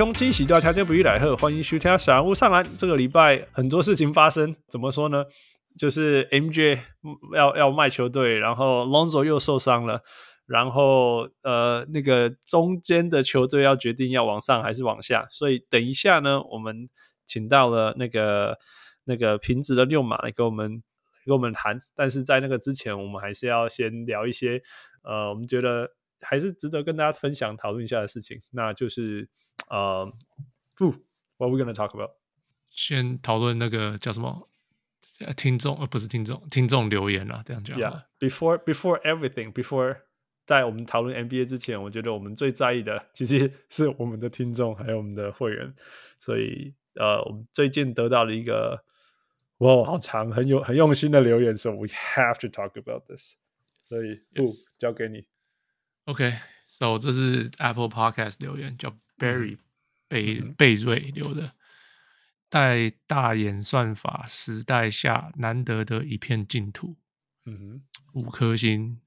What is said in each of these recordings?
各位乡亲，喜多条件不易来贺，欢迎徐天小人物上篮。这个礼拜很多事情发生，怎么说呢？就是 MJ 要要卖球队，然后 Lonzo 又受伤了。然后，呃，那个中间的球队要决定要往上还是往下，所以等一下呢，我们请到了那个那个平直的六马来跟我们跟我们谈。但是在那个之前，我们还是要先聊一些，呃，我们觉得还是值得跟大家分享讨论一下的事情，那就是呃，不，What are we gonna talk about？先讨论那个叫什么听众，呃，不是听众，听众留言啦，这样讲。Yeah，before before everything before。在我们讨论 NBA 之前，我觉得我们最在意的其实是我们的听众还有我们的会员。所以，呃，我们最近得到了一个哇，好长、很有很用心的留言，说 we have to talk about this。所以，不 Yes. 交给你。OK，so、okay. 这是 Apple Podcast 留言，叫 Barry 贝、嗯、贝瑞留的，在大演算法时代下难得的一片净土。嗯哼，五颗星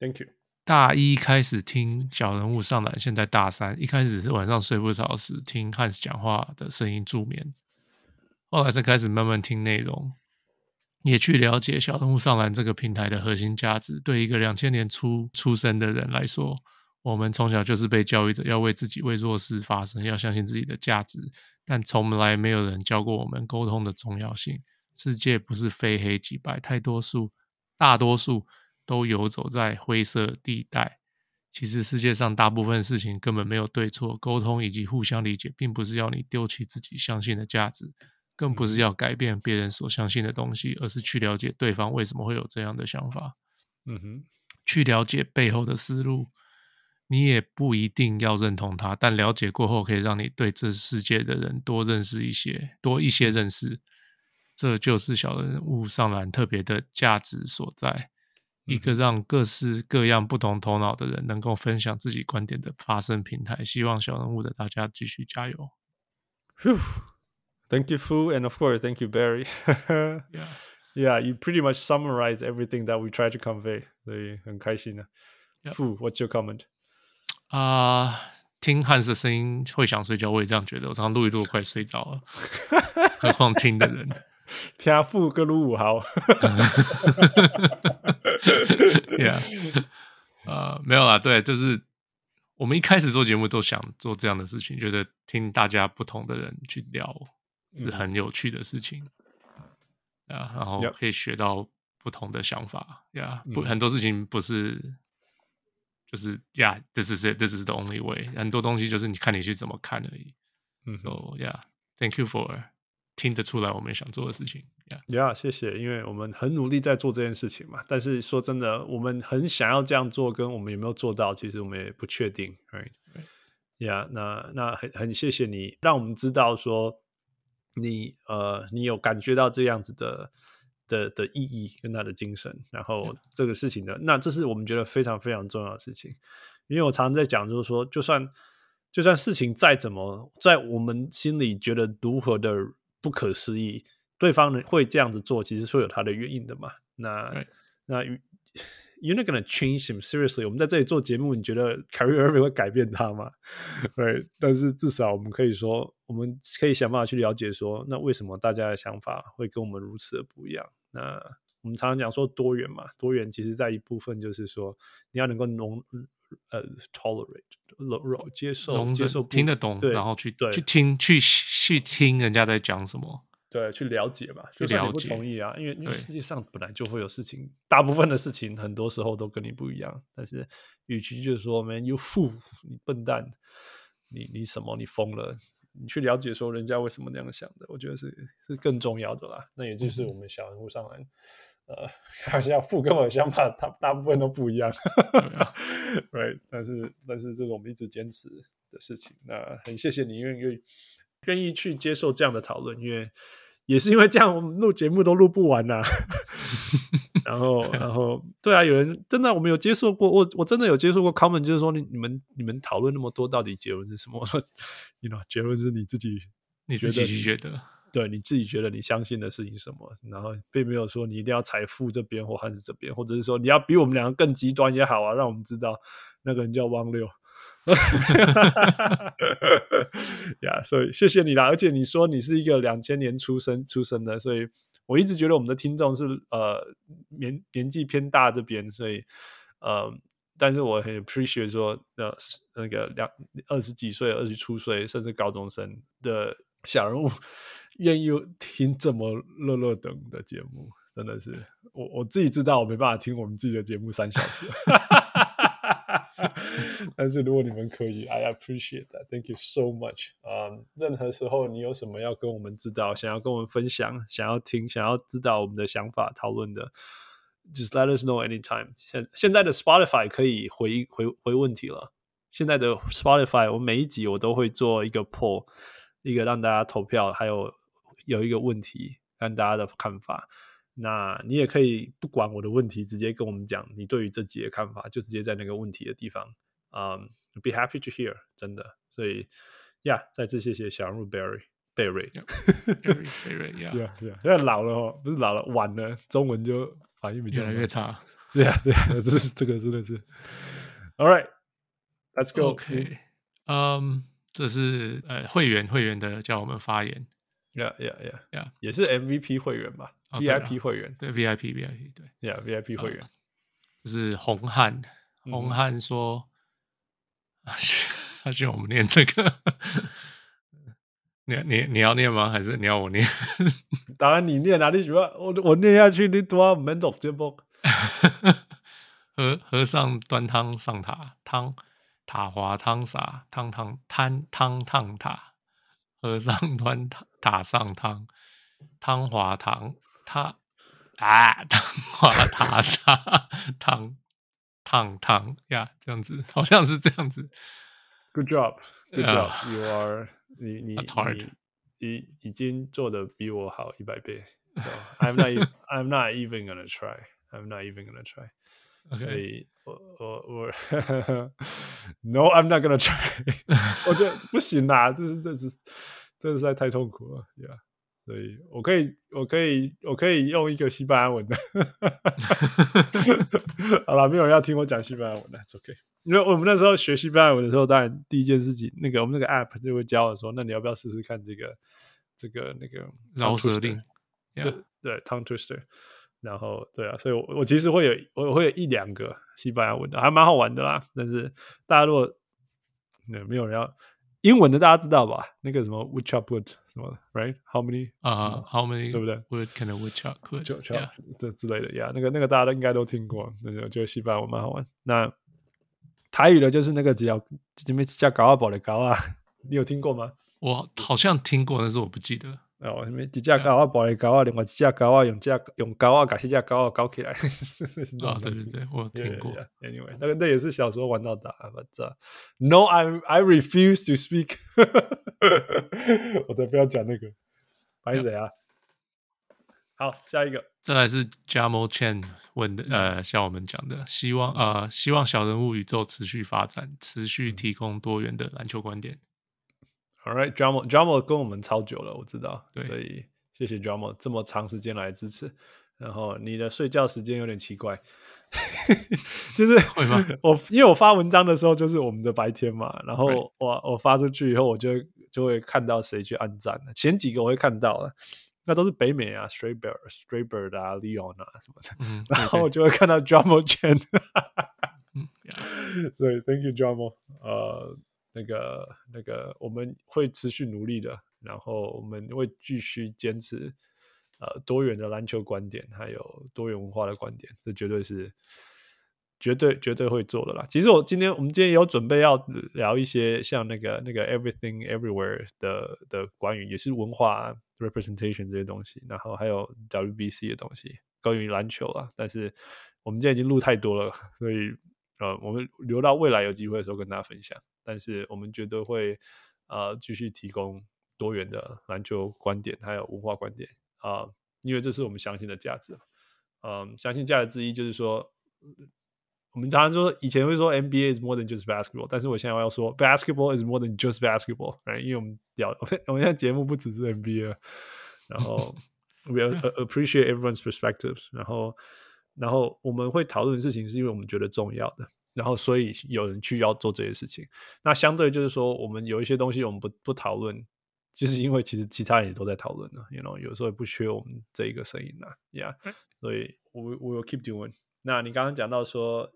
，Thank you。大一开始听小人物上篮，现在大三。一开始是晚上睡不着时听汉斯讲话的声音助眠，后来才开始慢慢听内容，也去了解小人物上篮这个平台的核心价值。对一个两千年初出生的人来说，我们从小就是被教育着要为自己、为弱势发声，要相信自己的价值，但从来没有人教过我们沟通的重要性。世界不是非黑即白，太多数，大多数。都游走在灰色地带。其实世界上大部分事情根本没有对错，沟通以及互相理解，并不是要你丢弃自己相信的价值，更不是要改变别人所相信的东西，而是去了解对方为什么会有这样的想法。嗯哼，去了解背后的思路。你也不一定要认同他，但了解过后，可以让你对这世界的人多认识一些，多一些认识。这就是小人物上篮特别的价值所在。一个让各式各样不同头脑的人能够分享自己观点的发声平台，希望小人物的大家继续加油。Thank you, Fu, and of course, thank you, Barry. yeah, yeah, you pretty much summarize everything that we try to convey. 所以很开心啊。Fu, what's your comment? 啊，uh, 听汉斯的声音会想睡觉，我也这样觉得。我常常录一录快睡着了，何况听的人。天赋各路五号，Yeah，呃，没有啦，对，就是我们一开始做节目都想做这样的事情，觉得听大家不同的人去聊是很有趣的事情，啊、嗯，然后可以学到不同的想法，呀、yeah, 嗯，不，很多事情不是就是呀，this is it，this is the only way，很多东西就是你看你去怎么看而已，嗯，so yeah，thank you for。听得出来，我们想做的事情。Yeah，, yeah 谢谢，因为我们很努力在做这件事情嘛。但是说真的，我们很想要这样做，跟我们有没有做到，其实我们也不确定。Right？呀，那那很很谢谢你，让我们知道说你呃，你有感觉到这样子的的的意义跟他的精神。然后这个事情呢，那这是我们觉得非常非常重要的事情。因为我常常在讲，就是说，就算就算事情再怎么在我们心里觉得如何的。不可思议，对方呢会这样子做，其实是会有他的原因的嘛。那.那 you're not gonna change him seriously。我们在这里做节目，你觉得 Kyrie Irving 会改变他吗？对，但是至少我们可以说，我们可以想办法去了解说，那为什么大家的想法会跟我们如此的不一样？那我们常常讲说多元嘛，多元其实在一部分就是说，你要能够容呃 tolerate 容容接受接受听得懂，对然后去对去听去去听人家在讲什么，对，去了解吧，去了解。不同意啊，因为因为世界上本来就会有事情，大部分的事情很多时候都跟你不一样。但是，与其就是说，man you fool，你笨蛋，你你什么，你疯了，你去了解说人家为什么那样想的，我觉得是是更重要的啦。那也就是我们小人物上来。呃，好像富跟我的想法，大大部分都不一样，对，但是但是这是我们一直坚持的事情。那很谢谢你愿意愿意去接受这样的讨论，因为也是因为这样，我们录节目都录不完呐、啊。然后，然后，对啊，有人真的，我们有接受过，我我真的有接受过 comment，就是说你你们你们讨论那么多，到底结论是什么？我 说，you know，结论是你自己你自己觉得，对，你自己觉得你相信的事情是什么？然后并没有说你一定要财富这边或汉斯这边，或者是说你要比我们两个更极端也好啊，让我们知道那个人叫汪六。呀，所以谢谢你啦！而且你说你是一个两千年出生出生的，所以我一直觉得我们的听众是呃年年纪偏大这边，所以呃，但是我很 appreciate 说呃那个两二十几岁、二十出岁甚至高中生的小人物愿意听这么乐乐等的节目，真的是我我自己知道我没办法听我们自己的节目三小时。但是如果你们可以，I appreciate that. Thank you so much. 啊、um，任何时候你有什么要跟我们知道，想要跟我们分享，想要听，想要知道我们的想法讨论的，just let us know anytime. 现现在的 Spotify 可以回回回问题了。现在的 Spotify，我每一集我都会做一个 poll，一个让大家投票，还有有一个问题看大家的看法。那你也可以不管我的问题，直接跟我们讲你对于这集的看法，就直接在那个问题的地方，啊、um,，be happy to hear，真的，所以呀，yeah, 再次谢谢小人物 Barry 贝瑞，贝瑞呀，对啊，对啊，现在老了哦，不是老了，晚了，中文就反应比较越来越差，对啊，对啊，这是这个真的是，All right，let's go. OK，嗯、um,，这是呃会员会员的叫我们发言，Yeah，Yeah，Yeah，Yeah，也是 MVP 会员吧。Oh, VIP 会员对 VIP VIP 对，Yeah，VIP 会员，就、呃、是红汉，红汉说，嗯、他希望我们念这个，你你你要念吗？还是你要我念？当然你念啊，你喜欢我我念下去，你多没懂这不？和和尚端汤上塔，汤塔滑汤洒，汤汤汤汤烫塔，和尚端塔塔上汤，汤滑汤。他啊，汤滑塔塔汤烫汤呀，这样子好像是这样子。Good job, good job. Uh, you are 你你你你已经做的比我好一百倍。I'm not I'm not even gonna try. I'm not even gonna try. Okay. 我我我 No, I'm not gonna try. 我觉得不行啦，这是这是这实在太痛苦了。Yeah. 所以我可以，我可以，我可以用一个西班牙文的。好了，没有人要听我讲西班牙文的 OK。因为我们那时候学西班牙文的时候，当然第一件事情，那个我们那个 App 就会教我说，那你要不要试试看这个这个那个饶舌令？对对，Tongue Twister。然后对啊，所以我我其实会有我会有一两个西班牙文的，还蛮好玩的啦。但是大家如果没没有人要。英文的大家知道吧？那个什么 wood chop wood 什么，right？How many 啊？How many 对不对？Wood kind of wood chop wood 就 chop 这之类的呀。那个那个大家都应该都听过，那个就西班牙文蛮好玩。那台语的就是那个只要前面叫高啊宝的高啊，你有听过吗？我好像听过，但是我不记得。哦，什么一只高啊，保的高啊，另外一只高啊，用这用高啊，把这只高啊搞起来。啊，对对对，我听过。Yeah, yeah. Anyway，那个那也是小时候玩到大。But、uh, no，I I refuse to speak 我才不要讲那个。白谁啊？好，下一个。这来是 Jamo Chen 问的，呃，像我们讲的，希望呃，希望小人物宇宙持续发展，持续提供多元的篮球观点。All right, Drama Drama 跟我们超久了，我知道，对，所以谢谢 Drama 这么长时间来支持。然后你的睡觉时间有点奇怪，就是我因为我发文章的时候就是我们的白天嘛，然后我我发出去以后，我就就会看到谁去按赞。前几个我会看到了，那都是北美啊，Stray Bird、Stray Bird 啊，Leon 啊什么的，嗯、然后我就会看到 Drama Chen，所以 Thank you Drama，呃。那个那个，我们会持续努力的，然后我们会继续坚持呃多元的篮球观点，还有多元文化的观点，这绝对是绝对绝对会做的啦。其实我今天我们今天有准备要聊一些像那个那个 Everything Everywhere 的的关于也是文化 representation 这些东西，然后还有 WBC 的东西关于篮球啊。但是我们今天已经录太多了，所以呃我们留到未来有机会的时候跟大家分享。但是我们绝对会呃继续提供多元的篮球观点还有文化观点啊、呃，因为这是我们相信的价值。嗯，相信价值之一就是说，我们常常说以前会说 NBA is more than just basketball，但是我现在要说 basketball is more than just basketball，right？因为我们聊我们现在节目不只是 NBA，然后 we appreciate everyone's perspectives，然后然后我们会讨论的事情是因为我们觉得重要的。然后，所以有人去要做这些事情。那相对就是说，我们有一些东西我们不不讨论，就是因为其实其他人也都在讨论呢。You know，有时候也不缺我们这一个声音呢。Yeah，所以 we we will keep doing。那你刚刚讲到说，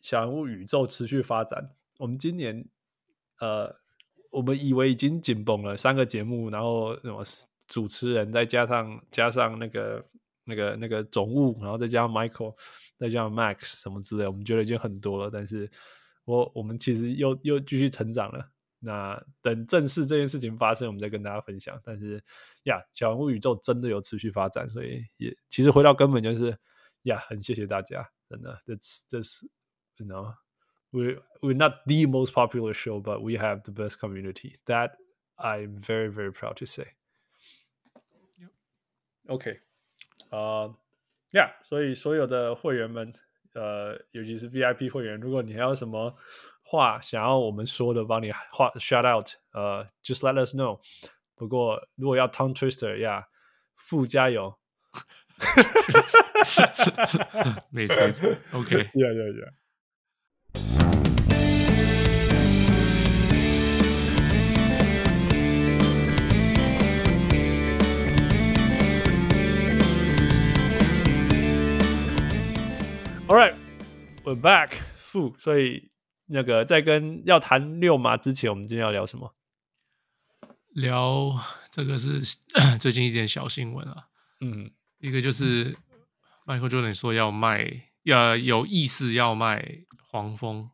小人物宇宙持续发展，我们今年呃，我们以为已经紧绷了三个节目，然后什么主持人再加上加上那个那个那个总务，然后再加上 Michael。再加上 Max 什么之类，我们觉得已经很多了。但是我我们其实又又继续成长了。那等正式这件事情发生，我们再跟大家分享。但是呀，小人物宇宙真的有持续发展，所以也其实回到根本就是呀，很谢谢大家，真的。这这是，you know, we we're not the most popular show, but we have the best community. That I'm very very proud to say. OK，啊、uh,。呀，yeah, 所以所有的会员们，呃，尤其是 VIP 会员，如果你还有什么话想要我们说的，帮你话 shout out，呃，just let us know。不过如果要 tongue Twister，Yeah，，附加油，没错，OK，yeah yeah yeah。All right, we're back. 负，所以那个在跟要谈六马之前，我们今天要聊什么？聊这个是最近一点小新闻啊。嗯，一个就是 Michael Jordan 说要卖，要有意思要卖黄蜂。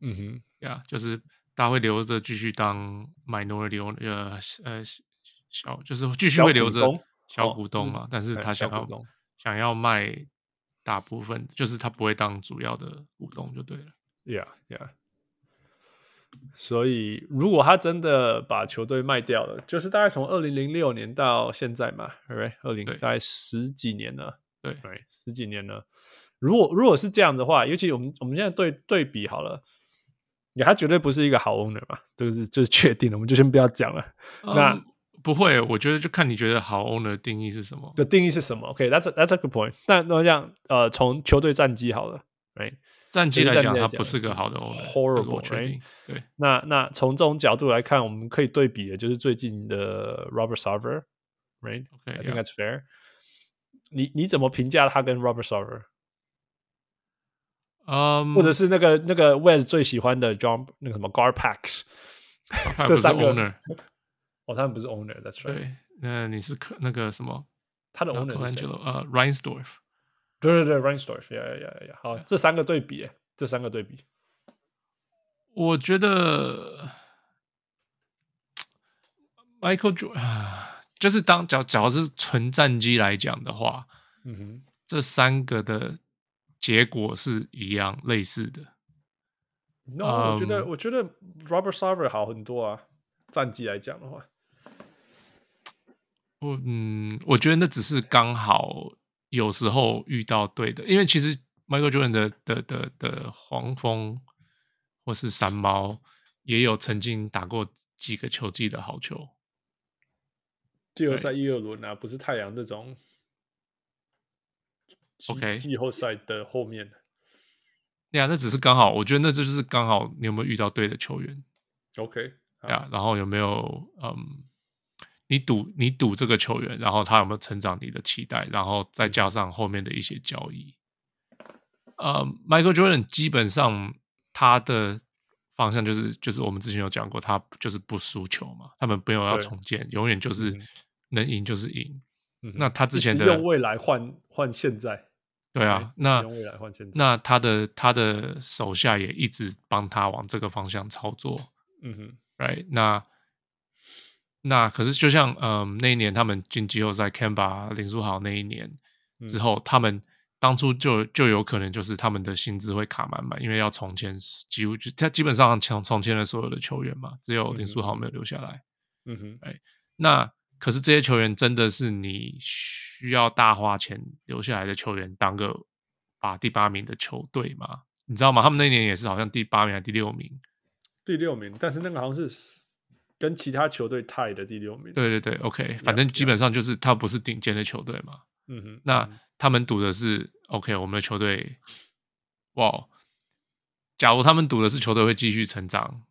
嗯哼，呀，就是大家会留着继续当 minority owner，呃呃小，就是继续会留着小股东嘛。但是他想要想要卖。大部分就是他不会当主要的股东就对了。Yeah, yeah. 所以如果他真的把球队卖掉了，就是大概从二零零六年到现在嘛，right？二零大概十几年了，对，right? 十几年了。如果如果是这样的话，尤其我们我们现在对对比好了，他绝对不是一个好 owner 嘛，这个是就是确定了，我们就先不要讲了。Um, 那不会，我觉得就看你觉得好 owner 的定义是什么。的定义是什么？OK，that's、okay, that's a good point 但。但那这样，呃，从球队战绩好了，right? 战绩来讲，他不是个好的 owner，horrible，right？对。那那从这种角度来看，我们可以对比的就是最近的 Robert Sarver，right？OK，I think that's fair。你你怎么评价他跟 Robert Sarver？嗯，或者是那个那个 Wes 最喜欢的 John 那个什么 Garpax，这三个。哦，他们不是 owner，that's right。对，那你是可那个什么？他的 owner 是谁？呃，Reinsdorf。对对对，Reinsdorf，yeah yeah yeah。好，这三个对比，这三个对比，我觉得 Michael Jordan 啊，就是当假假如是纯战绩来讲的话，嗯哼，这三个的结果是一样类似的。No，我觉得我觉得 Robert Sarver 好很多啊，战绩来讲的话。我嗯，我觉得那只是刚好有时候遇到对的，因为其实 Michael Jordan 的的的的黄蜂或是山猫也有曾经打过几个球季的好球，季后赛一二轮啊，不是太阳这种。OK，季后赛的后面，对啊，那只是刚好，我觉得那就是刚好你有没有遇到对的球员？OK，呀，然后有没有嗯。你赌你赌这个球员，然后他有没有成长你的期待，然后再加上后面的一些交易。呃，Michael Jordan 基本上他的方向就是就是我们之前有讲过，他就是不输球嘛，他们不用要重建，永远就是能赢就是赢。嗯、那他之前的用未来换换现在，对啊，那用未来换现在，那他的他的手下也一直帮他往这个方向操作。嗯哼，Right 那。那可是就像嗯，那一年他们进季后赛，Kemba 林书豪那一年之后，嗯、他们当初就就有可能就是他们的薪资会卡满满，因为要重签，几乎就他基本上重重签了所有的球员嘛，只有林书豪没有留下来。嗯哼，哎，那可是这些球员真的是你需要大花钱留下来的球员，当个把第八名的球队吗？你知道吗？他们那年也是好像第八名还是第六名？第六名，但是那个好像是跟其他球队 tie 的第六名。对对对，OK，反正基本上就是他不是顶尖的球队嘛。嗯哼，那他们赌的是 OK，我们的球队，哇，假如他们赌的是球队会继续成长，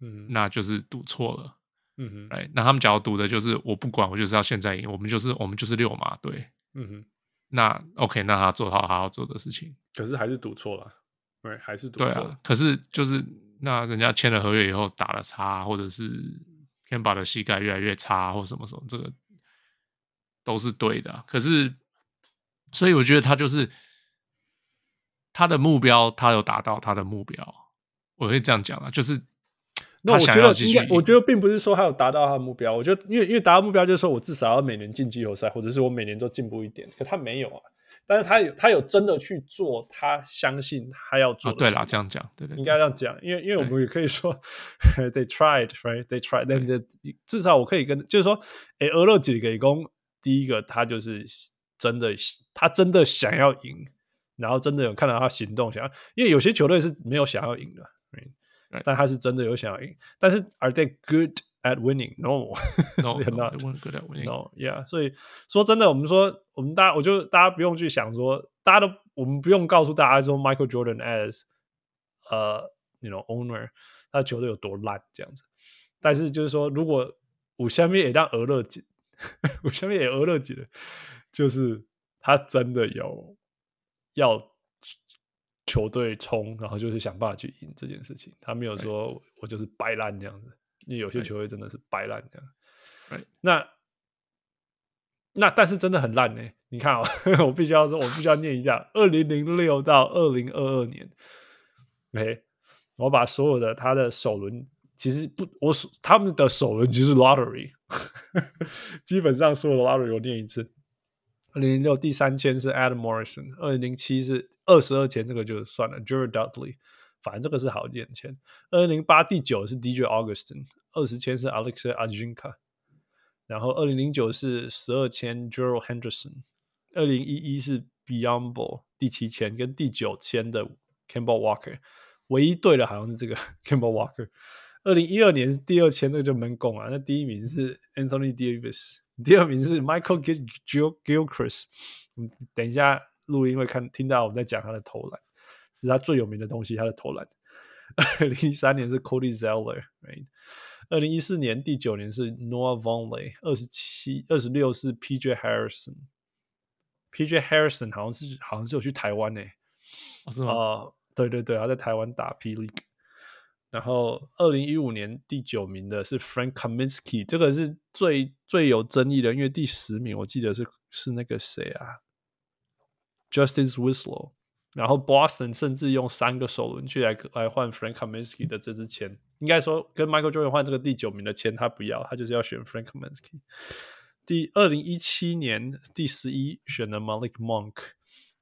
嗯，那就是赌错了。嗯哼，哎，那他们假如赌的就是我不管，我就是要现在赢，我们就是我们就是六马队。嗯哼，那 OK，那他做好他要做的事情，可是还是赌错了，对，还是赌错。对啊，可是就是。那人家签了合约以后打了叉，或者是 Kemba 的膝盖越来越差，或什么什么，这个都是对的。可是，所以我觉得他就是他的目标，他有达到他的目标，我会这样讲啊，就是那我觉得应该，我觉得并不是说他有达到他的目标，我觉得因为因为达到目标就是说我至少要每年进季后赛，或者是我每年都进步一点，可他没有啊。但是他有，他有真的去做，他相信他要做的。对啦，这样讲，对对，应该这样讲，因为因为我们也可以说，they tried，right？they tried, then 至少我可以跟，就是说，哎，俄勒吉给攻，第一个他就是真的，他真的想要赢，然后真的有看到他行动，想要，因为有些球队是没有想要赢的，right？但他是真的有想要赢，但是 are they good？At winning, no, no, they're not good at winning. No, yeah. 所以说真的，我们说我们大家，我就大家不用去想说，大家都我们不用告诉大家说，Michael Jordan as 呃，you know owner，他球队有多烂这样子。但是就是说，如果我下面也让俄勒吉，我下面也俄勒吉的，就是他真的有要球队冲，然后就是想办法去赢这件事情。他没有说我就是摆烂这样子。因为有些球队真的是白烂这样，那那但是真的很烂呢。你看啊，我必须要说，我必须要念一下：二零零六到二零二二年，OK，我把所有的他的首轮，其实不，我他们的首轮其实是 lottery，基本上所有的 lottery 我念一次。二零零六第三签是 Adam Morrison，二零零七是二十二签，这个就算了，Jared Dudley。反正这个是好一点签。二零零八第九是 DJ Augustin，二十签是 Alex Ajinka，然后二零零九是十二签 Gerald Henderson，二零一一是 Biyombo 第七签跟第九签的 Campbell Walker，唯一对的好像是这个 Campbell Walker。二零一二年是第二签，那个就闷拱啊，那第一名是 Anthony Davis，第二名是 Michael Gilchrist。等一下录音会看听到我们在讲他的投篮。是他最有名的东西，他的投篮。二零一三年是 Cody Zeller，right？二零一四年第九年是 Noah Vonleh，二十七、二十六是 PJ Harrison。PJ Harrison 好像是好像是有去台湾呢、欸，啊、对对对，他在台湾打 P League。然后二零一五年第九名的是 Frank Kaminsky，这个是最最有争议的，因为第十名我记得是是那个谁啊，Justice Winslow。然后 Boston 甚至用三个首轮去来来换 Frank Kaminsky 的这支签，应该说跟 Michael Jordan 换这个第九名的签，他不要，他就是要选 Frank Kaminsky。第二零一七年第十一选了 Malik Monk，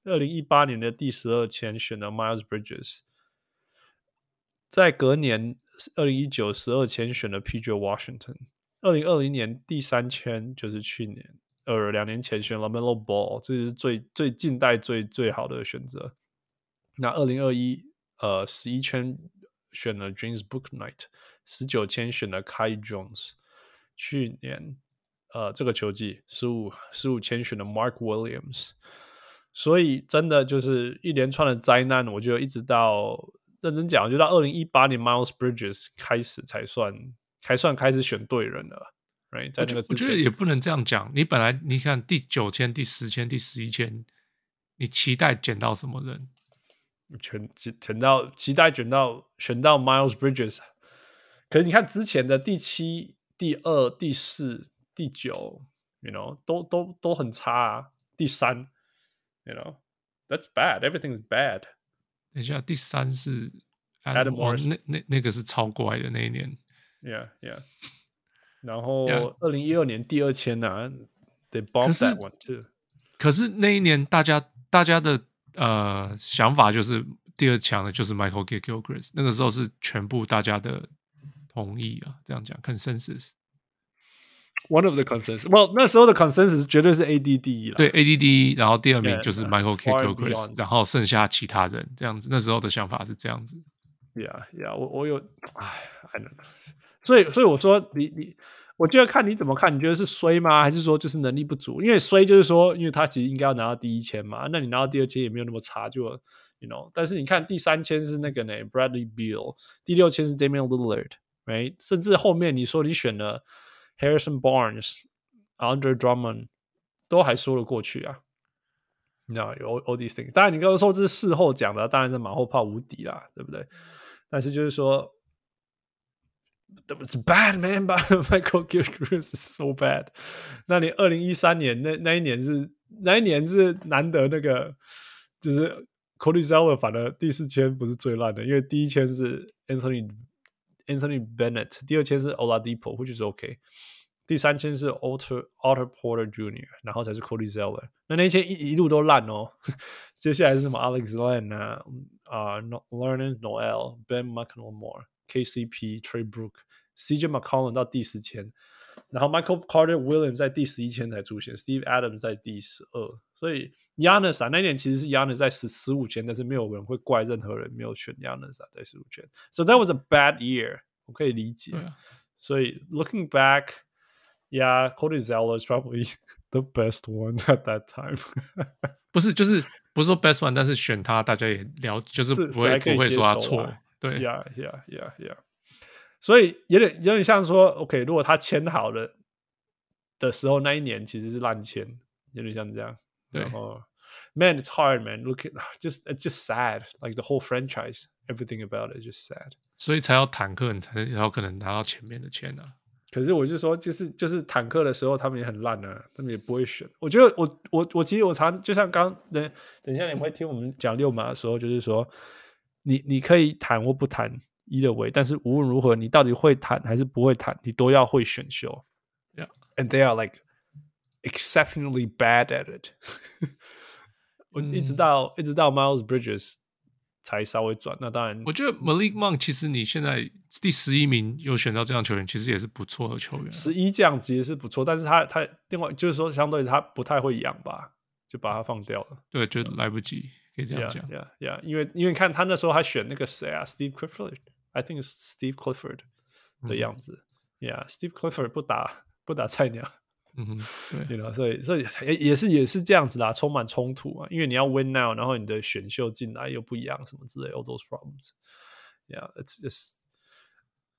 二零一八年的第十二签选了 Miles Bridges，在隔年二零一九十二签选了 PJ Washington，二零二零年第三签就是去年。呃，两年前选了 Melo Ball 这是最最近代最最好的选择。那二零二一，呃，十一圈选了 James Booknight，十九圈选了 Kai Jones。去年，呃，这个球季十五十五圈选了 Mark Williams。所以真的就是一连串的灾难，我觉得一直到认真讲，就到二零一八年 Miles Bridges 开始才算，才算开始选对人了。Right, 在这个我觉得也不能这样讲。你本来你看第九千、第十千、第十一千，你期待捡到什么人？选选到期待选到选到 Miles Bridges。可是你看之前的第七、第二、第四、第九，you know，都都都很差啊。第三，you know，that's bad. Everything is bad。等一下，第三是 Adam Morris，那那那个是超怪的那一年。Yeah, yeah. 然后二零一二年第二签呢，得 bomb that one too。可是那一年大家大家的呃想法就是第二强的就是 Michael Kidd-Gilchrist，那个时候是全部大家的同意啊，这样讲 consensus。One of the consensus，well 那时候的 consensus 绝对是 AD 第一了，对 AD 第一，然后第二名就是 Michael Kidd-Gilchrist，然后剩下其他人这样子。那时候的想法是这样子。Yeah, yeah，我我有，哎，I don't know。所以所以我说你你，我就要看你怎么看，你觉得是衰吗？还是说就是能力不足？因为衰就是说，因为他其实应该要拿到第一签嘛，那你拿到第二签也没有那么差，就 you know。但是你看第三签是那个呢，Bradley Beal，第六签是 Damian Lillard，right？甚至后面你说你选了。Harrison Barnes、Andre Drummond 都还说得过去啊，你知道有 all these things。当然，你刚刚说这是事后讲的，当然是马后炮无敌啦，对不对？但是就是说 the it's bad man, but Michael Gilchrist is so bad。那你二零一三年那那一年是那一年是难得那个，就是 Cody Zeller 反而第四圈不是最烂的，因为第一圈是 Anthony。Anthony Bennett，第二圈是 Oladipo，which is OK。第三圈是 Otto Otto Porter Jr.，然后才是 Cody Zeller。那那一签一一路都烂哦。接下来是什么 Alex Len 啊 啊、uh,，Nerlens Noel、Ben McLemore、KCP、Trey Brooks、CJ McCollum 到第十签，然后 Michael Carter Williams 在第十一签才出现，Steve Adams 在第十二，所以。Giannis 啊，那一年其实是 Giannis 在十十五签，但是没有人会怪任何人没有选 Giannis 啊，在十五签。So that was a bad year，我可以理解。啊、所以 looking back，yeah，Cody Zeller is probably the best one at that time 不是，就是 不是说 best one，但是选他大家也了，就是不会不会说他错。对，yeah，yeah，yeah，yeah。所以有点有点像说，OK，如果他签好了的时候，那一年其实是烂签，有点像这样。对。然后 Man, it's hard, man. Look at just, it's just sad. Like the whole franchise, everything about it is just sad. 所以才要坦克，你才有可能拿到前面的签呢、啊。可是我就说，就是就是坦克的时候，他们也很烂啊，他们也不会选。我觉得我我我其实我常就像刚等等一下你会听我们讲六码的时候，就是说你你可以谈或不坦，either way，但是无论如何，你到底会谈还是不会谈，你都要会选秀。Yeah, and they are like exceptionally bad at it. 我一直到、嗯、一直到 Miles Bridges 才稍微转，那当然，我觉得 Malik Monk 其实你现在第十一名有选到这样球员，其实也是不错的球员。十一这样其实是不错，但是他他另外就是说，相对他不太会养吧，就把他放掉了。对，就来不及，可以这样讲。Yeah, yeah, yeah, 因为因为看他那时候还选那个谁啊，Steve Clifford，I think Steve Clifford 的样子。嗯、Yeah，Steve Clifford 不打不打菜鸟。嗯哼，对，你知道，所以所以也也是也是这样子啦，充满冲突啊，因为你要 win now，然后你的选秀进来又不一样，什么之类，all those problems，yeah，it's just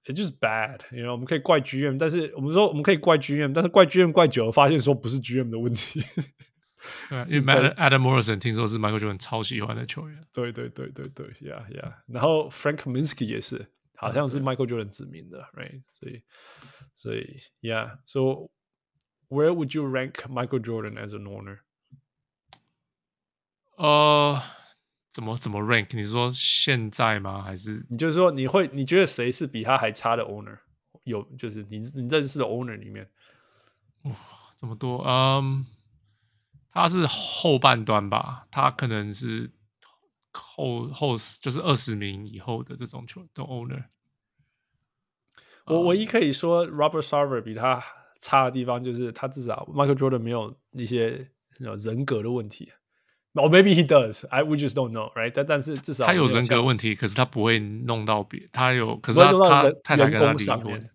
it's just bad，you know，我们可以怪 GM，但是我们说我们可以怪 GM，但是怪 GM 怪久了，发现说不是 GM 的问题。对，因为 Adam Morrison 听说是 Michael Jordan 超喜欢的球员，对对对对对，yeah yeah，然后 Frank Kaminsky 也是，好像是 Michael Jordan 指名的，right，所以所以 yeah，so Where would you rank Michael Jordan as an owner？呃，怎么怎么 rank？你是说现在吗？还是你就是说你会你觉得谁是比他还差的 owner？有就是你你认识的 owner 里面，哇，这么多，嗯，他是后半段吧？他可能是后后就是二十名以后的这种球的 owner。我唯一可以说 Robert Sarver 比他。差的地方就是他至少 Michael Jordan 没有一些人格的问题。Oh,，maybe he does，I we just don't know，right？但但是至少他有人格问题，可是他不会弄到别，他有，可是他他太太跟他离婚，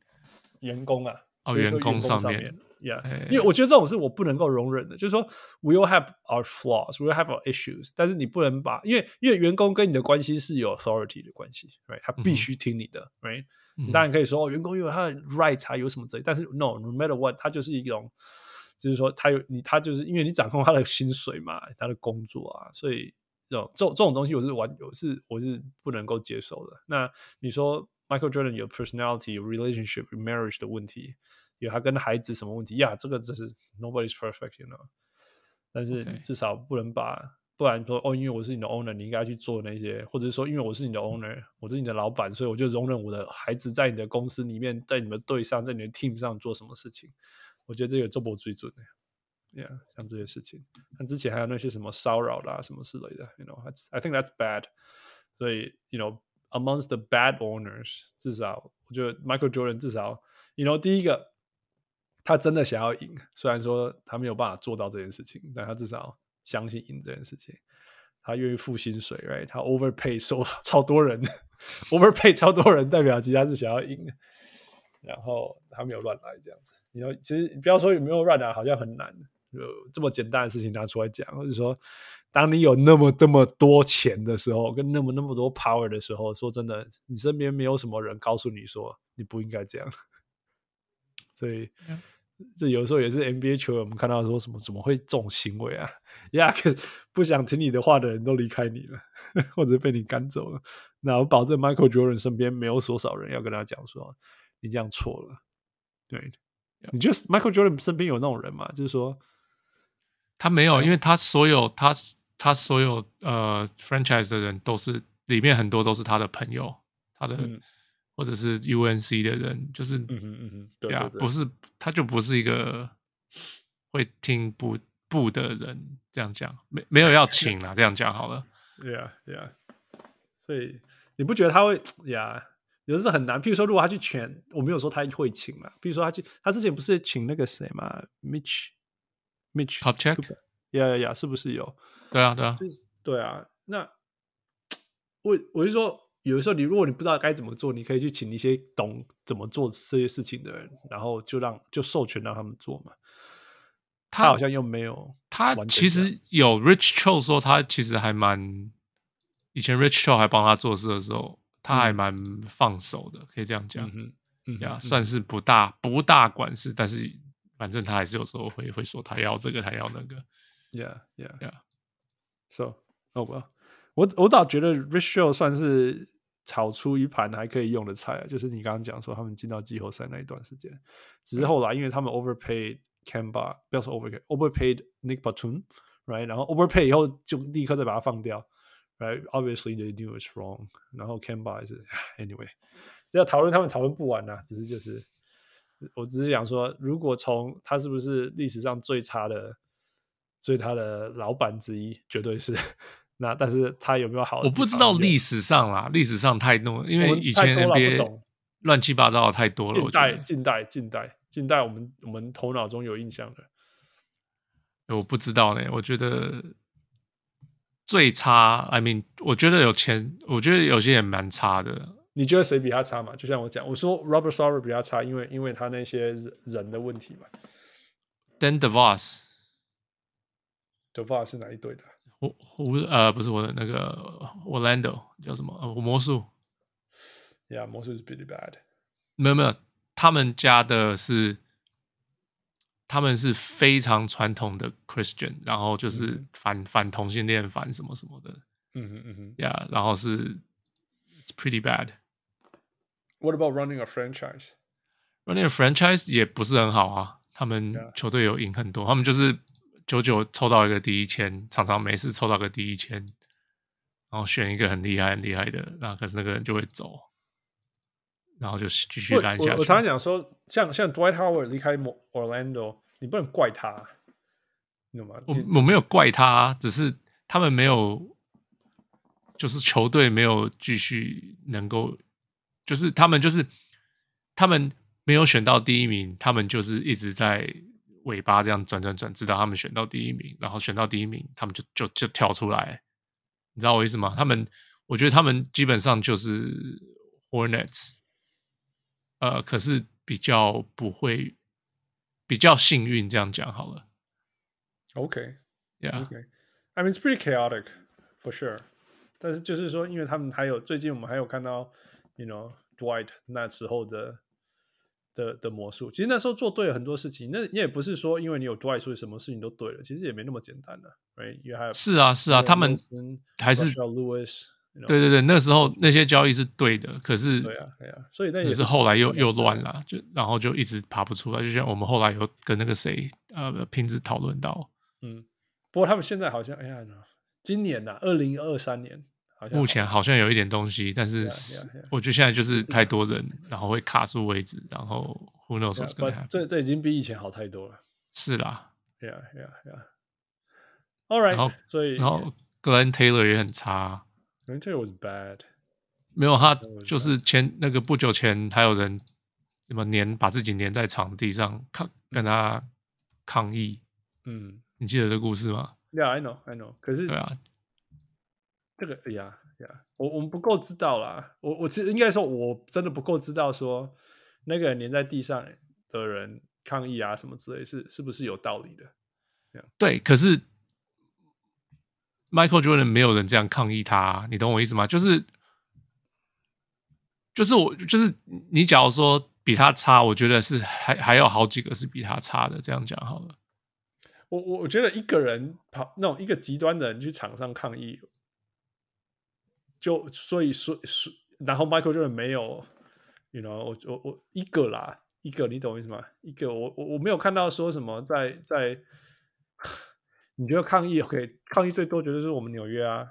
员工啊，哦，员工上面，yeah，因为我觉得这种是我不能够容忍的，就是说 we all have our flaws，we all have our issues，但是你不能把，因为因为员工跟你的关系是有 authority 的关系，right？他必须听你的，right？你当然可以说哦，员工有他的 right，他有什么责任？但是 no，no matter what，他就是一种，就是说他有你，他就是因为你掌控他的薪水嘛，他的工作啊，所以这种这种这种东西我是完我是我是不能够接受的。那你说 Michael Jordan 有 personality，有 relationship，有 marriage 的问题，有他跟孩子什么问题？呀，这个就是 nobody's perfect，you know。但是你至少不能把。不然说哦，因为我是你的 owner，你应该去做那些，或者是说，因为我是你的 owner，我是你的老板，所以我就容忍我的孩子在你的公司里面，在你们队上，在你的 team 上做什么事情。我觉得这个做不最准的。，Yeah，像这些事情，像之前还有那些什么骚扰啦，什么之类的，You know，I think that's bad。所以，You know，amongst the bad owners，至少我觉得 Michael Jordan 至少，You know，第一个他真的想要赢，虽然说他没有办法做到这件事情，但他至少相信赢这件事情。他愿意付薪水，right？他 overpay 收超多人，overpay 超多人，代表其他是想要赢。然后他没有乱来这样子。你要，其实不要说有没有乱来，好像很难。有这么简单的事情拿出来讲，或者说，当你有那么这么多钱的时候，跟那么那么多 power 的时候，说真的，你身边没有什么人告诉你说你不应该这样。所以。这有时候也是 NBA 球员，我们看到说什么怎么会这种行为啊？呀，可是不想听你的话的人都离开你了，或者被你赶走了。那我保证，Michael Jordan 身边没有多少人要跟他讲说你这样错了。对，你觉得 Michael Jordan 身边有那种人吗？就是说他没有，因为他所有他他所有呃 franchise 的人都是里面很多都是他的朋友，他的。嗯或者是 UNC 的人，就是嗯哼嗯哼，对啊，不是，他就不是一个会听不不的人，这样讲，没没有要 请啊，这样讲好了，对啊对啊，所以你不觉得他会呀？有时候很难，譬如说，如果他去请，我没有说他会请嘛，譬如说他去，他之前不是请那个谁嘛，Mitch，Mitch，Kupchak，呀呀呀，是不是有？对啊对啊，就是对啊，那 我我就说。有的时候，你如果你不知道该怎么做，你可以去请一些懂怎么做这些事情的人，然后就让就授权让他们做嘛。他好像又没有，他其实有 Rich Cho 说他其实还蛮，以前 Rich Cho 还帮他做事的时候，他还蛮放手的，可以这样讲。嗯嗯，呀，算是不大不大管事，但是反正他还是有时候会会说他要这个，他要那个。Yeah, yeah, yeah. So, oh well. 我我倒觉得 Rich Cho 算是。炒出一盘还可以用的菜啊，就是你刚刚讲说他们进到季后赛那一段时间，只是后来因为他们 overpaid Kemba，不要说 overpaid，overpaid Nick Batum，right，然后 overpay 以后就立刻再把它放掉，right，obviously they knew it's wrong，然后 Kemba 也是，anyway，这要讨论他们讨论不完呐、啊，只是就是，我只是想说，如果从他是不是历史上最差的、最差的老板之一，绝对是。那但是他有没有好？我不知道历史上啦，历史上太多，因为以前 NBA 乱七八糟的太多了。近代、近代、近代、近代，我们我们头脑中有印象的，我不知道呢。我觉得最差，I mean，我觉得有钱，我觉得有些也蛮差的。你觉得谁比他差嘛？就像我讲，我说 Robert Sarver 比他差，因为因为他那些人的问题嘛。Then DeVos，DeVos 是哪一队的？我我呃不是我的那个 Orlando 叫什么？呃，魔术。Yeah，魔术是 pretty bad。没有没有，他们家的是，他们是非常传统的 Christian，然后就是反、嗯、反同性恋，反什么什么的。嗯哼嗯哼。Yeah，然后是 It's pretty bad。What about running a franchise？Running a franchise 也不是很好啊。他们球队有赢很多，他们就是。久久抽到一个第一签，常常没事抽到个第一签，然后选一个很厉害很厉害的，那可是那个人就会走，然后就继续烂下去。我，我常常讲说，像像 Dwight Howard 离开 Orlando，你不能怪他，你懂吗？我我没有怪他，只是他们没有，就是球队没有继续能够，就是他们就是他们没有选到第一名，他们就是一直在。尾巴这样转转转，直到他们选到第一名，然后选到第一名，他们就就就跳出来，你知道我意思吗？他们，我觉得他们基本上就是 Hornets，呃，可是比较不会，比较幸运，这样讲好了。OK，Yeah，OK，I、okay. mean it's pretty chaotic for sure，但是就是说，因为他们还有最近我们还有看到，you know Dwight 那时候的。的的魔术，其实那时候做对了很多事情。那你也不是说，因为你有 Dwight，所以什么事情都对了。其实也没那么简单的，right？因为还有是啊是啊，他们还是 Lewis，对对对，那时候那些交易是对的，可是对啊对啊，所以那也是，是后来又又乱了，就然后就一直爬不出来。就像我们后来有跟那个谁呃平子讨论到，嗯，不过他们现在好像哎呀，今年呐，二零二三年。目前好像有一点东西，但是我觉得现在就是太多人，然后会卡住位置，然后 Who knows what's gonna happen？这这已经比以前好太多了。是啦 Yeah, yeah, yeah. All right，然后所以然后 Glenn Taylor 也很差，Glenn Taylor was bad。没有他就是前那个不久前还有人什么粘把自己粘在场地上抗跟他抗议，嗯你记得这个故事吗？，Yeah, I know, I know。可是对啊，这个，哎呀呀，我我们不够知道啦。我我其实应该说，我真的不够知道说那个粘在地上的人抗议啊什么之类是是不是有道理的。对，可是 Michael Jordan 没有人这样抗议他，你懂我意思吗？就是就是我就是你，假如说比他差，我觉得是还还有好几个是比他差的。这样讲好了。我我我觉得一个人跑那种一个极端的人去场上抗议，就所以说说，然后 Michael Jordan 没有，you know，我我我一个啦，一个你懂我意思吗？一个我我我没有看到说什么在在，你觉得抗议 OK？抗议最多绝对是我们纽约啊，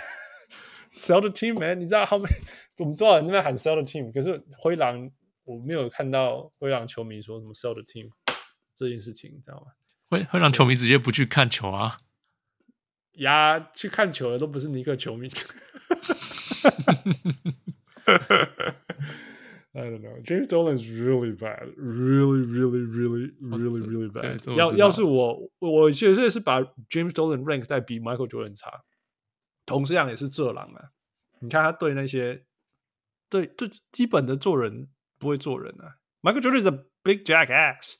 sell the team man，你知道后面我们多少人在那边喊 sell the team，可是灰狼我没有看到灰狼球迷说什么 sell the team 这件事情，你知道吗？会会让球迷直接不去看球啊？呀，去看球的都不是尼克球迷。I don't know. James Dolan is really bad, really, really, really, really, really bad. 要要是我，我绝对是把 James Dolan rank 在比 Michael Jordan 差。同时样也是这狼啊，你看他对那些对对基本的做人不会做人啊。Michael Jordan is a big jackass。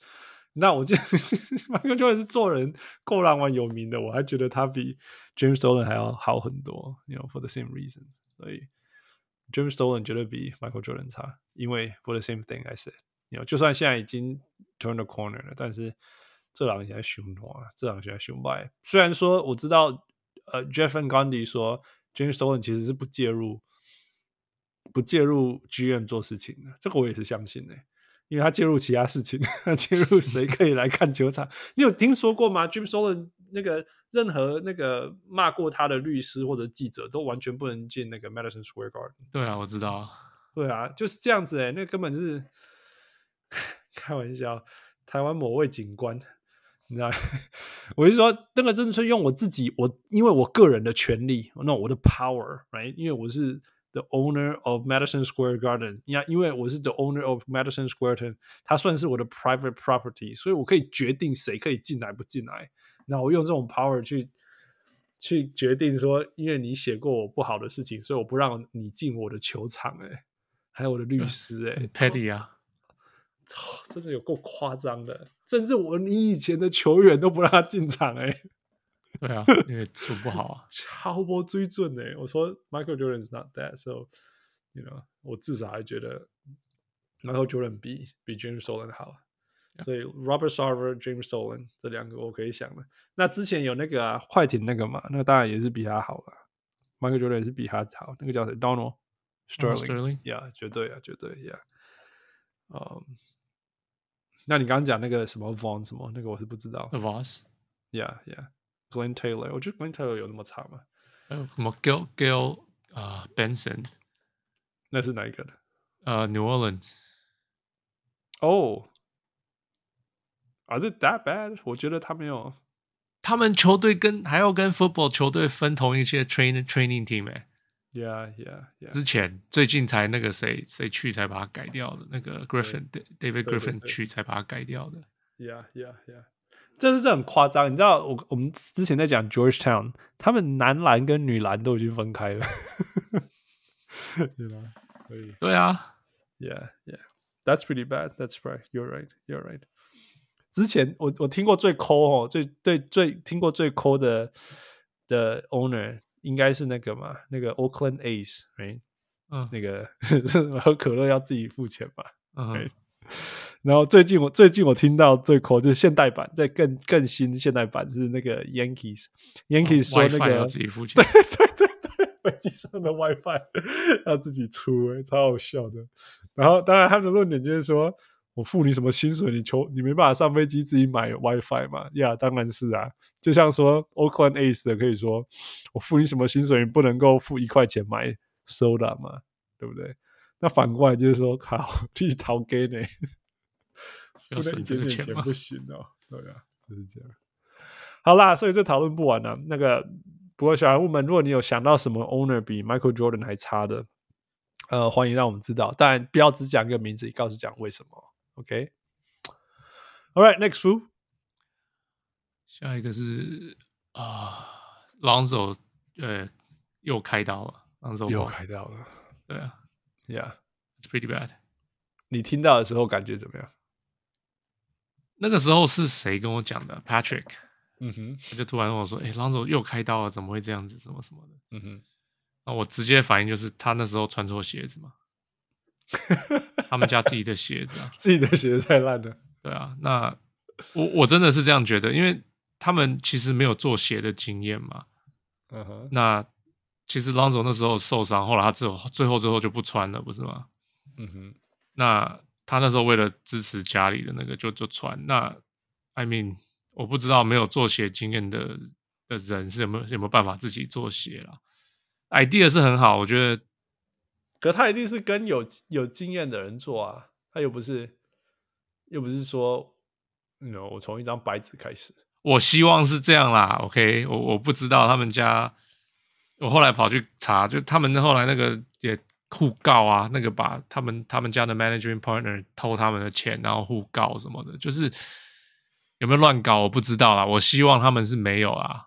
那我觉得 Michael Jordan 是做人够让我有名的，我还觉得他比 James Dolan 还要好很多。You know, for the same reason，所以 James Dolan 绝对比 Michael Jordan 差，因为 for the same thing I said，you know, 就算现在已经 turn the corner 了，但是这两现在凶啊，这两现在凶败。虽然说我知道，呃，Jeff and Gundy 说 James Dolan 其实是不介入不介入 GM 做事情的，这个我也是相信的。因为他介入其他事情，他 介入谁可以来看球场？你有听说过吗？James Dolan 那个任何那个骂过他的律师或者记者都完全不能进那个 Madison Square Garden。对啊，我知道。对啊，就是这样子哎、欸，那根本就是 开玩笑。台湾某位警官，你知道，我就说那个真的是用我自己，我因为我个人的权利，那我的 power，right？因为我是。The owner of Madison Square Garden，因因为我是 the owner of Madison Square Garden，它算是我的 private property，所以我可以决定谁可以进来不进来。那我用这种 power 去去决定说，因为你写过我不好的事情，所以我不让你进我的球场、欸。哎，还有我的律师、欸，哎，Teddy 啊，真的有够夸张的，甚至我你以前的球员都不让他进场、欸，哎。对啊，因为处不好啊，超波追准呢。我说 Michael Jordan is not that，so you know，我至少还觉得 Michael Jordan 比比 James Dolan 好。所以 Robert Sarver、James Dolan 这两个我可以想的。那之前有那个啊，快艇那个嘛，那个当然也是比他好了。Michael Jordan 也是比他好，那个叫谁？Donald Sterling，Yeah，绝对啊，绝对，Yeah。嗯，那你刚刚讲那个什么 Vaughn 什么那个我是不知道。The Voss，Yeah，Yeah。Glenn Taylor，我觉得 Glenn Taylor 有那么差吗？还有什么 Gail Gail 啊 Benson，那是哪一个的？呃、uh,，New Orleans。哦，Are they that bad？我觉得他没有。他们球队跟还要跟 football 球队分同一些 training training team 哎。Yeah, yeah, yeah。之前最近才那个谁谁去才把它改掉的，那个 Griffin David Griffin 去才把它改掉的。Yeah, yeah, yeah。 这是这很夸张，你知道我我们之前在讲 Georgetown，他们男篮跟女篮都已经分开了，对吧？可以，对啊，Yeah, yeah, that's pretty bad. That's right. You're right. You're right. 之前我我听过最抠哦，最最最听过最抠的的 owner 应该是那个嘛，那个 Oakland A's，哎，嗯，那个喝可乐要自己付钱嘛，嗯。Right? 然后最近我最近我听到最酷就是现代版，在更更新现代版是那个 Yankees，Yankees、哦、说那个要自己付钱，对对对对，飞机上的 WiFi 要自己出，哎，超好笑的。然后当然他们的论点就是说，我付你什么薪水，你求你没办法上飞机自己买 WiFi 嘛？呀、yeah，当然是啊。就像说 Oakland A's 的可以说，我付你什么薪水，你不能够付一块钱买 Soda 嘛？对不对？那反过来就是说，好，你逃给呢？要省这个钱吗？不行哦，对啊，就是这样。好啦，所以这讨论不完了、啊。那个，不过小人物们，如果你有想到什么 owner 比 Michael Jordan 还差的，呃，欢迎让我们知道。但不要只讲一个名字，你告诉讲为什么。OK，All、okay? right，next two，下一个是啊，Lonzo，呃，又开刀了，Lonzo 又开刀了，对啊，Yeah，it's pretty bad。你听到的时候感觉怎么样？那个时候是谁跟我讲的？Patrick。嗯哼，他就突然跟我说：“哎、欸，朗佐又开刀了，怎么会这样子？什么什么的？”嗯哼，那我直接反应就是他那时候穿错鞋子嘛，他们家自己的鞋子啊，自己的鞋子太烂了。对啊，那我我真的是这样觉得，因为他们其实没有做鞋的经验嘛。嗯哼，那其实朗佐那时候受伤，后来他最后最后最后就不穿了，不是吗？嗯哼，那他那时候为了支持家里的那个就，就就穿。那 I mean。我不知道没有做鞋经验的的人是有没有有没有办法自己做鞋啦。idea 是很好，我觉得，可他一定是跟有有经验的人做啊，他又不是又不是说，no, 我从一张白纸开始。我希望是这样啦，OK，我我不知道他们家，我后来跑去查，就他们后来那个也互告啊，那个把他们他们家的 managing partner 偷他们的钱，然后互告什么的，就是。有没有乱搞？我不知道啦。我希望他们是没有啊。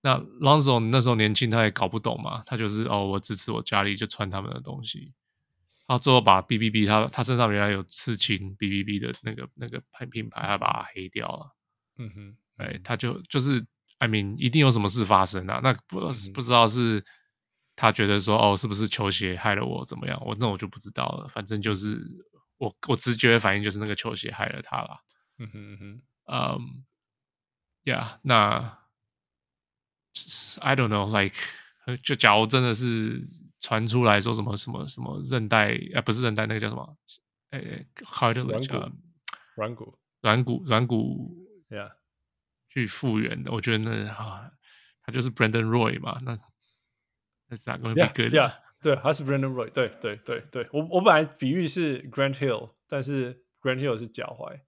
那 Lonzo 那时候年轻，他也搞不懂嘛。他就是哦，我支持我家里就穿他们的东西。然后最后把 BBB 他他身上原来有刺青 BBB 的那个那个牌品牌，他把它黑掉了。嗯哼，哎，他就就是，I mean，一定有什么事发生啊。那不、嗯、不知道是他觉得说哦，是不是球鞋害了我怎么样？我那我就不知道了。反正就是我我直觉的反应就是那个球鞋害了他了。嗯哼嗯哼。嗯，呀，那 I don't know，like，就假如真的是传出来说什么什么什么韧带，啊，不是韧带，那个叫什么？哎，cartilage，软骨，软骨，软骨，呀，去复原的，我觉得那啊，他就是 Brandon Roy 嘛，那那咋个能比 good？对，他是 Brandon Roy，对对对对，我我本来比喻是 Grant Hill，但是 Grant Hill 是脚踝，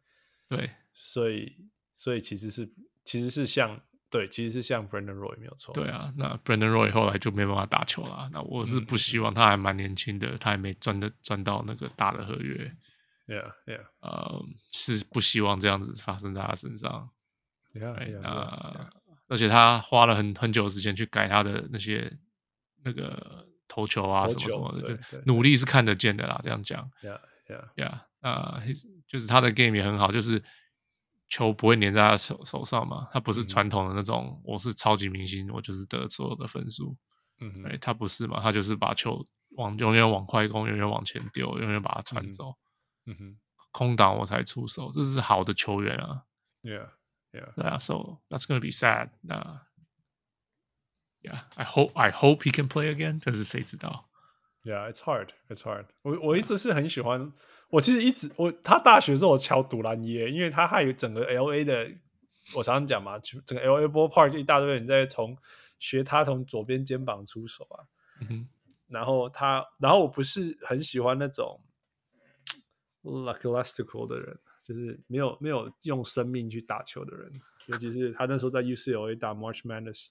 对。所以，所以其实是其实是像对，其实是像 Brandon Roy 没有错。对啊，那 Brandon Roy 后来就没办法打球了。那我是不希望他还蛮年轻的，他还没赚的赚到那个大的合约。Yeah, yeah，呃，是不希望这样子发生在他身上。Yeah, yeah, yeah, 呃，而且他花了很很久的时间去改他的那些那个投球啊什么什么的，努力是看得见的啦。这样讲，Yeah, yeah, yeah，啊，就是他的 game 也很好，就是。球不会粘在他手手上嘛？他不是传统的那种，嗯、我是超级明星，我就是得所有的分数。嗯哼，哎，他不是嘛？他就是把球往永远往快攻，永远往前丢，永远把它传走。嗯哼，空档我才出手，这是好的球员啊。Yeah, yeah. 对啊，So that's gonna be sad. 那，Yeah, I hope I hope he can play again. 但是谁知道？Yeah, it's hard. It's hard. 我我一直是很喜欢，我其实一直我他大学的时候我敲杜兰耶，因为他还有整个 LA 的，我常常讲嘛，整个 LA ballpark 一大堆人在从学他从左边肩膀出手啊。嗯哼。然后他，然后我不是很喜欢那种 lackadaisical 的人，就是没有没有用生命去打球的人，尤其是他那时候在 UCLA 打 March Madness。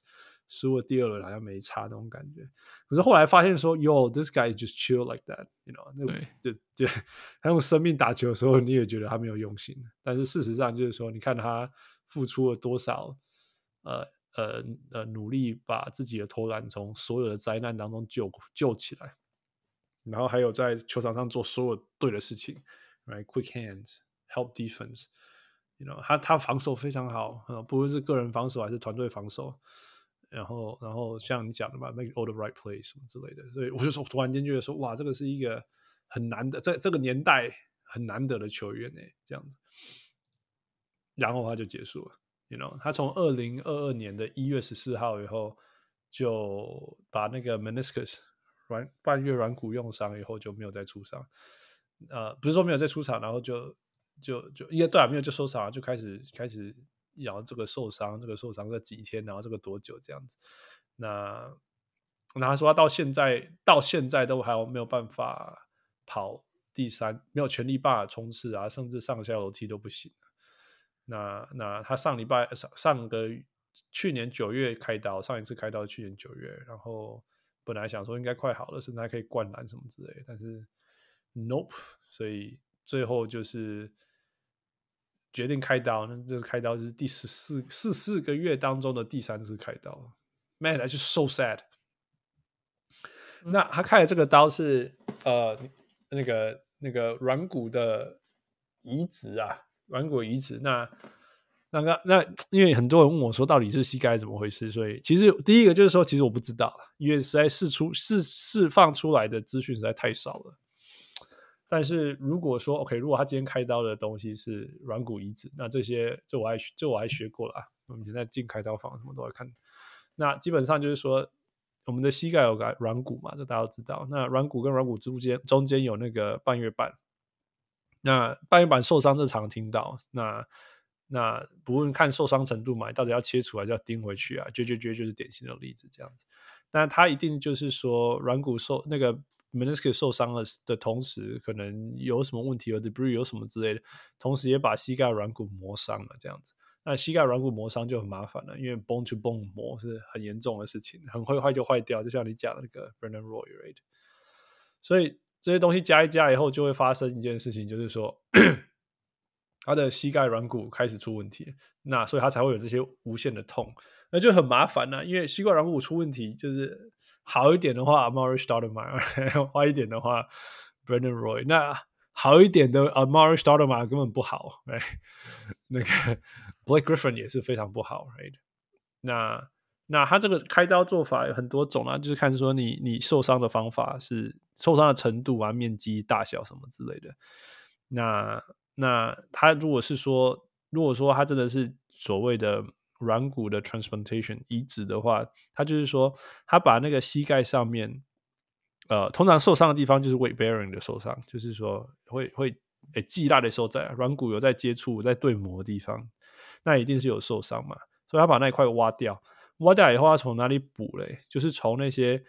输了第二轮好像没差那种感觉，可是后来发现说，Yo，this guy just chill like that，you know，那就就他用生命打球的时候，你也觉得他没有用心。但是事实上就是说，你看他付出了多少，呃呃呃，努力把自己的投篮从所有的灾难当中救救起来，然后还有在球场上做所有对的事情，right，quick hands，help defense，you know，他他防守非常好，呃，不论是个人防守还是团队防守。然后，然后像你讲的嘛，make all the right plays 什么之类的，所以我就说，突然间觉得说，哇，这个是一个很难的，在这个年代很难得的球员呢，这样子。然后他就结束了，you know，他从二零二二年的一月十四号以后，就把那个 meniscus 软半月软骨用伤以后就没有再出场，呃，不是说没有再出场，然后就就就应该对啊，没有就受伤，就开始开始。然后这个受伤，这个受伤这几天，然后这个多久这样子？那那他说他到现在到现在都还没有办法跑第三，没有全力办法冲刺啊，甚至上下楼梯都不行。那那他上礼拜上上个去年九月开刀，上一次开刀去年九月，然后本来想说应该快好了，甚至还可以灌篮什么之类，但是 nope，所以最后就是决定开刀。那这个开刀就是第十四四四个月当中的第三次开刀，man，那就 so sad。那他开的这个刀是呃那个那个软骨的移植啊，软骨移植。那那个那因为很多人问我说到底是膝盖怎么回事，所以其实第一个就是说其实我不知道，因为实在释出释释放出来的资讯实在太少了。但是如果说 OK，如果他今天开刀的东西是软骨移植，那这些这我还这我还学过了啊，我们现在进开刀房什么都要看。那基本上就是说。我们的膝盖有个软骨嘛，这大家都知道。那软骨跟软骨中间中间有那个半月板，那半月板受伤这常听到。那那不论看受伤程度嘛，到底要切除还是要钉回去啊？绝绝绝就是典型的例子这样子。但它一定就是说软骨受那个 meniscus 受伤了的同时，可能有什么问题，有 debris 有什么之类的，同时也把膝盖软骨磨伤了这样子。那膝盖软骨磨伤就很麻烦了，因为 bone to bone 磨是很严重的事情，很会坏就坏掉，就像你讲的那个 Brandon Roy，right？所以这些东西加一加以后，就会发生一件事情，就是说 他的膝盖软骨开始出问题，那所以他才会有这些无限的痛，那就很麻烦了。因为膝盖软骨出问题，就是好一点的话，Amar'e Stoudemire；坏一点的话，Brandon Roy。那好一点的 Amar'e Stoudemire 根本不好，哎，那个 Blake Griffin 也是非常不好，right？那那他这个开刀做法有很多种啊，就是看说你你受伤的方法是受伤的程度啊、面积大小什么之类的。那那他如果是说，如果说他真的是所谓的软骨的 transplantation 移植的话，他就是说他把那个膝盖上面。呃，通常受伤的地方就是 weight bearing 的受伤，就是说会会诶，肌大的时候在软骨有在接触、在对磨的地方，那一定是有受伤嘛。所以他把那一块挖掉，挖掉以后要从哪里补嘞？就是从那些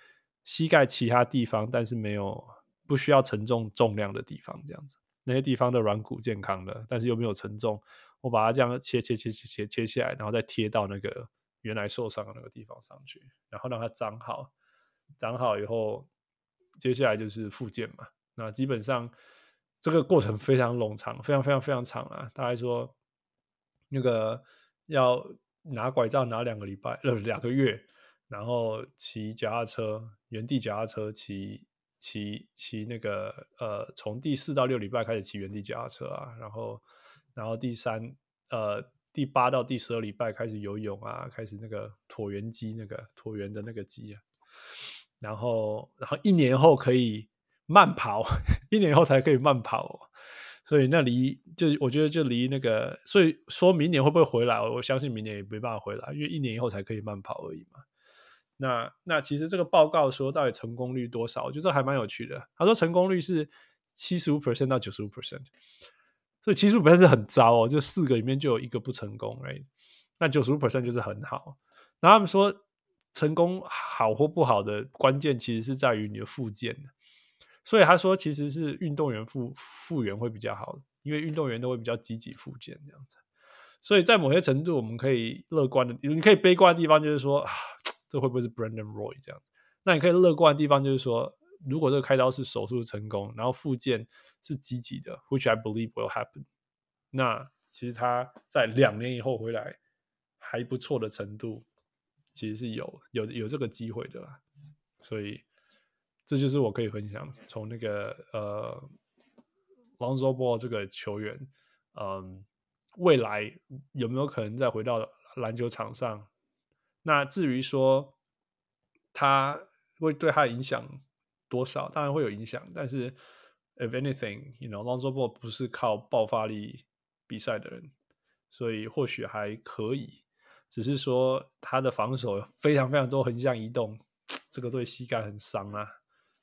膝盖其他地方，但是没有不需要承重重量的地方，这样子，那些地方的软骨健康的，但是又没有承重，我把它这样切切切切切切下来，然后再贴到那个原来受伤的那个地方上去，然后让它长好，长好以后。接下来就是复健嘛，那基本上这个过程非常冗长，非常非常非常长啊。大概说那个要拿拐杖拿两个礼拜，呃，两个月，然后骑脚踏车，原地脚踏车骑骑骑那个呃，从第四到六礼拜开始骑原地脚踏车啊，然后然后第三呃第八到第十二礼拜开始游泳啊，开始那个椭圆机那个椭圆的那个机啊。然后，然后一年后可以慢跑，一年后才可以慢跑，所以那离就我觉得就离那个，所以说明年会不会回来？我相信明年也没办法回来，因为一年以后才可以慢跑而已嘛。那那其实这个报告说到底成功率多少？我觉得这还蛮有趣的。他说成功率是七十五 percent 到九十五 percent，所以七十五 percent 是很糟哦，就四个里面就有一个不成功，right？那九十五 percent 就是很好。然后他们说。成功好或不好的关键其实是在于你的复健，所以他说其实是运动员复复原会比较好，因为运动员都会比较积极复健这样子。所以在某些程度，我们可以乐观的，你可以悲观的地方就是说，啊，这会不会是 Brandon Roy 这样？那你可以乐观的地方就是说，如果这个开刀是手术成功，然后复健是积极的，which I believe will happen，那其实他在两年以后回来还不错的程度。其实是有有有这个机会的啦，所以这就是我可以分享从那个呃，Lonzo Ball 这个球员，嗯、未来有没有可能再回到篮球场上？那至于说他会对他的影响多少，当然会有影响。但是，if anything，you know，Lonzo Ball 不是靠爆发力比赛的人，所以或许还可以。只是说他的防守非常非常多横向移动，这个对膝盖很伤啊。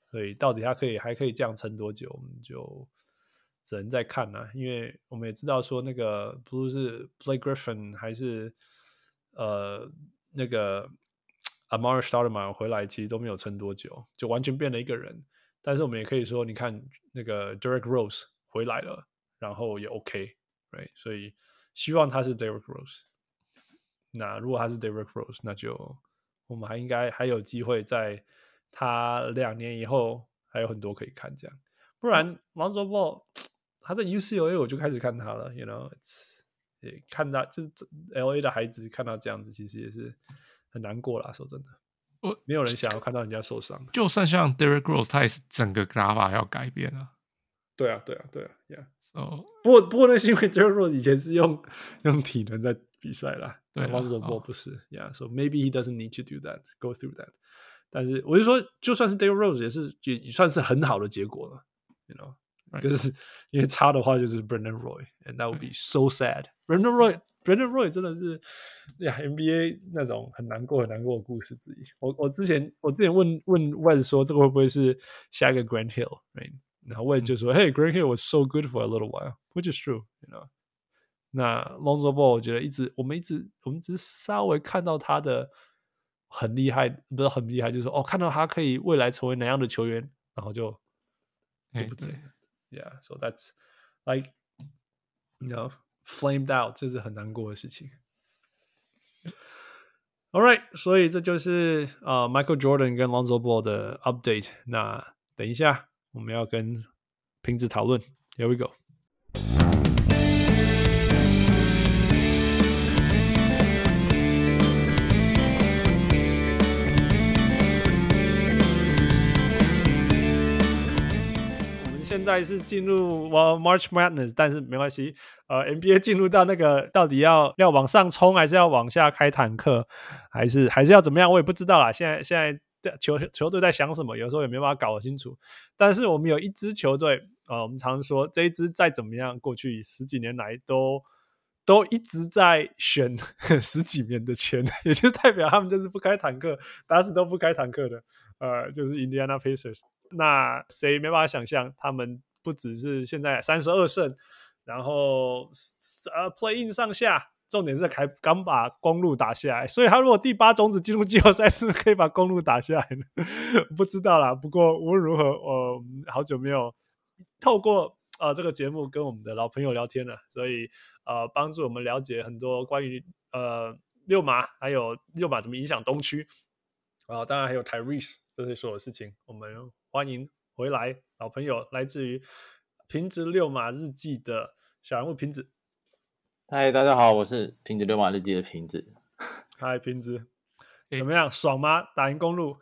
所以到底他可以还可以这样撑多久，我们就只能再看了。因为我们也知道说那个不是 Blake Griffin 还是呃那个 Amar'e Stoudemire 回来，其实都没有撑多久，就完全变了一个人。但是我们也可以说，你看那个 Derrick Rose 回来了，然后也 OK。，right？所以希望他是 Derrick Rose。那如果他是 Derrick Rose，那就我们还应该还有机会在他两年以后还有很多可以看这样。不然 Lonzo Ball 他在 UCLA 我就开始看他了，you know，it's, 也看到就是 LA 的孩子看到这样子，其实也是很难过啦。说真的，我没有人想要看到人家受伤。就算像 Derrick Rose，他也是整个打法要改变啊。对啊，对啊，对啊，Yeah。哦，不过不过那是因为 Derrick Rose 以前是用用体能在比赛啦，对，Lonzo Ball 不是，Yeah，so maybe he doesn't need to do that, go through that。但是我就说，就算是 Derrick Rose 也是也也算是很好的结果了，you know。就是因为差的话，就是 Brandon Roy，and that would be so sad。Brandon Roy，Brandon Roy 真的是呀，NBA 那种很难过、很难过的故事之一。我我之前我之前问问 Wes 说，这个会不会是下一个 Grant Hill？Right？然后 Wes 就说、嗯、：“Hey，Grant Hill was so good for a little while，which is true，you know。”那 Lonzo Ball 我觉得一直我们一直我们只是稍微看到他的很厉害，不是很厉害，就是说哦，看到他可以未来成为哪样的球员，然后就对不对 ？Yeah, so that's like, you know, flamed out，这是很难过的事情。All right，所以这就是呃、uh, Michael Jordan 跟 Lonzo Ball 的 update。那等一下我们要跟瓶子讨论。Here we go。 现在是进入 March Madness，但是没关系。呃，NBA 进入到那个到底要要往上冲，还是要往下开坦克，还是还是要怎么样？我也不知道啦。现在现在球球队在想什么，有时候也没办法搞清楚。但是我们有一支球队，呃，我们常说这一支再怎么样，过去十几年来都都一直在选 十几年的签，也就代表他们就是不开坦克，打死都不开坦克的。呃，就是 Indiana Pacers。那谁没办法想象，他们不只是现在三十二胜，然后呃 Play In 上下，重点是还刚把公路打下来。所以他如果第八种子进入季后赛，是不是可以把公路打下来呢？不知道啦。不过无论如何，呃，好久没有透过呃这个节目跟我们的老朋友聊天了，所以呃帮助我们了解很多关于呃六马，还有六马怎么影响东区啊、当然还有 Tyrese 这些所有事情，我们。欢迎回来，老朋友，来自于《平直六马日记》的小人物瓶子。嗨，大家好，我是《平子六马日记》的瓶子。嗨，瓶子，怎么样？爽吗？打赢公路？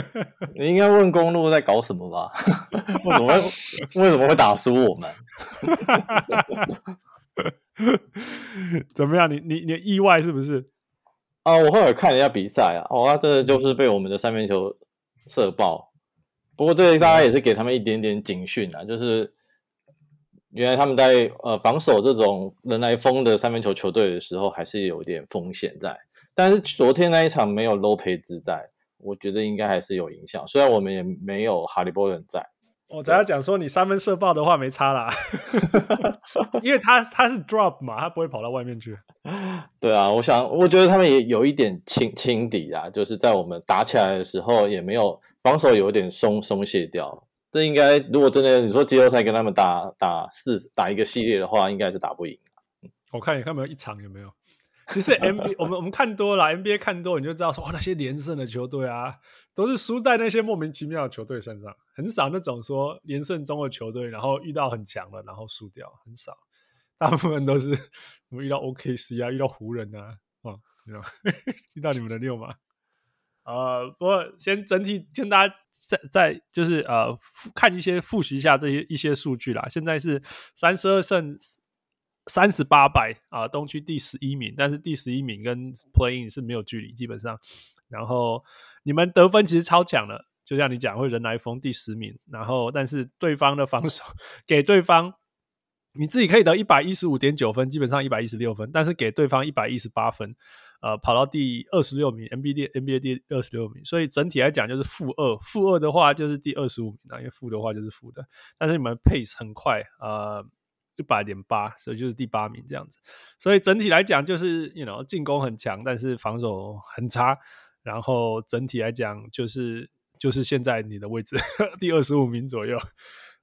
你应该问公路在搞什么吧？为什么会为什么会打输我们？怎么样？你你你意外是不是？啊，我后来看了一下比赛啊，哦，那真的就是被我们的三分球射爆。不过，这个大概也是给他们一点点警讯啊，就是原来他们在呃防守这种人来疯的三分球球队的时候，还是有点风险在。但是昨天那一场没有洛佩兹在，我觉得应该还是有影响。虽然我们也没有哈利波特在。我只要讲说，你三分射爆的话没差啦，因为他他是 drop 嘛，他不会跑到外面去。对啊，我想我觉得他们也有一点轻轻敌啊，就是在我们打起来的时候也没有。防守有点松松懈掉，这应该如果真的你说季后赛跟他们打打四打一个系列的话，应该是打不赢。我看你看没有一场有没有？其实 NBA 我们我们看多了 NBA 看多，你就知道说哇那些连胜的球队啊，都是输在那些莫名其妙的球队身上，很少那种说连胜中的球队，然后遇到很强的然后输掉，很少，大部分都是 我们遇到 OKC 啊，遇到湖人啊，哦，遇到你们的六嘛。呃，不过先整体跟大家再再就是呃看一些复习一下这些一些数据啦。现在是三十二胜三十八败啊，东区第十一名，但是第十一名跟 Playing 是没有距离，基本上。然后你们得分其实超强了，就像你讲会人来疯第十名，然后但是对方的防守给对方，你自己可以得一百一十五点九分，基本上一百一十六分，但是给对方一百一十八分。呃，跑到第二十六名，NBA NBA 第二十六名，所以整体来讲就是负二，负二的话就是第二十五名啊，因为负的话就是负的。但是你们 pace 很快，呃，一百点八，所以就是第八名这样子。所以整体来讲就是，you know，进攻很强，但是防守很差。然后整体来讲就是就是现在你的位置 第二十五名左右。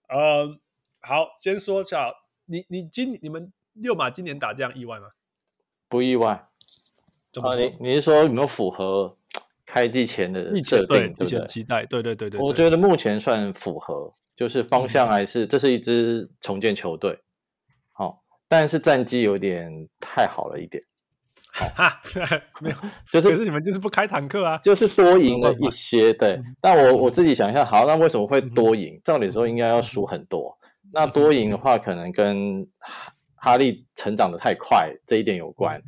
呃，好，先说一下，你你今你们。六马今年打这样意外吗？不意外。啊，你你是说有没有符合开季前的设定？对不对？期待，对对对对。我觉得目前算符合，就是方向还是、嗯、这是一支重建球队，好、哦，但是战绩有点太好了一点。哈，没有，就是可是你们就是不开坦克啊，就是多赢了 一些，对。但我我自己想一下，好，那为什么会多赢？照理说应该要输很多。那多赢的话，可能跟哈利成长的太快这一点有关。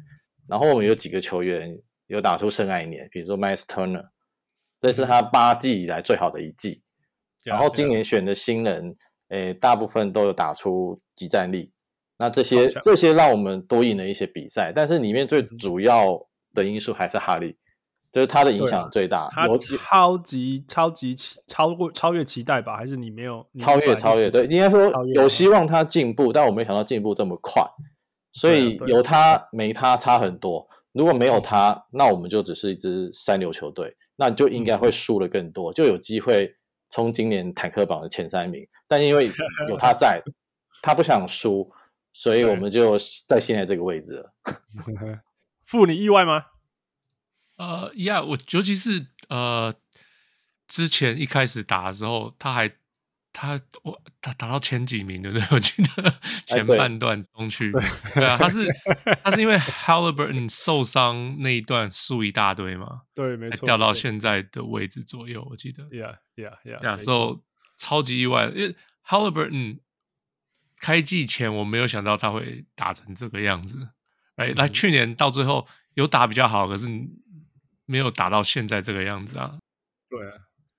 然后我们有几个球员有打出生涯年，比如说 Miles Turner，这是他八季以来最好的一季。然后今年选的新人，诶，大部分都有打出即战力。那这些这些让我们多赢了一些比赛，但是里面最主要的因素还是哈利，就是他的影响最大。他超级超级超过超越期待吧？还是你没有超越超越？对，应该说有希望他进步，但我没想到进步这么快。所以有他没他差很多。如果没有他，那我们就只是一支三流球队，那就应该会输的更多，就有机会冲今年坦克榜的前三名。但因为有他在，他不想输。所以我们就在现在这个位置了。傅，你意外吗？呃，呀，我尤其是呃，之前一开始打的时候，他还他我他打到前几名，对不对？我记得前半段中区，对，对啊，他是 他是因为 Haliburton 受伤那一段输一大堆嘛，对，没错，掉到现在的位置左右，我记得，Yeah，Yeah，Yeah，那时候超级意外，因为 Haliburton。开季前我没有想到他会打成这个样子，哎，那去年到最后有打比较好，可是没有打到现在这个样子啊。对啊，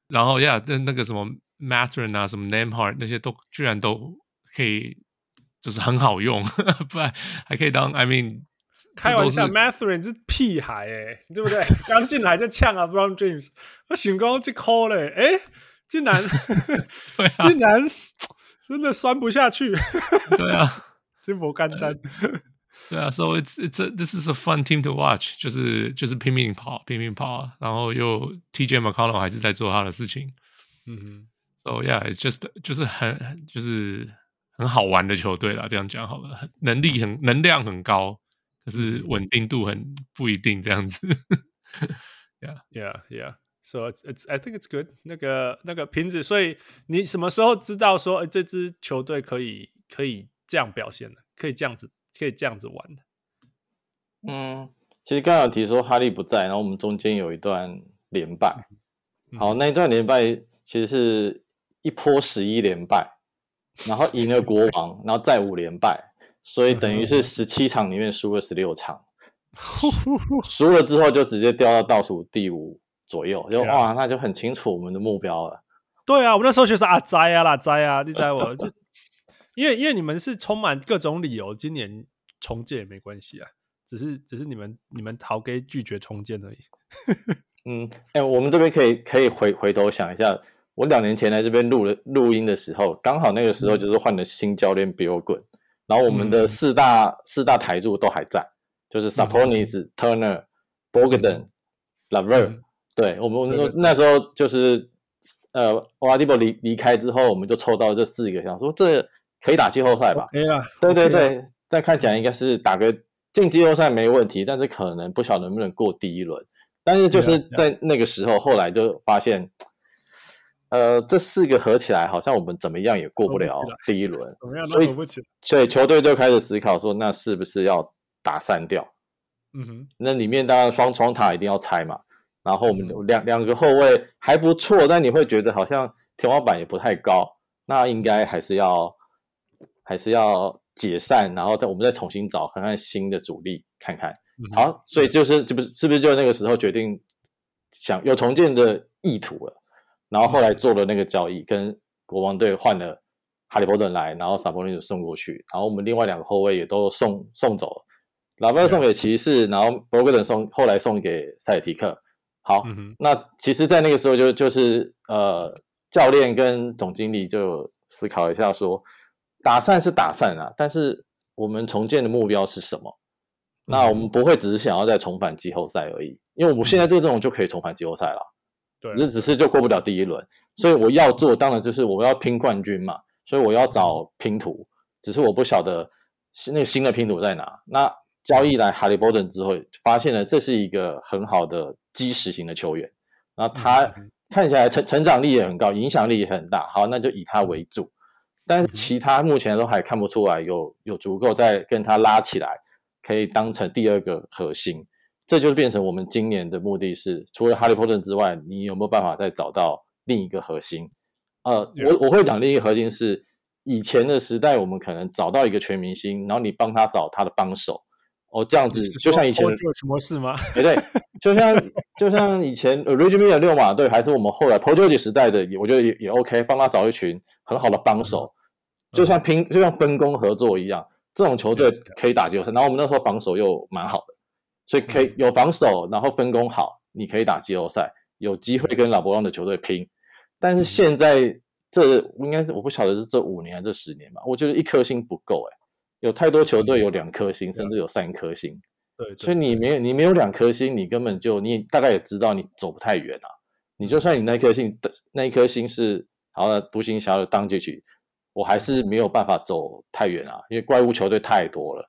然后呀，那那个什么 Mathurin 啊，什么 Namehard 那些都居然都可以，就是很好用，不然还可以当 I mean 开玩笑，Mathurin 是屁孩哎、欸，对不对？刚进来就呛啊，Brown James，我想讲这抠嘞，哎，竟然，竟然。真的酸不下去，对啊，真不干单，对啊，So it's it's a, this is a fun team to watch，就是就是拼命跑，拼命跑，然后又 TJ McConnell 还是在做他的事情，嗯哼，So yeah，it's just 就是很就是很好玩的球队啦，这样讲好了，能力很能量很高，可是稳定度很不一定这样子，Yeah。Yeah yeah。So it's, it's I think it's good 那。个那个瓶子，所以你什么时候知道说，哎，这支球队可以可以这样表现的，可以这样子，可以这样子玩的？嗯，其实刚刚有提说哈利不在，然后我们中间有一段连败。嗯、好，那一段连败其实是一波十一连败，然后赢了国王，然后再五连败，所以等于是十七场里面输了十六场，输了之后就直接掉到倒数第五。左右就哇，那就很清楚我们的目标了。对啊，我那时候就是啊，摘啊啦，摘啊，你摘我就，因为因为你们是充满各种理由，今年重建也没关系啊，只是只是你们你们逃给拒绝重建而已。嗯，哎、欸，我们这边可以可以回回头想一下，我两年前来这边录了录音的时候，刚好那个时候就是换了新教练 Bill Good，然后我们的四大、嗯、四大台柱都还在，就是 Saponis、嗯、Turner、Bogdan、嗯、LeVert。对我们，我们说那时候就是，呃，Oladipo 离离开之后，我们就抽到这四个，想说这可以打季后赛吧？对啊，对对对，但看起来应该是打个进季后赛没问题，但是可能不晓得能不能过第一轮。但是就是在那个时候，后来就发现，呃，这四个合起来好像我们怎么样也过不了第一轮，所以所以球队就开始思考说，那是不是要打散掉？嗯哼，那里面当然双双塔一定要拆嘛。然后我们两两个后卫还不错，但你会觉得好像天花板也不太高，那应该还是要还是要解散，然后再我们再重新找看看新的主力看看。好，所以就是这不是是不是就那个时候决定想有重建的意图了，然后后来做了那个交易，跟国王队换了哈利波特来，然后萨博尼斯送过去，然后我们另外两个后卫也都送送走了，老贝送给骑士，然后博格顿送后来送给塞尔提克。好，嗯、那其实，在那个时候就就是呃，教练跟总经理就思考一下说，打散是打散啊，但是我们重建的目标是什么？嗯、那我们不会只是想要再重返季后赛而已，因为我们现在这种就可以重返季后赛了，对、嗯，只是只是就过不了第一轮，所以我要做，当然就是我要拼冠军嘛，所以我要找拼图，只是我不晓得新那个新的拼图在哪？那交易来哈利波顿之后，发现了这是一个很好的基石型的球员，然后他看起来成成长力也很高，影响力也很大。好，那就以他为主。但是其他目前都还看不出来有有足够再跟他拉起来，可以当成第二个核心。这就是变成我们今年的目的是，除了哈利波特之外，你有没有办法再找到另一个核心？呃，我我会讲另一个核心是以前的时代，我们可能找到一个全明星，然后你帮他找他的帮手，哦，这样子就像以前做什么事吗？对对，就像就像以前 Reggie Miller 六马队，还是我们后来 Paul George 时代的，我觉得也也 OK，帮他找一群很好的帮手。嗯就像拼，就像分工合作一样，这种球队可以打季后赛。然后我们那时候防守又蛮好的，所以可以有防守，然后分工好，你可以打季后赛，有机会跟老伯朗的球队拼。但是现在这应该是我不晓得是这五年还是这十年吧，我觉得一颗星不够哎，有太多球队有两颗星，甚至有三颗星。对，所以你没有你没有两颗星，你根本就你大概也知道你走不太远啊。你就算你那颗星的那一颗星是好的独行侠的当进去。我还是没有办法走太远啊，因为怪物球队太多了，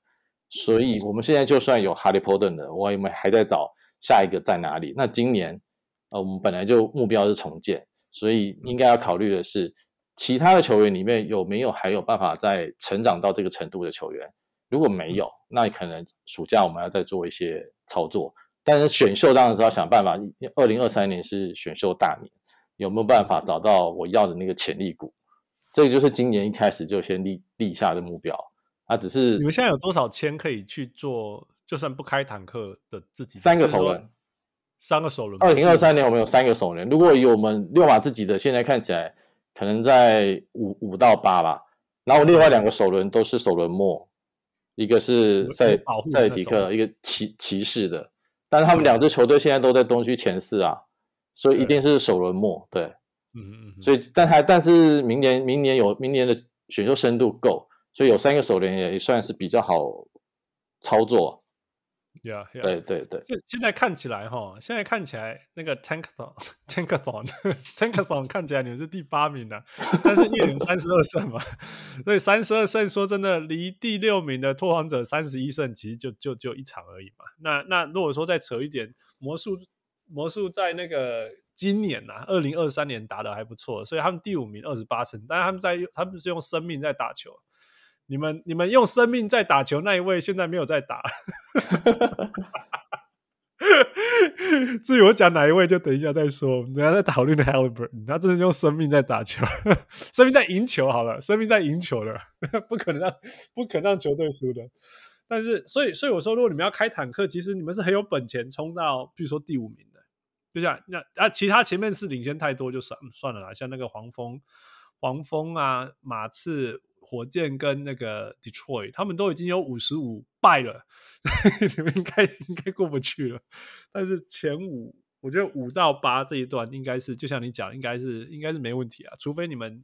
所以我们现在就算有哈利波特的，我们还在找下一个在哪里。那今年，呃，我们本来就目标是重建，所以应该要考虑的是，其他的球员里面有没有还有办法再成长到这个程度的球员？如果没有，那可能暑假我们要再做一些操作。但是选秀当然是要想办法，二零二三年是选秀大年，有没有办法找到我要的那个潜力股？这个就是今年一开始就先立立下的目标，啊，只是你们现在有多少签可以去做？就算不开坦克的自己三个首轮，三个首轮。二零二三年我们有三个首轮，如果有我们六马自己的，现在看起来可能在五五到八吧。然后另外两个首轮都是首轮末，一个是赛赛尔提克，一个骑骑士的，但是他们两支球队现在都在东区前四啊，所以一定是首轮末，对。嗯嗯嗯，所以但还但是明年明年有明年的选秀深度够，所以有三个首轮也算是比较好操作。Yeah, yeah. 对对对。现现在看起来哈，现在看起来那个 Tankathon Tankathon Tankathon 看起来你们是第八名的，啊，但是因为你们三十二胜嘛，所以三十二胜说真的离第六名的拓荒者三十一胜其实就就就一场而已嘛。那那如果说再扯一点，魔术魔术在那个。今年呐、啊，二零二三年打的还不错，所以他们第五名二十八胜，但是他们在他们是用生命在打球。你们你们用生命在打球那一位现在没有在打。至于我讲哪一位，就等一下再说。我们等下在讨论的 Haliburton，他真的是用生命在打球，生命在赢球好了，生命在赢球了，不可能让不可能让球队输的。但是，所以所以我说，如果你们要开坦克，其实你们是很有本钱冲到，比如说第五名的。就像那啊，其他前面是领先太多，就算算了啦。像那个黄蜂、黄蜂啊、马刺、火箭跟那个 Detroit，他们都已经有五十五败了，你们应该应该过不去了。但是前五，我觉得五到八这一段应该是，就像你讲，应该是应该是没问题啊。除非你们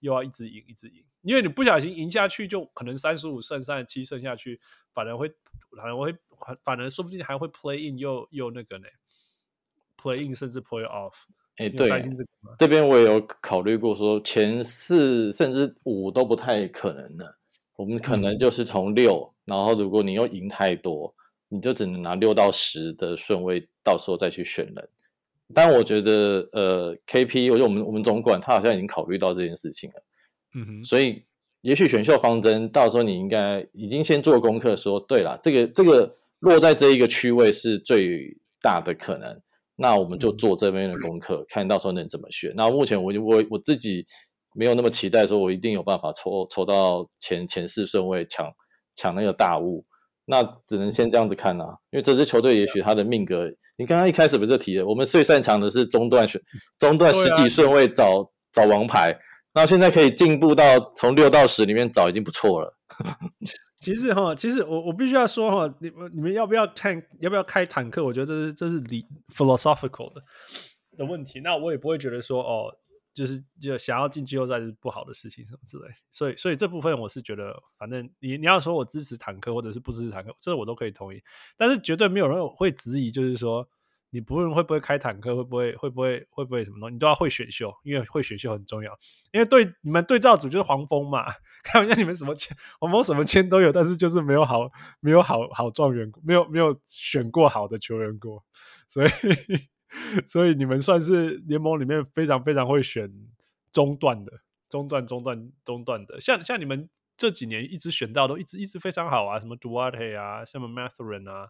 又要一直赢，一直赢，因为你不小心赢下去，就可能三十五胜、三十七胜下去，反而会反而会反而说不定还会 play in 又又那个呢。play in 甚至 play off，哎，对，这边我也有考虑过，说前四甚至五都不太可能的。我们可能就是从六，然后如果你又赢太多，你就只能拿六到十的顺位，到时候再去选人。但我觉得，呃，KP，我觉得我们我们总管他好像已经考虑到这件事情了。嗯哼，所以也许选秀方针到时候你应该已经先做功课，说对了，这个这个落在这一个区位是最大的可能。那我们就做这边的功课，嗯、看到时候能怎么选。那目前我我我自己没有那么期待，说我一定有办法抽抽到前前四顺位抢抢那个大物。那只能先这样子看啊，因为这支球队也许他的命格，你刚刚一开始不是提了，我们最擅长的是中段选中段十几顺位找、啊、找王牌，那现在可以进步到从六到十里面找已经不错了。其实哈，其实我我必须要说哈，你们你们要不要看，要不要开坦克？我觉得这是这是理 philosophical 的的问题。那我也不会觉得说哦，就是就想要进季后赛是不好的事情什么之类。所以所以这部分我是觉得，反正你你要说我支持坦克或者是不支持坦克，这我都可以同意。但是绝对没有人会质疑，就是说你不论会不会开坦克，会不会会不会会不会什么东西，你都要会选秀，因为会选秀很重要。因为对你们对照组就是黄蜂嘛，开玩笑，你们什么签黄蜂什么签都有，但是就是没有好没有好好状元，没有没有选过好的球员过，所以 所以你们算是联盟里面非常非常会选中段的中段中段中段的，像像你们这几年一直选到都一直一直非常好啊，什么 Duarte 啊，什么 Mathurin 啊。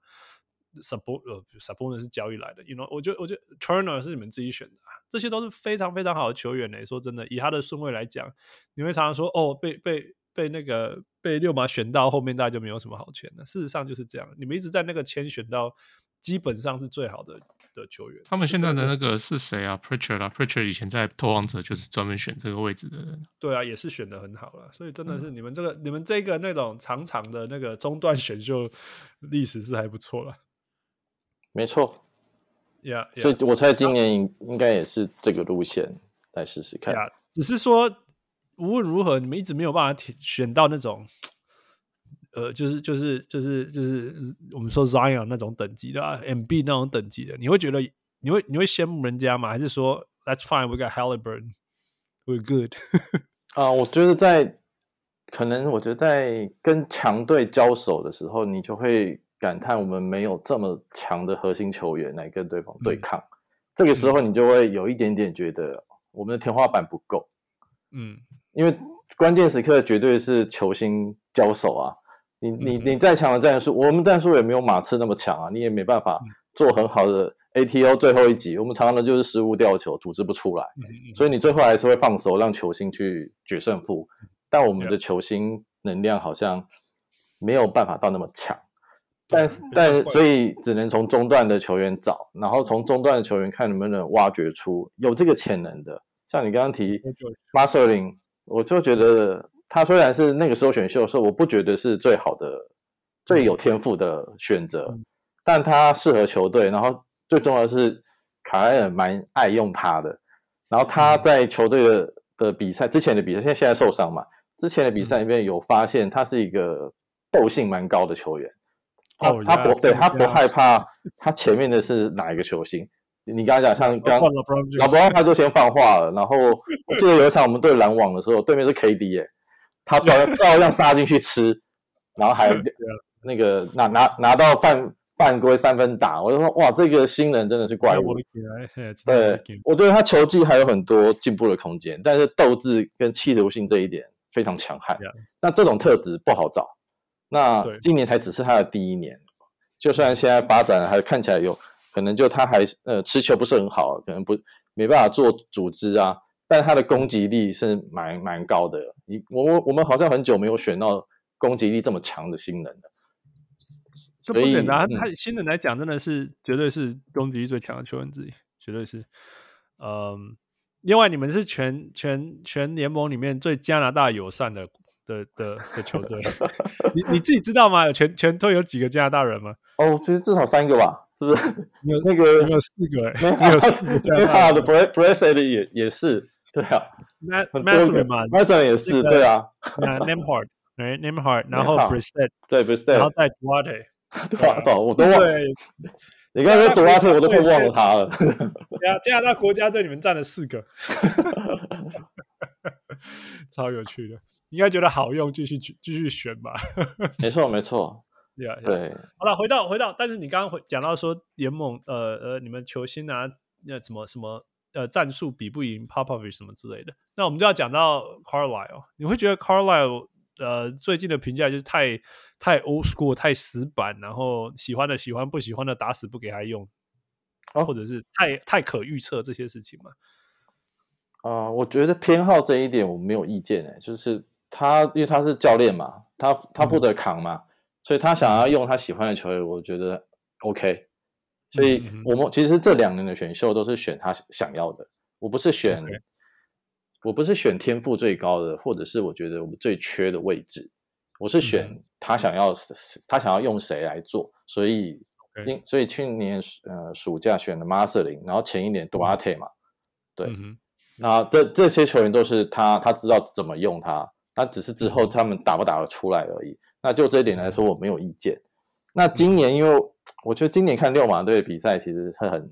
Support 呃 support 是交易来的，you know，我觉得我觉得 Turner 是你们自己选的，啊，这些都是非常非常好的球员呢。说真的，以他的顺位来讲，你会常常说哦，被被被那个被六马选到后面，大家就没有什么好签的。事实上就是这样，你们一直在那个签选到基本上是最好的的球员。他们现在的那个是谁啊？Pritchard 啊，Pritchard 以前在拓荒者就是专门选这个位置的人。对啊，也是选的很好了。所以真的是你们这个、嗯、你们这个那种长长的那个中段选秀历史是还不错了。没错，Yeah, yeah. 所以我猜今年应应该也是这个路线来试试看。Yeah, 只是说无论如何，你们一直没有办法选到那种，呃，就是就是就是就是我们说 Zion 那种等级的啊，MB 那种等级的，你会觉得你会你会羡慕人家吗？还是说 That's fine, we got Halliburton, we're good？啊，uh, 我觉得在可能我觉得在跟强队交手的时候，你就会。感叹我们没有这么强的核心球员来跟对方对抗，嗯、这个时候你就会有一点点觉得我们的天花板不够，嗯，因为关键时刻绝对是球星交手啊，你你你再强的战术，我们战术也没有马刺那么强啊，你也没办法做很好的 ATO 最后一集，我们常常的就是失误掉球，组织不出来，所以你最后还是会放手让球星去决胜负，但我们的球星能量好像没有办法到那么强。但是，但，所以只能从中段的球员找，然后从中段的球员看能不能挖掘出有这个潜能的。像你刚刚提 Mathurin，我就觉得他虽然是那个时候选秀的时候，我不觉得是最好的、最有天赋的选择，但他适合球队。然后最重要的是，卡莱尔蛮爱用他的。然后他在球队的的比赛之前的比赛，现在现在受伤嘛，之前的比赛里面有发现他是一个斗性蛮高的球员。他他不对，他不害怕，他前面的是哪一个球星？你刚才讲像刚老布朗，他就先放话了。然后我记得有一场我们对篮网的时候，对面是 KD 耶，他照样照样杀进去吃，然后还那个拿拿拿到犯犯规三分打，我就说哇，这个新人真的是怪物。对，我觉得他球技还有很多进步的空间，但是斗志跟企图性这一点非常强悍。那这种特质不好找。那今年才只是他的第一年，就算现在发展还看起来有可能，就他还呃持球不是很好，可能不没办法做组织啊，但他的攻击力是蛮蛮高的。你我我我们好像很久没有选到攻击力这么强的新人了。这不简单，他新人来讲真的是绝对是攻击力最强的球员之一，绝对是。嗯，另外你们是全全全联盟里面最加拿大友善的。的的的球队，你你自己知道吗？有全全队有几个加拿大人吗？哦，其实至少三个吧，是不是？有那个有没有四个？哎，有四个加拿大的，Brissett 也也是，对啊，Mathurin 嘛，Mathurin 也是，对啊，Nembhard，哎，Nembhard，然后 Brissett，对 Brissett，然后再 Duarte，对啊，我都忘了。你刚才说 Duarte，我都快忘了他了。加加拿大国家队你们占了四个，超有趣的。应该觉得好用，继续继续选吧。没错，没错。对啊，对。好了，回到回到，但是你刚刚讲到说联盟，呃呃，你们球星啊，那什么什么呃战术比不赢 Popovich 什么之类的，那我们就要讲到 Carlisle。你会觉得 Carlisle 呃最近的评价就是太太 old school，太死板，然后喜欢的喜欢，不喜欢的打死不给他用，哦、或者是太太可预测这些事情嘛？啊、呃，我觉得偏好这一点我没有意见诶，就是。他因为他是教练嘛，他他负责扛嘛，嗯、所以他想要用他喜欢的球员，我觉得 OK。所以我们其实这两年的选秀都是选他想要的，我不是选.我不是选天赋最高的，或者是我觉得我们最缺的位置，我是选他想要、嗯、他想要用谁来做。所以，Okay. 所以去年呃暑假选了 Mathurin，然后前一年 Duarte 嘛，对，嗯、那这这些球员都是他他知道怎么用他。那只是之后他们打不打得出来而已。那就这一点来说，我没有意见。那今年因为我觉得今年看六马队比赛，其实是很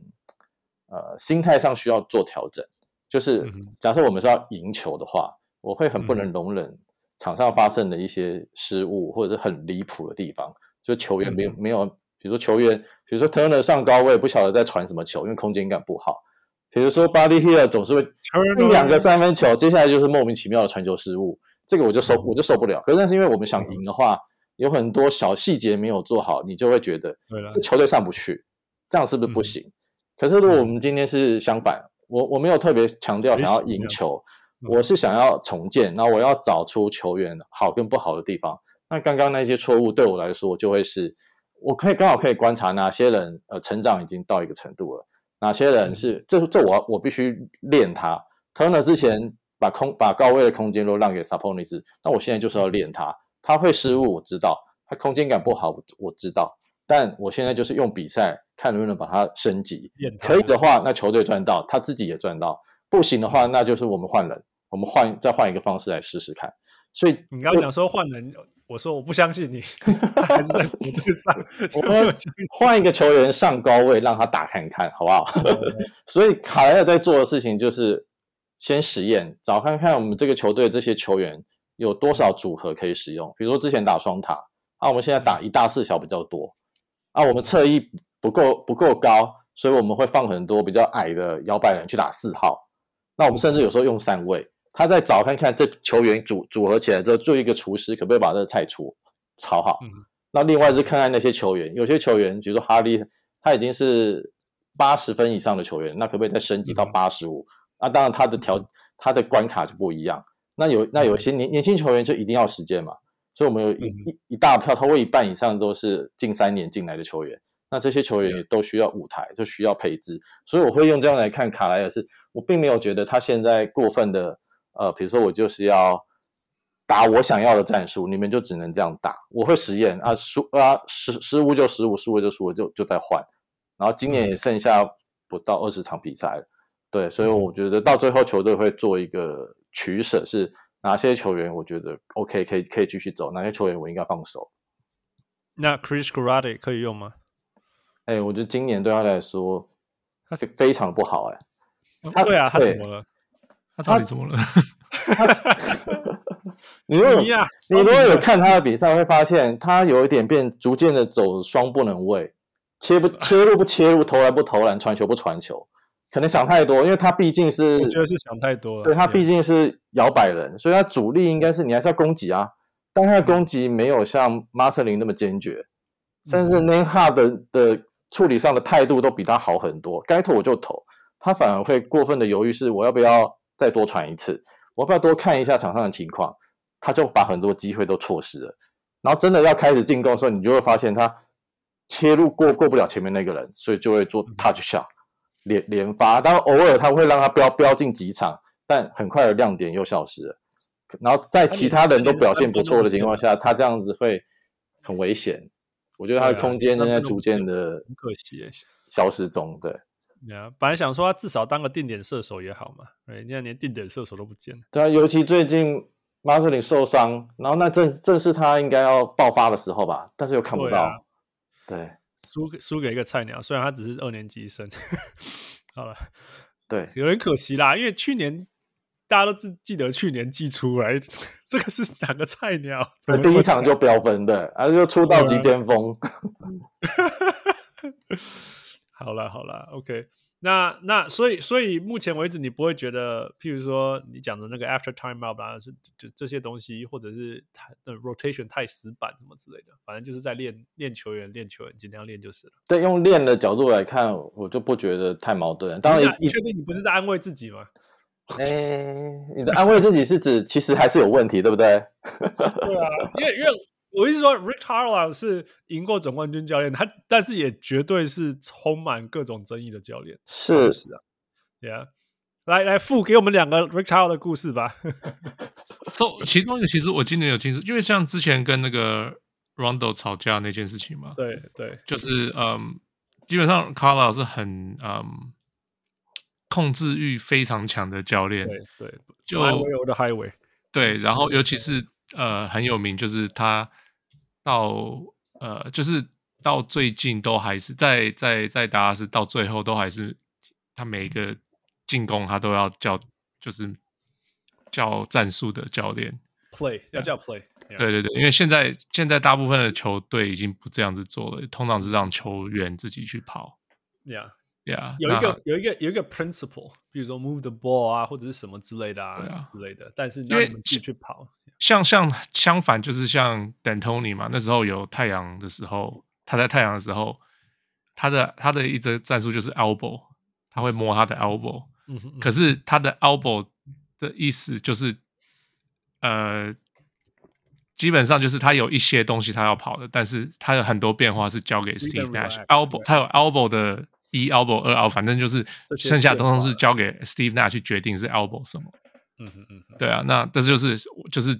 呃心态上需要做调整。就是假设我们是要赢球的话，我会很不能容忍场上发生的一些失误，或者是很离谱的地方。就球员没有没有，比如说球员，比如说 Turner 上高位不晓得在传什么球，因为空间感不好。比如说 Buddy Hield 总是会一两个三分球，接下来就是莫名其妙的传球失误，这个我就受我就受不了。可是那是因为我们想赢的话，有很多小细节没有做好，你就会觉得这球队上不去，这样是不是不行？可是如果我们今天是相反，我我没有特别强调想要赢球，我是想要重建，然后我要找出球员好跟不好的地方。那刚刚那些错误对我来说，就会是我可以刚好可以观察哪些人呃成长已经到一个程度了。哪些人是、嗯、这这我我必须练他。Turner 之前把空把高位的空间都让给 Saponis，那我现在就是要练他。他会失误，我知道；他空间感不好，我知道。但我现在就是用比赛看能不能把他升级。可以的话，那球队赚到，他自己也赚到；不行的话，那就是我们换人，我们换再换一个方式来试试看。所以你刚刚讲说换人。我说我不相信你，还是在上。我们换一个球员上高位，让他打看看，好不好？所以卡莱尔在做的事情就是先实验，找看看我们这个球队这些球员有多少组合可以使用。比如说之前打双塔，啊，我们现在打一大四小比较多，啊，我们侧翼不够不够高，所以我们会放很多比较矮的摇摆人去打四号。那我们甚至有时候用三位。他再找看看这球员组组合起来之后，做一个厨师可不可以把这个菜厨炒好？嗯、那另外是看看那些球员，有些球员，比如说哈利，他已经是八十分以上的球员，那可不可以再升级到八十五？那当然他的条他的关卡就不一样。那有那有些年年轻球员就一定要时间嘛，所以我们有一一一大票，超过一半以上都是近三年进来的球员。那这些球员也都需要舞台，就需要配置。所以我会用这样来看卡莱尔，是我并没有觉得他现在过分的。呃，比如说我就是要打我想要的战术，你们就只能这样打。我会实验啊，输啊失失误就失误，输了就输了，就就再换。然后今年也剩下不到二十场比赛了，对，所以我觉得到最后球队会做一个取舍，是哪些球员我觉得 OK 可以可以继续走，哪些球员我应该放手。那 Chris Garrett 可以用吗？哎，我觉得今年对他来说他是非常不好哎、欸。他对啊，他怎么了？他到底怎么了？你如果你如果有看他的比赛，会发现他有一点变，逐渐的走双不能位，切不 切入不切入，投篮不投篮，传球不传球，可能想太多，因为他毕竟是我觉得是想太多了。对，他毕竟是摇摆人，所以他主力应该是你还是要攻击啊，但他的攻击没有像马瑟林那么坚决，甚至 Nembhard 的处理上的态度都比他好很多，该投我就投，他反而会过分的犹豫，是我要不要？再多传一次，我要不要多看一下场上的情况？他就把很多机会都错失了。然后真的要开始进攻的时候，你就会发现他切入过过不了前面那个人，所以就会做 touch shot 连连发。当然偶尔他会让他飙飙进几场，但很快的亮点又消失了。然后在其他人都表现不错的情况下，他这样子会很危险。我觉得他的空间正在逐渐的可惜消失中。对。本来想说他至少当个定点射手也好嘛，哎，你看连定点射手都不见了。对啊，尤其最近马瑟林受伤，然后那正正是他应该要爆发的时候吧，但是又看不到。对，啊、对，输输给一个菜鸟，虽然他只是二年级生。好了，对，有点可惜啦，因为去年大家都记记得去年季出来，这个是哪个菜鸟？第一场就飙分的，还是就出道即巅峰。好了好了，OK，那那所以所以目前为止，你不会觉得，譬如说你讲的那个 after timeout 啊，是就这些东西，或者是太 rotation 太死板什么之类的，反正就是在练练球员，练球员尽量练就是了。对，用练的角度来看，我就不觉得太矛盾。当然，你确定你不是在安慰自己吗？哎、欸，你的安慰自己是指其实还是有问题，对不对？对啊，因为因为。我意思说，Rick Carlisle 是赢过总冠军教练，他但是也绝对是充满各种争议的教练。是是啊，Yeah，来来付给我们两个 Rick Carlisle 的故事吧。so, 其中一个其实我今年有听说，因为像之前跟那个 Rondo 吵架那件事情嘛，对对，就是嗯，基本上 Carlisle 是很嗯控制欲非常强的教练，对对，就 Highway the Highway，对，然后尤其是呃很有名，就是他。到呃，就是到最近都还是在在在达拉斯，到最后都还是他每一个进攻他都要叫，就是叫战术的教练 play 要叫 play。对对对，因为现在现在大部分的球队已经不这样子做了，通常是让球员自己去跑。Yeah。Yeah, 有一个有一个有一个 principle，比如说 move the ball 啊，或者是什么之类的啊，啊之类的。但是让你们继续跑，像像相反，就是像 D'Antoni 嘛，那时候有太阳的时候，他在太阳的时候，他的他的一则战术就是 elbow，他会摸他的 elbow，嗯哼嗯。可是他的 elbow 的意思就是，呃，基本上就是他有一些东西他要跑的，但是他有很多变化是交给 Steve Nash elbow，他有 elbow 的。一 elbow 二 elbow，反正就是剩下通通是交给 Steve Nash 去决定是 elbow 什么。嗯嗯嗯，对啊，那这就是就是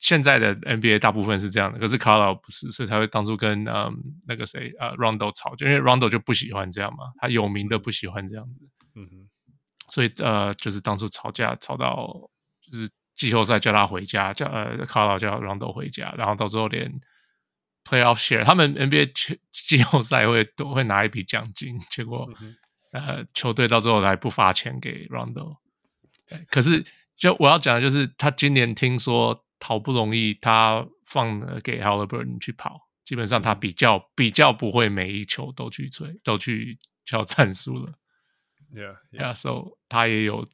现在的 NBA 大部分是这样的，可是 Carlisle 不是，所以才会当初跟嗯那个谁呃 Rondo 吵，就因为 Rondo 就不喜欢这样嘛，他有名的不喜欢这样子。嗯哼，所以呃就是当初吵架吵到就是季后赛叫他回家，叫呃 Carlisle 叫 Rondo 回家，然后到最后连。Playoff share，他们 NBA 季季后赛会都会拿一笔奖金，结果、嗯、呃球队到最后还不发钱给 Rondo。可是就我要讲的就是，他今年听说好不容易他放了给 Halliburton 去跑，基本上他比较比较不会每一球都去追都去叫战术了。Yeah, yeah. So 他也有。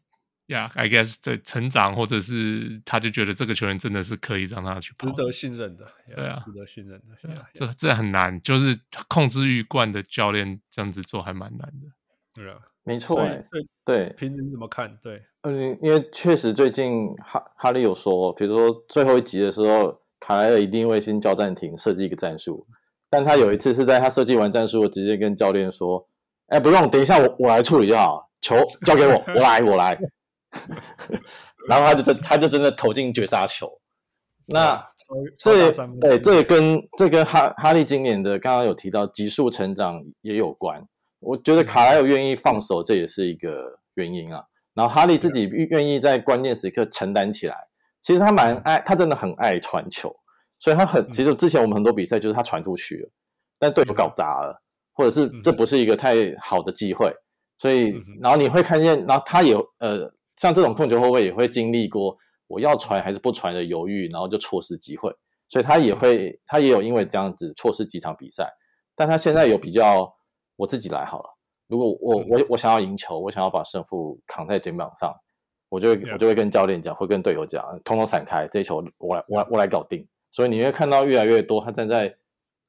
Yeah, I guess 在成长，或者是他就觉得这个球员真的是可以让他去，值得信任的。Yeah, 对啊，值得信任的。Yeah, yeah. 这这很难，就是控制欲惯的教练这样子做还蛮难的。对啊，没错、欸。对对，平时怎么看？对，嗯，因为确实最近哈哈利有说，比如说最后一集的时候，卡莱尔一定会先叫暂停，设计一个战术。但他有一次是在他设计完战术，直接跟教练说：“哎，不用，等一下我我来处理就好，球交给我，我来我来。” 然后他就真，他就真的投进绝杀球。那这也对，这也跟这跟哈哈利今年的刚刚有提到急速成长也有关。我觉得卡莱尔愿意放手，这也是一个原因啊。然后哈利自己愿意在关键时刻承担起来。其实他蛮爱，他真的很爱传球，所以他很其实之前我们很多比赛就是他传出去了，但队友搞砸了，或者是这不是一个太好的机会，所以然后你会看见，然后他也呃。像这种控球后卫也会经历过我要传还是不传的犹豫，然后就错失机会，所以他也会，他也有因为这样子错失几场比赛。但他现在有比较，我自己来好了。如果我我我想要赢球，我想要把胜负扛在肩膀上，我就会我就会跟教练讲，会跟队友讲，通通闪开，这一球我来我来我来搞定。所以你会看到越来越多，他站在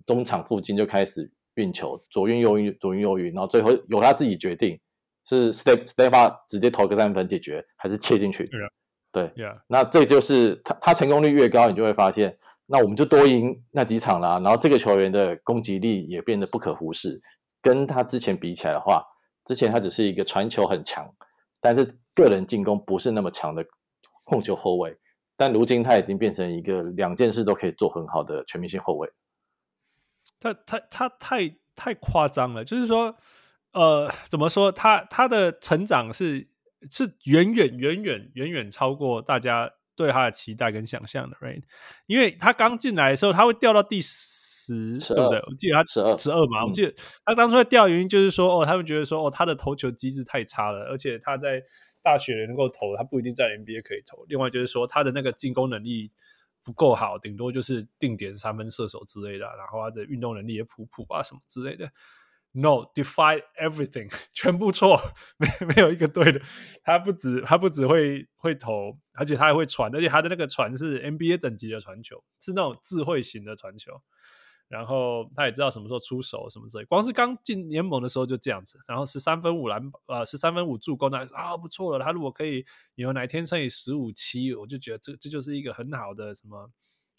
中场附近就开始运球，左运右运左运右运，然后最后由他自己决定。是 step step up 直接投个三分解决，还是切进去？Yeah. 对，Yeah. 那这就是他他成功率越高，你就会发现，那我们就多赢那几场啦。然后这个球员的攻击力也变得不可忽视。跟他之前比起来的话，之前他只是一个传球很强，但是个人进攻不是那么强的控球后卫。但如今他已经变成一个两件事都可以做很好的全明星后卫。他他他太太夸张了，就是说。呃，怎么说？他他的成长是是远远远远远远超过大家对他的期待跟想象的，right？因为他刚进来的时候，他会掉到第十，对不对？我记得他十二十二嘛，我记得他当初会掉原因就是说，哦，他们觉得说，哦，他的投球机制太差了，而且他在大学能够投，他不一定在 NBA 可以投。另外就是说，他的那个进攻能力不够好，顶多就是定点三分射手之类的，然后他的运动能力也普普啊什么之类的。No, defy everything，全部错，没没有一个对的。他不止他不止会会投，而且他还会传，而且他的那个传是 NBA 等级的传球，是那种智慧型的传球。然后他也知道什么时候出手什么之类。光是刚进联盟的时候就这样子。然后十三分五篮呃十三分五助攻，那啊不错了。他如果可以有哪天乘以十五七，我就觉得这这就是一个很好的什么。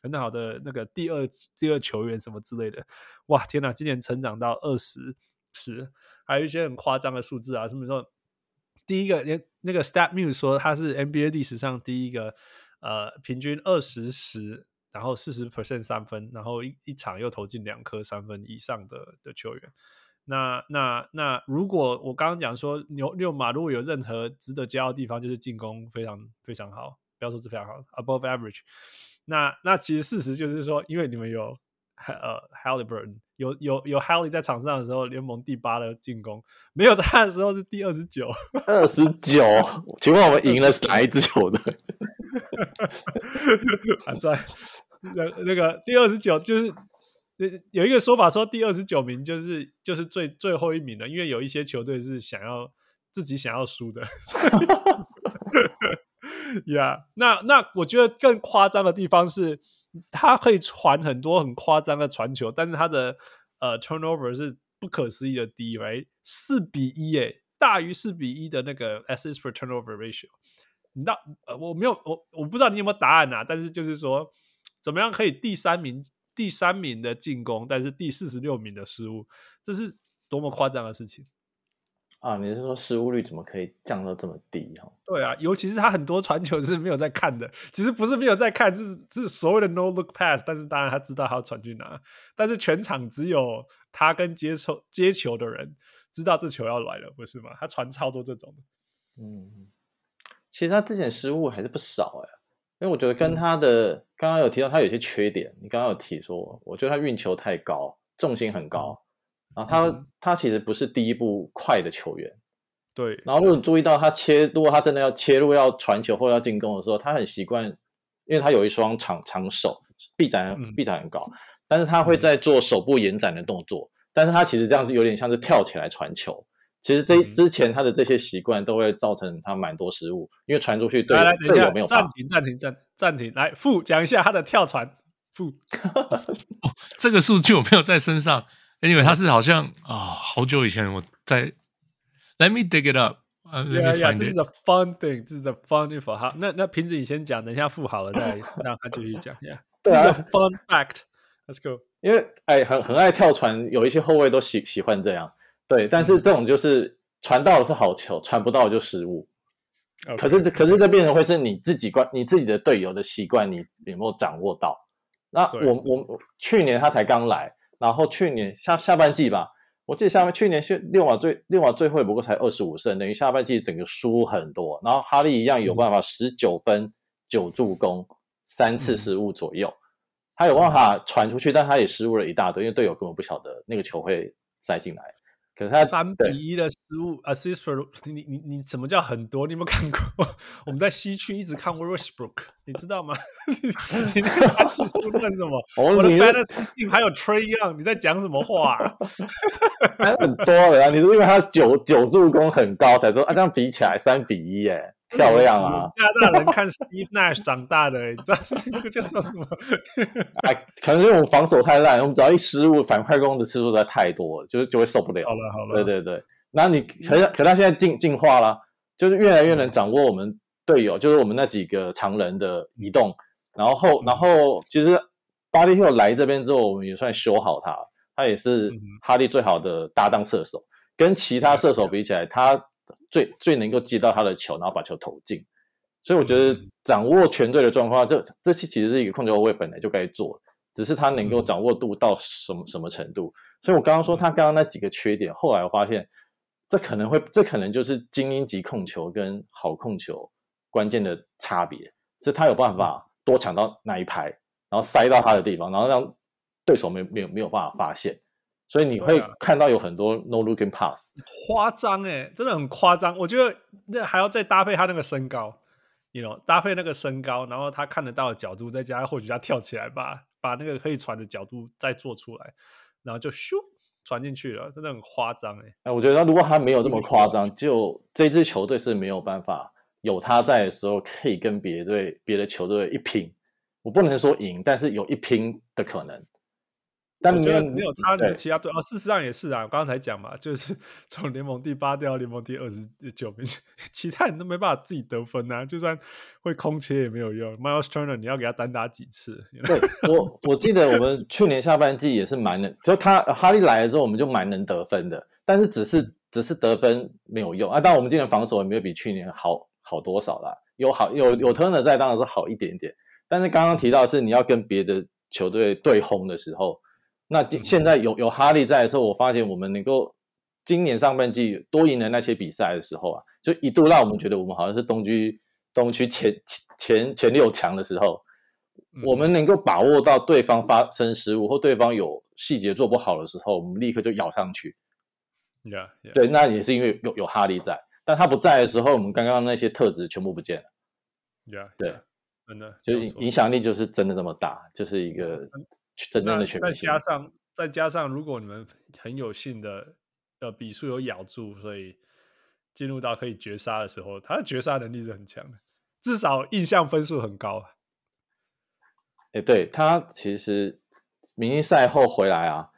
很好的那个第二第二球员什么之类的，哇天哪！今年成长到二十十，还有一些很夸张的数字啊，什么说第一个连那个 StatMuse 说他是 NBA 历史上第一个呃平均二十十，然后四十 percent 三分，然后一一场又投进两颗三分以上的的球员。那那那如果我刚刚讲说牛六马如果有任何值得骄傲的地方，就是进攻非常非常好，不要说是非常好，above average。那那其实事实就是说，因为你们有呃 Halliburton，有有有 h a l l y 在场上的时候，联盟第八的进攻；没有他的时候是第二十九。二十九，请问我们赢了是哪一支球队？反正那那个第二十九就是有一个说法说第二十九名就是就是最最后一名的，因为有一些球队是想要自己想要输的。yeah，那那我觉得更夸张的地方是。他可以传很多很夸张的传球，但是他的呃 turnover 是不可思议的低，right？四比一，诶，大于四比一的那个 assist per turnover ratio。你知道，呃，我没有，我我不知道你有没有答案啊？但是就是说，怎么样可以第三名，第三名的进攻，但是第四十六名的失误，这是多么夸张的事情。啊，你是说失误率怎么可以降到这么低哈？对啊，尤其是他很多传球是没有在看的，其实不是没有在看，是是所谓的 no look pass，但是当然他知道他要传去哪，但是全场只有他跟接球接球的人知道这球要来了，不是吗？他传超多这种。嗯，其实他之前失误还是不少哎，因为我觉得跟他的、嗯、刚刚有提到他有些缺点，你刚刚有提说，我觉得他运球太高，重心很高。嗯然后他、嗯、他其实不是第一步快的球员，对。然后如果你注意到他切，如果他真的要切入要传球或要进攻的时候，他很习惯，因为他有一双长长手，臂展臂展很高，但是他会在做手部延展的动作，嗯、但是他其实这样子有点像是跳起来传球。其实这之前他的这些习惯都会造成他蛮多失误，因为传出去对队友没有。暂停暂停暂暂停，来傅讲一下他的跳传傅、哦，这个数据我没有在身上。因为他是好像啊、哦，好久以前我在，Let me dig it up。Yeah, yeah, this is a fun thing. This is a fun info. 好，那那瓶子你先讲，等一下付好了再让他继续讲。Yeah, this is a fun fact. Let's go. 因为哎，很很爱跳船，有一些后卫都喜喜欢这样。对，但是这种就是传到的是好球，传不到的就失误。Okay. 可是可是这变成会是你自己惯你自己的队友的习惯，你有没有掌握到？那我我去年他才刚来。然后去年下下半季吧，我记得下半去年是六马最六马最后不过才二十五胜，等于下半季整个输很多。然后哈利一样有办法十九分九助攻三次失误左右，他有办法传出去，但他也失误了一大堆，因为队友根本不晓得那个球会塞进来。可是他三比一的失误，assist for 你你你什么叫很多？你有没有看过？我们在西区一直看过 Westbrook，你知道吗？你你那个三次失误算什么？我的 fantasy 还有 Trae Young，你在讲什么话、啊？还很多了啊！你是因为他九九助攻很高才说啊？这样比起来三比一耶。漂亮啊！加拿大人看 Steve Nash 长大的，你知道那个叫什么？哎，可能是因为我们防守太烂，我们只要一失误，反快攻的次数实在太多了，就就会受不了。好了好了，对对对。那你可可他现在进进化了，就是越来越能掌握我们队友，就是我们那几个常人的移动。然后后然后其实 Buddy Hield 来这边之后，我们也算修好他，他也是哈利最好的搭档射手，跟其他射手比起来，他。最最能够接到他的球，然后把球投进，所以我觉得掌握全队的状况，这这期其实是一个控球后卫本来就该做，只是他能够掌握度到什么什么程度。所以我刚刚说他刚刚那几个缺点，后来我发现这可能会，这可能就是精英级控球跟好控球关键的差别，是他有办法多抢到那一拍，然后塞到他的地方，然后让对手没没有没有办法发现。所以你会看到有很多 no looking pass，夸张哎，真的很夸张。我觉得那还要再搭配他那个身高，you know，搭配那个身高，然后他看得到的角度，再加上或许他跳起来吧把那个可以传的角度再做出来，然后就咻传进去了，真的很夸张哎。哎，我觉得如果他没有这么夸张，就这支球队是没有办法有他在的时候可以跟别队别的球队一拼。我不能说赢，但是有一拼的可能。但我觉得没有他的其他队哦，事实上也是啊。我刚才讲嘛，就是 从联盟第八掉到联盟第二十九名，其他人都没办法自己得分啊。就算会空切也没有用。Miles Turner，你要给他单打几次？对，我 我记得我们去年下半季也是蛮能，就他哈利来了之后，我们就蛮能得分的。但是只是只是得分没有用啊。当然我们今年防守也没有比去年好好多少啦。有好有有 Turner 在，当然是好一点点。但是刚刚提到是你要跟别的球队对轰的时候。那现在有有哈利在的时候，我发现我们能够今年上半季多赢的那些比赛的时候啊，就一度让我们觉得我们好像是东区东区前前前六强的时候，我们能够把握到对方发生失误或对方有细节做不好的时候，我们立刻就咬上去。Yeah, yeah. 对，那也是因为有有哈利在，但他不在的时候，我们刚刚那些特质全部不见了。Yeah, 对，真的，就影响力就是真的这么大，就是一个真正的全明星。再加上再加上，如果你们很有幸的呃比数有咬住，所以进入到可以绝杀的时候，他的绝杀能力是很强的，至少印象分数很高。哎，对，他其实明星赛后回来啊。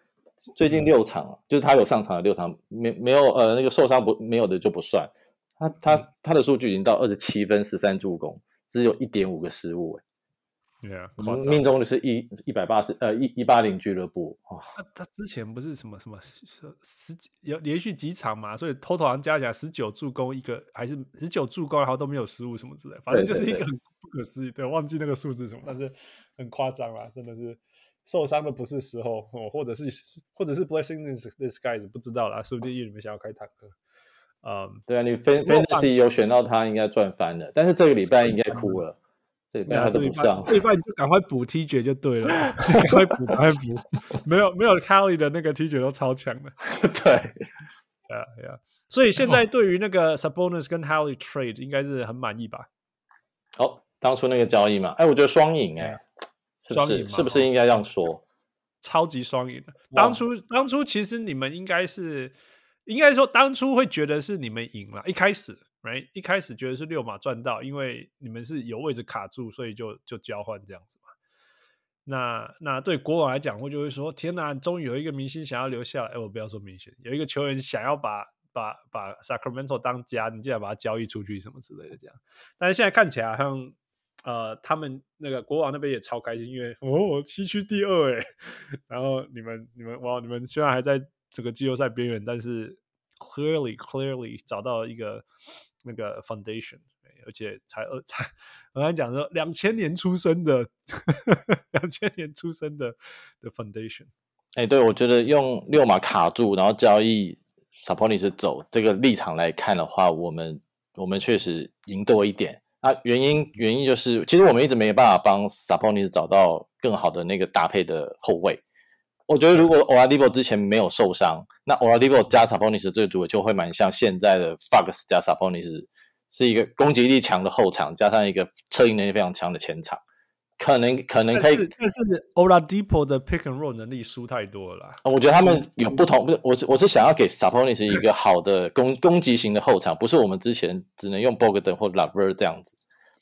最近六场，嗯、就是他有上场的六场，没没有呃那个受伤不没有的就不算。他他、嗯、他的数据已经到二十七分十三助攻，只有一点五个失误。对啊，命中率是一一百八十呃一一八零俱乐部。哦、他他之前不是什么什么十几有连续几场嘛，所以 total 好像加起来十九助攻一个，还是十九助攻然后都没有失误什么之类，反正就是一个很不可思议。对，忘记那个数字什么，但是很夸张啦，真的是。受伤的不是时候，哦，或者是或者是 blessing this this guys 不知道啦，说不定你们想要开坦克。嗯，对啊，你 fantasy 有选到他，应该赚翻了。但是这个礼拜应该哭了，这礼拜他都不上。这礼拜你就赶快补 T 绝就对了，赶快补，赶快补。没有没有 Kelly 的那个 T 绝都超强的。对，呀呀，所以现在对于那个 Sabonis 跟 Halley trade 应该是很满意吧？哦，当初那个交易嘛，哎，我觉得双赢哎。是不是是不是应该这样说？超级双赢的。当初当初其实你们应该是应该说当初会觉得是你们赢了。一开始，right？一开始觉得是六马赚到，因为你们是有位置卡住，所以就就交换这样子嘛。那那对国王来讲，我就会说：天哪，终于有一个明星想要留下来。哎，我不要说明星，有一个球员想要把把把 Sacramento 当家，你竟然把他交易出去什么之类的这样。但是现在看起来好像。呃，他们那个国王那边也超开心，因为哦，西区第二哎，然后你们你们哇，你们虽然还在这个季后赛边缘，但是 clearly clearly 找到一个那个 foundation，而且才二 才我刚才讲说两千年出生的，两千年出生的的 foundation。哎，对，我觉得用六码卡住，然后交易 s a p o n i s 走这个立场来看的话，我们我们确实赢多一点。啊，原因原因就是，其实我们一直没有办法帮 s a p o n i s 找到更好的那个搭配的后卫。我觉得如果 Oladipo 之前没有受伤，那 Oladipo 加 Sabonis 这组合就会蛮像现在的 Fox 加 Sabonis，是一个攻击力强的后场，加上一个策应能力非常强的前场。可能可能可以，但是 Oladipo 的 pick and roll 能力输太多了啦。我觉得他们有不同，不是我我是想要给 Sabonis 一个好的攻攻击型的后场，不是我们之前只能用 Bogdan 或 LeVert 这样子。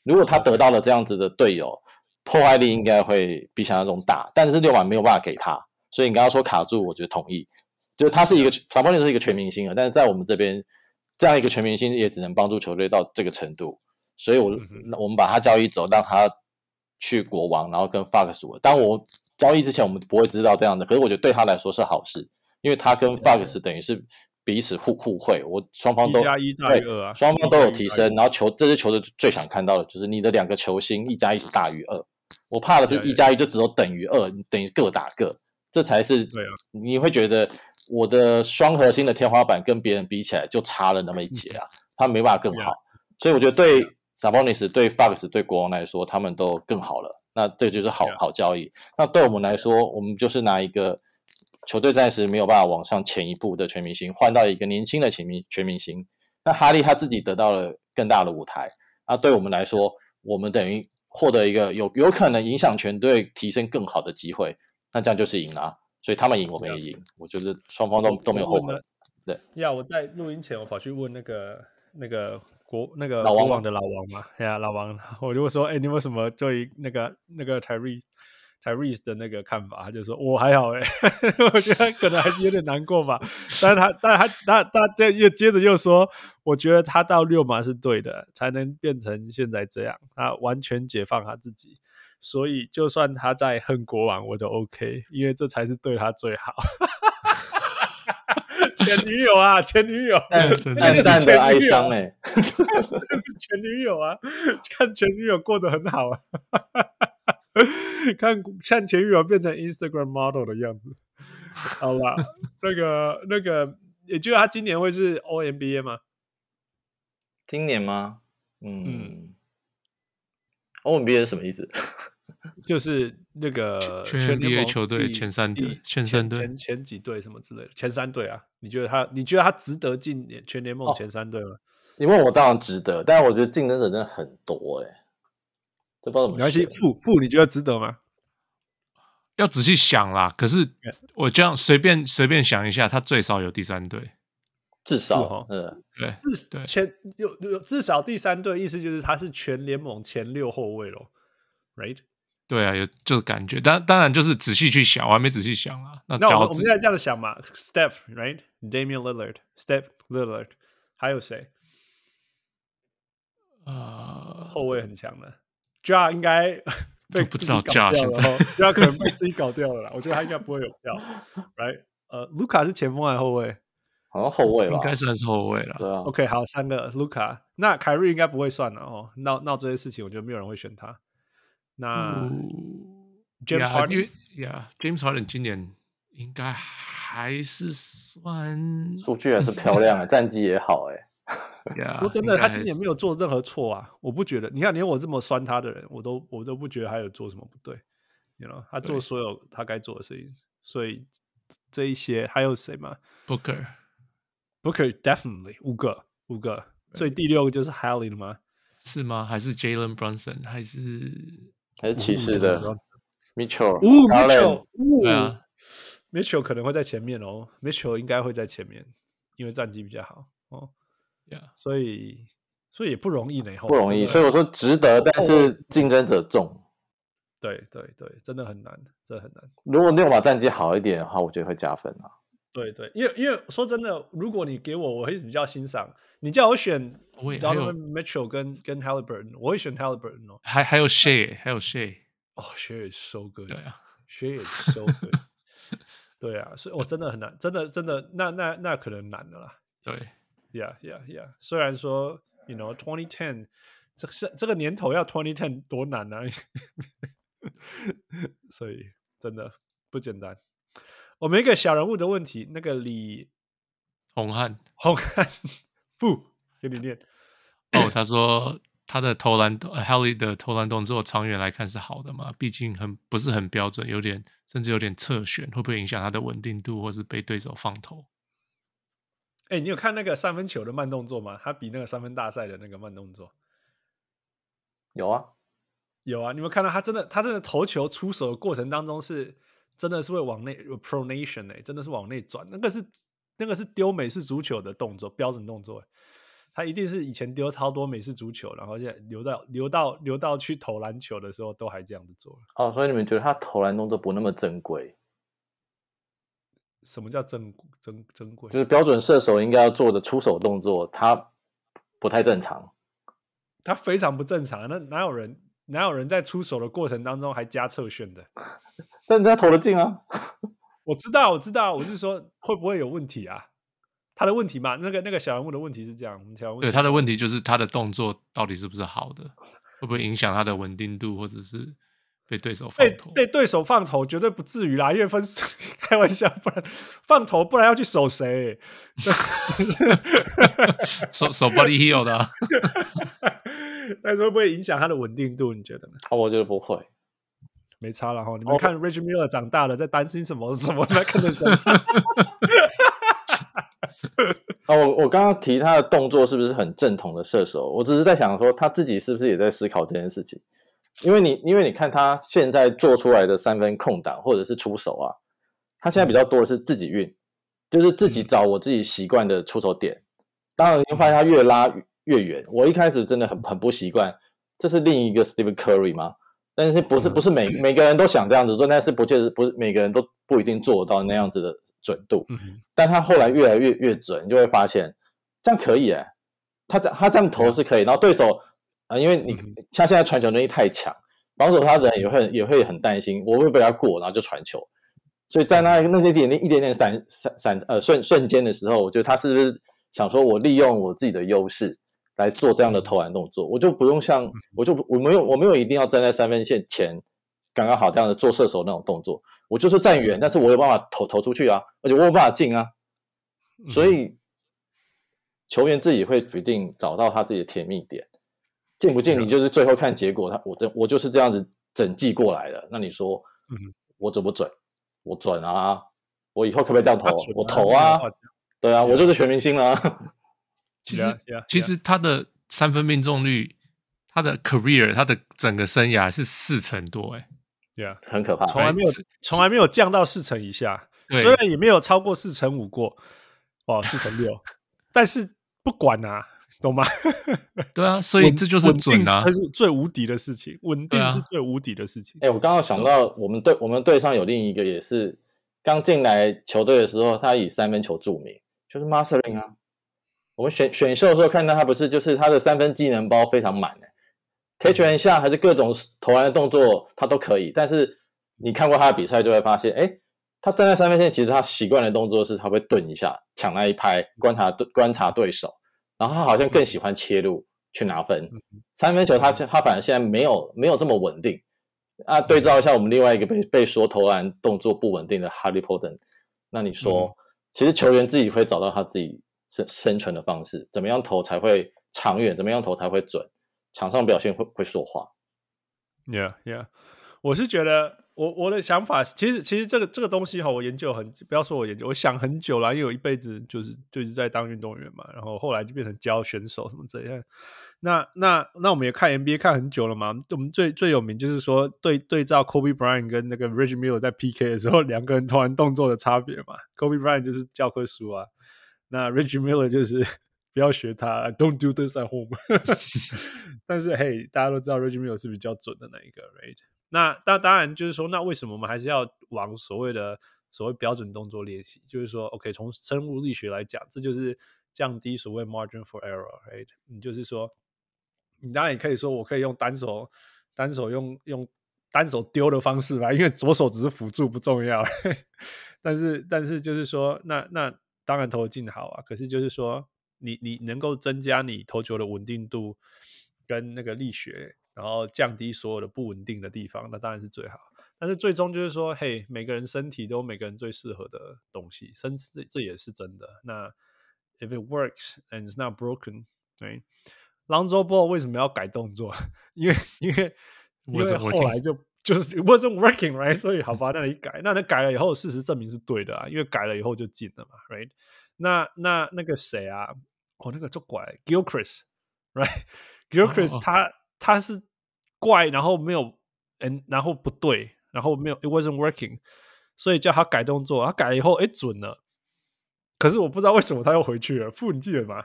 如果他得到了这样子的队友，破坏力应该会比想象中大。但是六马没有办法给他，所以你刚刚说卡住，我觉得同意。就是他是一个 Sabonis 是一个全明星啊，但是在我们这边这样一个全明星也只能帮助球队到这个程度。所以我，我我们把他交易走，让他。去国王，然后跟 Fox。当我交易之前，我们不会知道这样的。可是我觉得对他来说是好事，因为他跟 Fox 等于是彼此互互惠。我双方都一加一大于二啊，双方都有提升。然后球这支球队最想看到的就是你的两个球星一加一大于二。我怕的是一加一就只有等于二，等于各打各，这才是对啊。你会觉得我的双核心的天花板跟别人比起来就差了那么一截啊，他没办法更好。所以我觉得对。Sabonis 对 Fox 对国王来说，他们都更好了。那这就是好好交易。那对我们来说，我们就是拿一个球队暂时没有办法往上前一步的全明星，换到一个年轻的全明全明星。那哈利他自己得到了更大的舞台。那对我们来说，我们等于获得一个有有可能影响全队提升更好的机会。那这样就是赢了。所以他们赢，我们也赢。我觉得双方都都没有后门。对。呀，我在录音前我跑去问那个那个。国那个老王的老王嘛，哎呀，老王，我就说，哎，你有什么对那个那个 Tyrese Tyrese 的那个看法？他就说，我还好，哎，我觉得可能还是有点难过吧。但是他，但他，他，他这又接着又说，我觉得他到六马是对的，才能变成现在这样。他完全解放他自己，所以就算他在恨国王，我都 OK，因为这才是对他最好。前女友啊，前女友，暗淡的哀伤哎，就是前女友啊，看前女友过得很好啊，看看前女友变成 Instagram model 的样子，好吧，那个那个，也就是他今年会是 All NBA 吗？今年吗？嗯，All NBA 是什么意思？就是那个全全联 NBA 盟球队前三队前三队前前几队什么之类的，前三队啊？你觉得他你觉得他值得进全联盟前三队吗？你问我当然值得，但是我觉得竞争者真的很多哎、欸，这不知道怎么没关系，负负你觉得值得吗？要仔细想啦。可是我这样随便随便想一下，他最少有第三队。至少嗯，对至前有有至少第三队，意思就是他是全联盟前六后卫咯 right？对啊，有就是感觉，当当然就是仔细去想，我还没仔细想啊。那那我们我们现在这样想嘛，Steph right，Damian Lillard，Steph Lillard，还有谁呃，后卫很强的？Ja 应该 被不知道自己搞 Ja 现在掉了哦，Ja 可能被 自己搞掉了啦。我觉得他应该不会有票，right？呃，卢卡是前锋还是后卫好像后卫吧应，该算是后卫了。对啊，？OK，好，三个卢卡，那凯瑞应该不会算了哦。闹闹这些事情，我觉得没有人会选他。那嗯 James Yeah，Harden 因为 Yeah，James Harden 今年应该还是算数据还是漂亮啊，战绩也好哎、Yeah，说真的，他今年没有做任何错啊！我不觉得，你看，连我这么酸他的人，我都我都不觉得他有做什么不对。You know，他做所有他该做的事情，所以这一些还有谁吗 Booker？Booker definitely 五个五个，所以第六个就是 Haley 了吗？是吗？还是 Jalen Brunson？还是还是骑士的 Mitchell，呜 Garland Mitchell，呜对啊 Mitchell 可能会在前面哦，Mitchell 应该会在前面，因为战绩比较好哦，Yeah，所以所以也不容易呢，不容易，所以我说值得，但是竞争者重。对对对，真的很难，真的很难。如果六马战绩好一点的话，我觉得会加分啊。对对，因为因为说真的，如果你给我，我会比较欣赏。你叫我选我也还有 Mitchell 跟跟 Halliburton，我会选 Halliburton 哦。还还有 Shay，还有 Shay，哦、oh,，Shea is so good，对啊，，Shea is so good，对啊，所以我、哦、真的很难，真的真的，那那那可能难的啦。对，Yeah yeah yeah，虽然说，you know twenty ten，这是这个年头要 twenty ten 多难啊，所以真的不简单。我们一个小人物的问题，那个李红汉红汉 不给你念哦，他说他的投篮呃 Haley 的投篮动作长远来看是好的嘛？毕竟很不是很标准，有点甚至有点侧旋，会不会影响他的稳定度，或是被对手放投？哎，你有看那个三分球的慢动作吗？他比那个三分大赛的那个慢动作有啊，有啊？你有没有看到他真的他真的投球出手的过程当中是真的是会往内 pronation 哎、欸，真的是往内转，那个是那个是丢美式足球的动作标准动作、欸，他一定是以前丢超多美式足球，然后现在留到留到留到去投篮球的时候都还这样子做。哦，所以你们觉得他投篮动作不那么珍贵？什么叫珍珍珍贵？就是标准射手应该要做的出手动作，他不太正常。他非常不正常，那哪有人哪有人在出手的过程当中还加侧旋的？但人家投得进啊！我知道，我知道，我是说会不会有问题啊？他的问题嘛，那个那个小人物的问题是这样，我们小人物对他的问题就是他的动作到底是不是好的，会不会影响他的稳定度，或者是被对手放被投？被对手放投绝对不至于啦，因为分 开玩笑，不然放投不然要去守谁？守守 body heel 的、啊，但是会不会影响他的稳定度？你觉得呢？啊，我觉得不会。没差了哈，你们看 Rich Miller 长大了，在担心什么 什么？在看的什么？啊，我我刚刚提他的动作是不是很正统的射手？我只是在想说他自己是不是也在思考这件事情？因为你因为你看他现在做出来的三分空档或者是出手啊，他现在比较多的是自己运，就是自己找我自己习惯的出手点。当然你会发现他越拉越远。我一开始真的很很不习惯，这是另一个 Stephen Curry 吗？但是不是不是每每个人都想这样子做，但是不确实不是每个人都不一定做到那样子的准度。但他后来越来越越准，你就会发现这样可以哎，他这他这样投是可以，然后对手啊、呃，因为你他现在传球能力太强，防守他的人也会也会很担心，我会被他过，然后就传球。所以在那那些点点一点点闪闪闪呃瞬瞬间的时候，我觉得他是不是想说我利用我自己的优势。来做这样的投篮动作，我就不用像，我就我没有我没有一定要站在三分线前，刚刚好这样的做射手那种动作，我就是站远，但是我有办法投投出去啊，而且我有办法进啊，所以球员自己会决定找到他自己的甜蜜点，进不进你就是最后看结果，他我这我就是这样子整季过来的，那你说，嗯，我准不准？我准啊！我以后可不可以这样投？啊、我投啊！对啊，我就是全明星了。其实，其实他的三分命中率，他的 career，他的整个生涯是四成多，哎，Yeah，很可怕，从来没有，从来没有降到四成以下，虽然也没有超过四成五过，哦，四成六，但是不管啊，懂吗？对啊，所以这就是准啊，这是最无敌的事情，稳定是最无敌的事情。哎，我刚刚想到，我们队我们队上有另一个也是刚进来球队的时候，他以三分球著名，就是 Mathurin 啊。我们选选秀的时候看到他不是，就是他的三分技能包非常满的，可以传一下还是各种投篮的动作他都可以。但是你看过他的比赛就会发现，哎，他站在三分线，其实他习惯的动作是他会顿一下，抢那一拍，观察对观察对手。然后他好像更喜欢切入去拿分。三分球他他反而现在没有没有这么稳定。啊，对照一下我们另外一个被被说投篮动作不稳定的 Haliburton，那你说，其实球员自己会找到他自己。生生存的方式，怎么样投才会长远？怎么样投才会准？场上表现会会说话。Yeah, yeah，我是觉得，我我的想法，其实其实这个这个东西哈，我研究很，不要说我研究，我想很久了，因为我一辈子就是就是在当运动员嘛，然后后来就变成教选手什么这样。那那那我们也看 NBA 看很久了嘛，我们最最有名就是说对对照 Kobe Bryant 跟那个 Reggie Miller 在 PK 的时候，两个人投篮动作的差别嘛。Kobe Bryant 就是教科书啊。那 Reggie Miller 就是 不要学他，Don't do this at home。但是嘿，大家都知道 Reggie Miller 是比较准的那一个，right？那那当然就是说，那为什么我们还是要往所谓的所谓标准动作练习？就是说，OK，从生物力学来讲，这就是降低所谓 margin for error，right？你就是说，你当然也可以说，我可以用单手单手用用单手丢的方式吧，因为左手只是辅助，不重要。但是但是就是说，那那。当然投得进好啊，可是就是说你，你你能够增加你投球的稳定度跟那个力学，然后降低所有的不稳定的地方，那当然是最好。但是最终就是说，嘿，每个人身体都有每个人最适合的东西，甚至这也是真的。那 if it works and it's not broken，对，Lonzo Ball 为什么要改动作？因为因为因为后来就。就是 it wasn't working right，所以好吧，那你改，那你改了以后，事实证明是对的啊，因为改了以后就进了嘛，right？那那那个谁啊？哦，那个就怪 Gilchrist，right？Gilchrist 他他是怪，然后没有，嗯，然后不对，然后没有，it wasn't working，所以叫他改动作，他改了以后，哎，准了。可是我不知道为什么他又回去了，傅，你记得吗？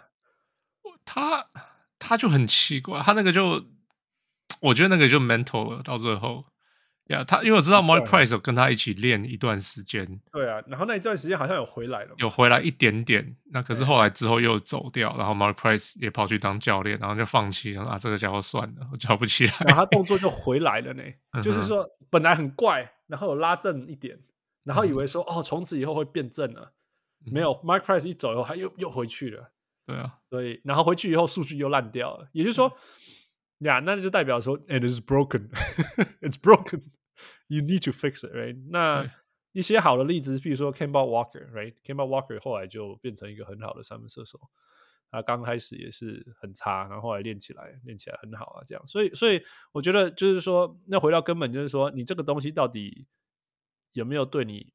他他就很奇怪，他那个就，我觉得那个就 mental 了，到最后。呀，他因为我知道 Molly Price 有跟他一起练一段时间，对啊，然后那一段时间好像有回来了，有回来一点点，那可是后来之后又走掉，然后 Molly Price 也跑去当教练，然后就放弃了啊，这个家伙算了，我教不起来，然后他动作就回来了呢，就是说本来很怪，然后有拉正一点，然后以为说哦，从此以后会变正了，没有，Mark Price 一走以后，他又又回去了，对啊，所以然后回去以后数据又烂掉了，也就是说，呀，那就代表说，it is broken，it's broken。You need to fix it, right？那一些好的例子，比如说 Kemba Walker，right？Kemba Walker 后来就变成一个很好的三分射手。他刚开始也是很差，然后后来练起来，练起来很好啊，这样。所以，所以我觉得就是说，那回到根本就是说，你这个东西到底有没有对你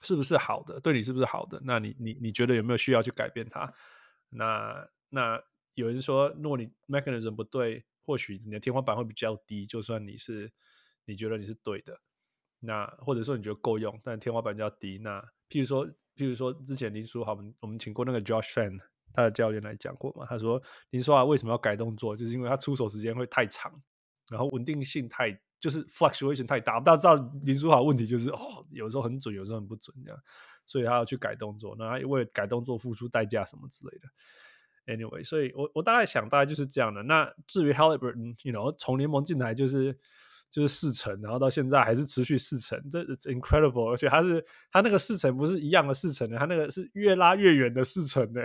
是不是好的？对你是不是好的？那你你你觉得有没有需要去改变它？那那有人说，如果你 mechanism 不对，或许你的天花板会比较低，就算你是。你觉得你是对的，那或者说你觉得够用，但天花板比较低。那譬如说，譬如说之前林书豪，我们我们请过那个 Josh Fan 他的教练来讲过嘛，他说林书豪为什么要改动作，就是因为他出手时间会太长，然后稳定性太就是 fluctuation 太大。大家知道林书豪问题就是哦，有时候很准，有时候很不准这样，所以他要去改动作，那他为改动作付出代价什么之类的。Anyway，所以我我大概想大概就是这样的。那至于 Haliburton，you know，从联盟进来就是。就是四成，然后到现在还是持续四成，这 incredible，而且他是他那个四成不是一样的四成的，他那个是越拉越远的四成的，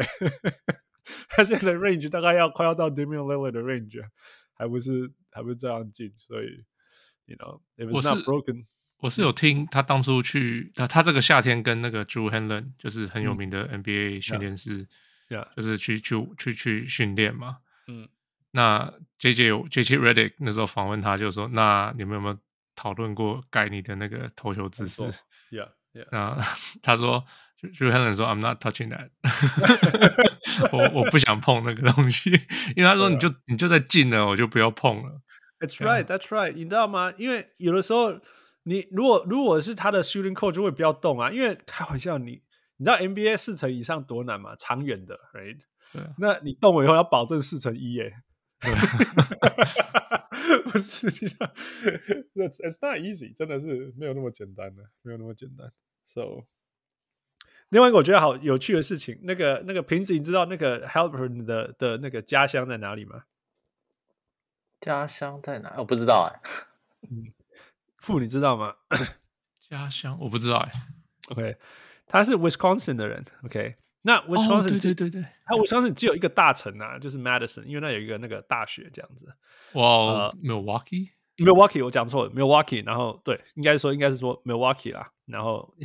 他现在的 range 大概要快要到 Damian Lillard 的 range，还不是还不是这样近，所以，you know，it was not broken。我是有听他当初去他他这个夏天跟那个 Drew Hanlen 就是很有名的 NBA 训练师，嗯、就是去去去去训练嘛，嗯。那 J J J J Redick 那时候访问他，就说：“那你们有没有讨论过改你的那个投球姿势？”Yeah, yeah. 那 他说：“就就很多人说 I'm not touching that，我我不想碰那个东西，因为他说你就你就在进了，我就不要碰了。” That's right, that's right. 你知道吗？因为有的时候你如果如果是他的 shooting coach 就会不要动啊，因为开玩笑，你你知道 NBA 四成以上多难吗？长远的，right？对，那你动了以后要保证四成一耶。对 不是，那 It's not easy，真的是没有那么简单的，没有那么简单。So，另外一个我觉得好有趣的事情，那个那个瓶子，你知道那个 Haliburton 的的那个家乡在哪里吗？家乡在哪？我不知道哎。嗯，父你知道吗？家乡我不知道哎。OK，他是 Wisconsin 的人。OK。那 Wisconsin、哦、对对对对，它 Wisconsin 只有一个大城啊，就是 Madison，因为那有一个那个大学这样子。哇、wow, 呃、Milwaukee，Milwaukee，我讲错了，Milwaukee。然后对，应该说应该是说 Milwaukee 啦。然后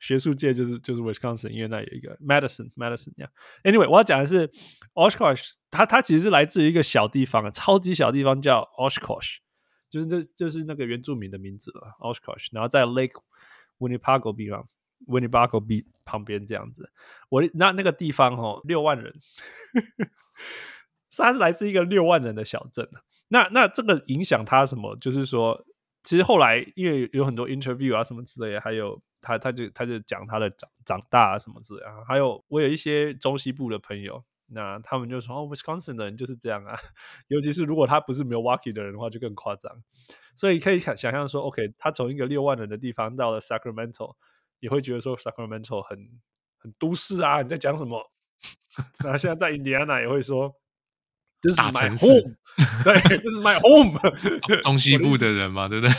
学术界就是就是 Wisconsin，因为那有一个 Madison，Madison 这样。Anyway，我要讲的是 Oshkosh，它它其实是来自于一个小地方，超级小地方叫 Oshkosh，就是这就是那个原住民的名字了，Oshkosh。然后在 Lake Winnipesaukee 地方。Winnebago B 旁边这样子，我那那个地方哦，六万人，它是来自一个六万人的小镇。那那这个影响他什么？就是说，其实后来因为有很多 interview 啊什么之类，还有他他就他就讲他的长长大啊什么之类的。还有我有一些中西部的朋友，那他们就说哦，Wisconsin 的人就是这样啊。尤其是如果他不是 Milwaukee 的人的话，就更夸张。所以可以想想象说，OK，他从一个六万人的地方到了 Sacramento。也会觉得说 Sacramento 很很都市啊，你在讲什么？然后现在在印第安纳也会说，This is my home，对，This is my home，中西部的人嘛，对不对？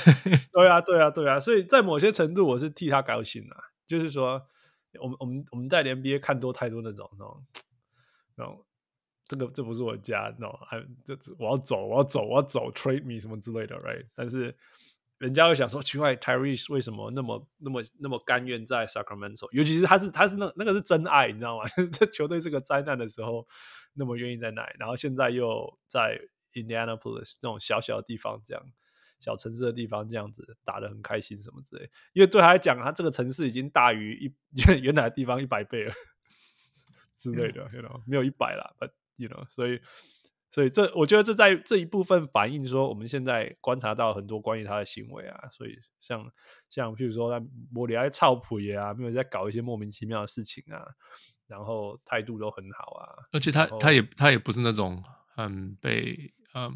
对啊，对啊，对啊，所以在某些程度我是替他高兴啊，就是说，我们我们我们在 NBA 看多太多那种那种那种，这个这不是我家，那种还这我要走，我要走，我要走，trade me 什么之类的，right？但是。人家会想说，奇怪，Tyrese 为什么那么、那么、那么甘愿在 Sacramento？尤其是他是他是那那个是真爱，你知道吗？这球队是个灾难的时候，那么愿意在那里，然后现在又在 Indianapolis 这种小小的地方，这样小城市的地方，这样子打得很开心什么之类。因为对他来讲，他这个城市已经大于一 原原来的地方一百倍了 之类的，you know，没有一百啦，but you know，所以。所以这，我觉得这在这一部分反映说，我们现在观察到很多关于他的行为啊。所以像，像像譬如说，他莫里埃操普也啊，没有在搞一些莫名其妙的事情啊，然后态度都很好啊。而且他他也他也不是那种很被嗯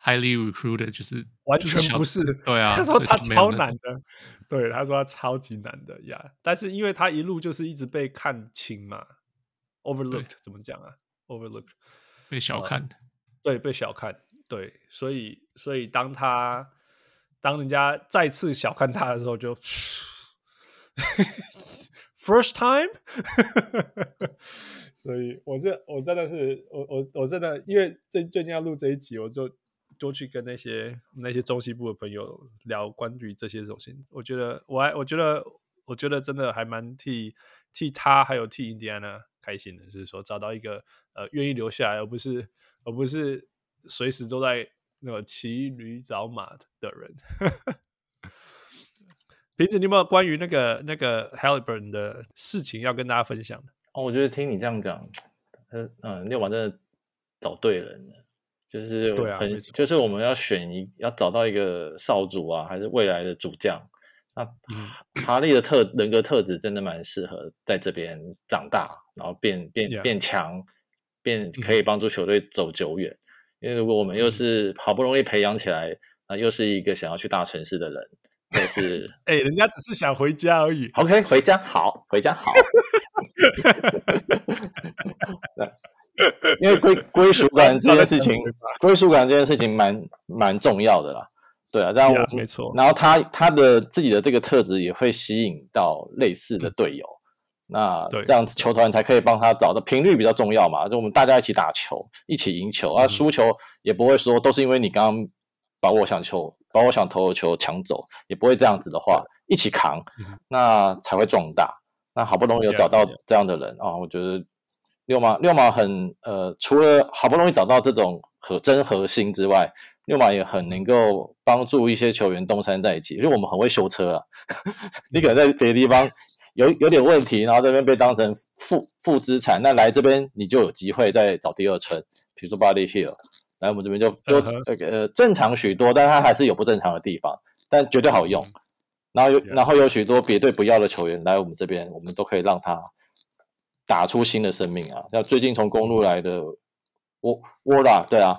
highly recruited，就是完全不是。对啊，他说他超难的，对，他说他超级难的呀。Yeah, 但是因为他一路就是一直被看轻嘛，overlooked 怎么讲啊？overlooked。被小看、呃，对，被小看，对，所以，所以当他当人家再次小看他的时候就，就 first time，所以我这我真的是我我我真的，因为最最近要录这一集，我就多去跟那些那些中西部的朋友聊关于这些东西。我觉得我还我觉得我觉得真的还蛮替替他还有替印第安纳开心的，就是说找到一个呃愿意留下来，而不是而不是随时都在那个骑驴找马的人。平子你有没有关于那个那个 Haliburton 的事情要跟大家分享的？哦，我觉得听你这样讲，嗯，六马真的找对人了，就是对啊，就是我们要选一要找到一个少主啊，还是未来的主将。那 哈利的特人格特质真的蛮适合在这边长大，然后变变变强，变可以帮助球队走久远。因为如果我们又是好不容易培养起来，啊，又是一个想要去大城市的人，就是 哎，人家只是想回家而已。OK，回家好，回家好。因为归归属感这件事情，归属感这件事情蛮蛮重要的啦。对啊，然后、yeah, 没错，然后他他的自己的这个特质也会吸引到类似的队友，嗯、那这样子球团才可以帮他找的频率比较重要嘛，就我们大家一起打球，一起赢球、嗯、啊，输球也不会说都是因为你刚刚把我想球把我想投的球抢走，也不会这样子的话，一起扛，嗯、那才会壮大。那好不容易有找到这样的人啊，我觉得六马六马很呃，除了好不容易找到这种核真核心之外，六马也很能够帮助一些球员东山再起，因为我们很会修车啊。你可能在别的地方有有点问题，然后这边被当成负负资产，那来这边你就有机会再找第二春，比如说 Buddy Hield，来我们这边就就那个、呃、正常许多，但它还是有不正常的地方，但绝对好用。然后有然后有许多别队不要的球员来我们这边，我们都可以让他打出新的生命啊！像最近从公路来的。沃沃拉对啊，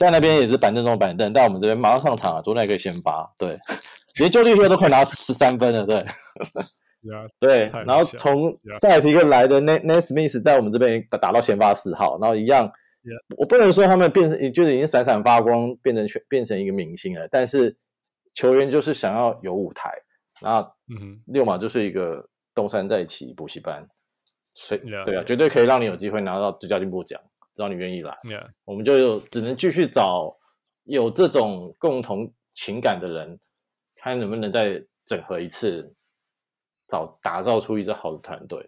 在那边也是板凳中的板凳，但我们这边马上上场啊，昨天还可以先发，对，连就地球都可以拿十三分了，对。对，然后从塞尔提克来的 Nesmith 在我们这边打到先发四号，然后一样.我不能说他们变成就是已经闪闪发光，变成全变成一个明星了，但是球员就是想要有舞台，然后六马就是一个东山再起补习班，所以对啊，绝对可以让你有机会拿到最佳进步奖。只要你愿意来.我们就只能继续找有这种共同情感的人，看能不能再整合一次，找打造出一支好的团队。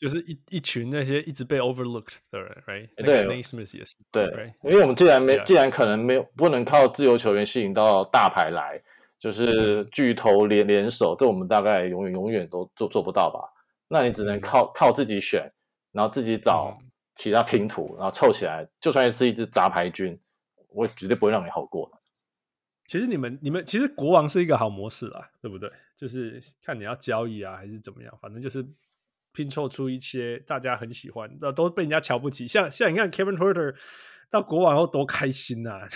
就是一一群那些一直被 overlooked 的人，right？对，Naismith 也是，对，right? 因为我们既然没.既然可能没有不能靠自由球员吸引到大牌来，就是巨头联联手，这我们大概永远永远都做做不到吧？那你只能靠靠自己选，然后自己找。其他拼图，然后凑起来，就算是一支杂牌军，我绝对不会让你好过。其实你们、你们其实国王是一个好模式啦，对不对？就是看你要交易啊，还是怎么样，反正就是拼凑出一些大家很喜欢，那都被人家瞧不起。像像你看 Kevin Huerter 到国王后多开心啊，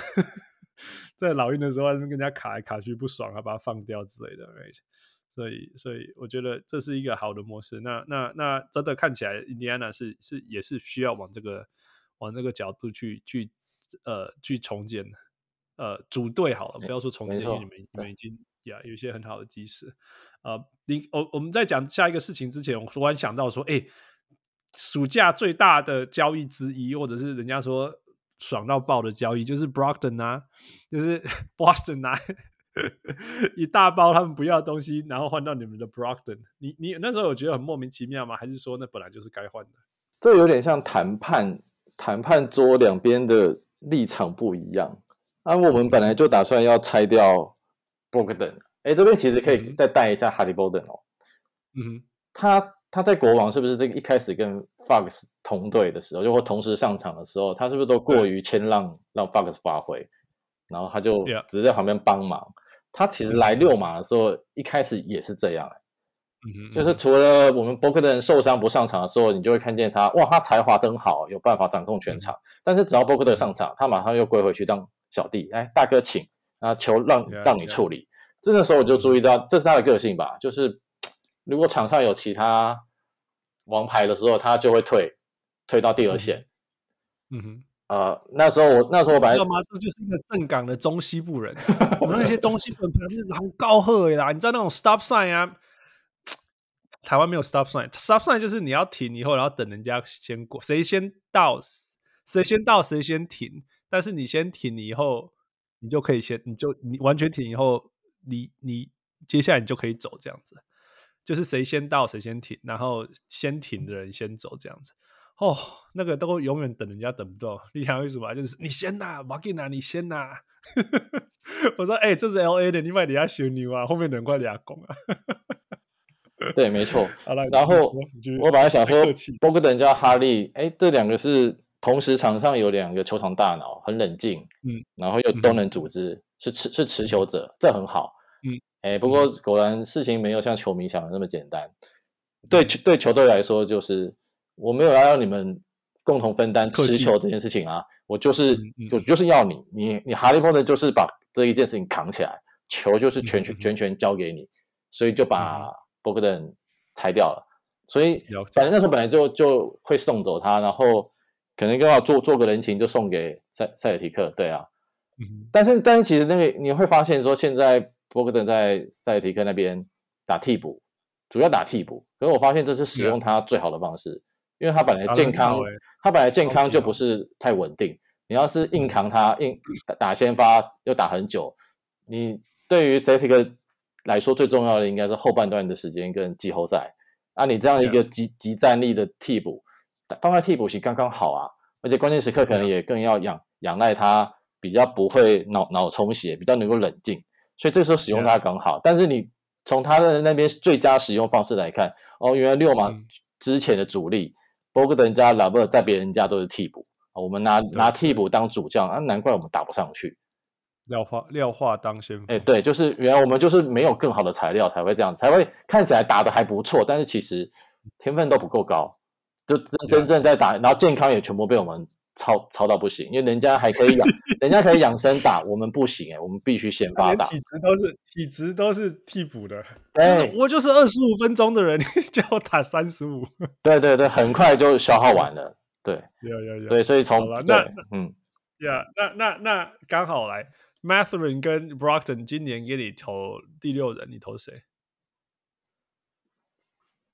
在老鹰的时候跟人家卡来卡去不爽，啊，把他放掉之类的所以，所以我觉得这是一个好的模式。那、那、那真的看起来，印第安纳是是也是需要往这个往这个角度去去呃去重建的呃组队好了，不要说重建，因为你们你们已经呀有一些很好的基石呃。你、呃、我我们在讲下一个事情之前，我突然想到说，哎，暑假最大的交易之一，或者是人家说爽到爆的交易，就是 Brockton 啊，就是 Boston 啊。一大包他们不要的东西，然后换到你们的 Brogdon，你你那时候有觉得很莫名其妙吗？还是说那本来就是该换的？这有点像谈判，谈判桌两边的立场不一样。那、啊、我们本来就打算要拆掉 Brogdon，哎，这边其实可以再带一下 Haliburton 哦。嗯哼，他他在国王是不是这个一开始跟 Fox 同队的时候，就或同时上场的时候，他是不是都过于谦让，让 Fox 发挥，然后他就只是在旁边帮忙。Yeah. 他其实来六马的时候，一开始也是这样、欸，嗯，就是除了我们波克特受伤不上场的时候，你就会看见他，哇，他才华真好，有办法掌控全场。嗯、但是只要博克特上场，他马上又归回去当小弟，哎，大哥请，然后球让让你处理。这个时候我就注意到，这是他的个性吧，就是 如果场上有其他王牌的时候，他就会退，退到第二线。嗯哼。呃，那时候我那时候我本来知道吗？这就是一个正港的中西部人。我们那些中西部人是很高赫的啦，你知道那种 stop sign 啊？台湾没有 stop sign，stop sign 就是你要停以后，然后等人家先过，谁先到，谁先到谁先停。但是你先停以后，你就可以先，你就你完全停以后，你你接下来你就可以走这样子，就是谁先到谁先停，然后先停的人先走这样子。哦，那个都永远等人家等不到，你想为什么？就是你先呐，马吉拿，你先呐。我说，哎、欸，这是 L A 的，你买底下修牛啊，后面人快俩拱啊。对，没错。然后我本来想说，波格登加哈利，哎，这两个是同时场上有两个球场大脑，很冷静，嗯，然后又都能组织，嗯、是持是持球者，这很好，嗯，哎，不过果然事情没有像球迷想的那么简单，嗯、对对球队来说就是。我没有要让你们共同分担持球这件事情啊，我就是就就是要你，你你哈利波特就是把这一件事情扛起来，球就是全全全权交给你，所以就把博克登裁掉了。所以反正那时候本来就就会送走他，然后可能刚好做做个人情就送给塞塞尔提克，对啊。但是但是其实那个你会发现说，现在博克登在塞尔提克那边打替补，主要打替补，可是我发现这是使用他最好的方式。因为他本来健康，他本来健康就不是太稳定。你要是硬扛他，硬打先发又打很久，你对于 Celtic 来说最重要的应该是后半段的时间跟季后赛。啊，你这样一个极极战力的替补，放在替补席刚刚好啊。而且关键时刻可能也更要仰仰赖他比较不会脑脑充血，比较能够冷静，所以这时候使用它刚好。但是你从他的那边最佳使用方式来看，哦，原来六马之前的主力，波格登加拉布在别人家都是替补，我们拿拿替补当主将，啊，难怪我们打不上去。廖化廖化当先锋，哎，对，就是原来我们就是没有更好的材料才会这样，才会看起来打的还不错，但是其实天分都不够高，就真真正在打，然后健康也全部被我们操操到不行，因为人家还可以养，人家可以养生打，我们不行哎，我们必须先发打，体质都是体质都是替补的，对，我就是二十五分钟的人，你 叫我打三十五，对对对，很快就消耗完了，对，有有有，对，所以从那嗯，呀，那那那刚好来。Mathurin 跟 Brockton 今年给你投第六人，你投谁？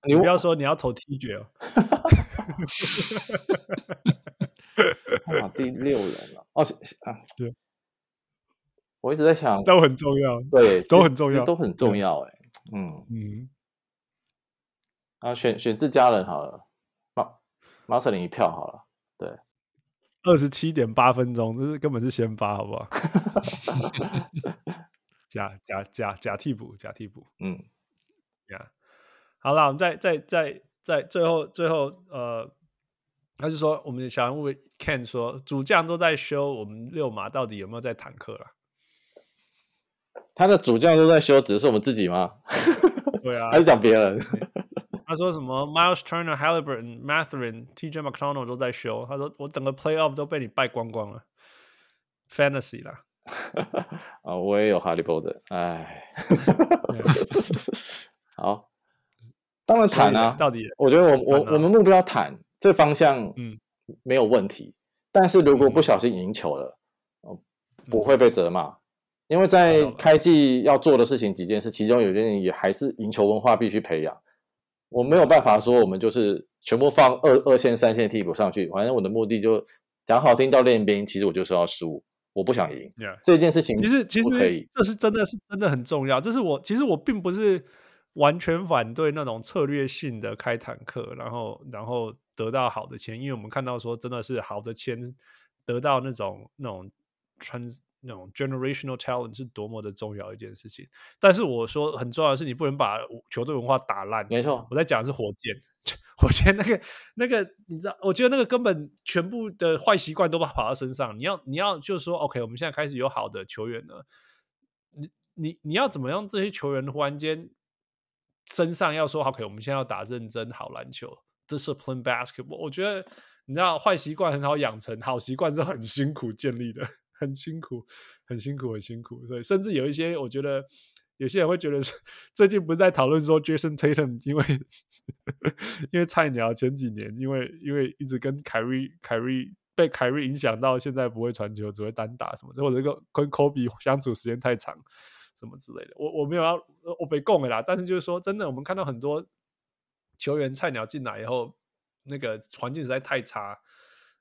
你不要说你要投 TJ 哦。啊，第六人了哦啊，对，我一直在想，都很重要，对，都很重要，都很重要，哎，嗯嗯，啊，选选自家人好了，马马瑟林一票好了，对。二十七点八分钟，这是根本是先发，好不好？假假假假替补，假替补。嗯，呀、yeah.，好了，我们再再再再最后最后呃，他就说，我们想问 Ken 说，主将都在修，我们六马到底有没有在坦克了？他的主将都在修，只是我们自己吗？对啊，还是讲别人？他说什么？Miles Turner、Halliburton、Mathurin、TJ McConnell 都在修。他说我整个 Playoff 都被你败光光了，Fantasy 啦。啊，我也有 Halliburton，哎，好，当然谈啊。到底，我觉得我我我们目标谈这方向，嗯，没有问题。但是如果不小心赢球了，嗯，不会被责骂，因为在开季要做的事情几件事，其中有一件也还是赢球文化必须培养。我没有办法说，我们就是全部放二二线、三线替补上去。反正我的目的就讲好听到练兵，其实我就是要输，我不想赢。Yeah. 这件事情其实其实可以，这是真的是真的很重要。这是我其实我并不是完全反对那种策略性的开坦克，然后然后得到好的签，因为我们看到说真的是好的签得到那种那种 trans。那种 generational talent 是多么的重要一件事情，但是我说很重要的是，你不能把球队文化打烂。没错，我在讲的是火箭，火箭那个那个，你知道，我觉得那个根本全部的坏习惯都把它跑到身上。你要你要就是说，OK，我们现在开始有好的球员了，你你你要怎么样？这些球员忽然间身上要说，OK，我们现在要打认真好篮球，discipline basketball。我觉得你知道，坏习惯很好养成，好习惯是很辛苦建立的。很辛苦，很辛苦，很辛苦。所以，甚至有一些，我觉得有些人会觉得，最近不是在讨论说，Jason Tatum 因为因为菜鸟前几年，因为因为一直跟凯瑞凯瑞被凯瑞影响到，现在不会传球，只会单打什么，或者跟跟 Kobe 相处时间太长，什么之类的。我我没有要我被供了啦，但是就是说，真的，我们看到很多球员菜鸟进来以后，那个环境实在太差。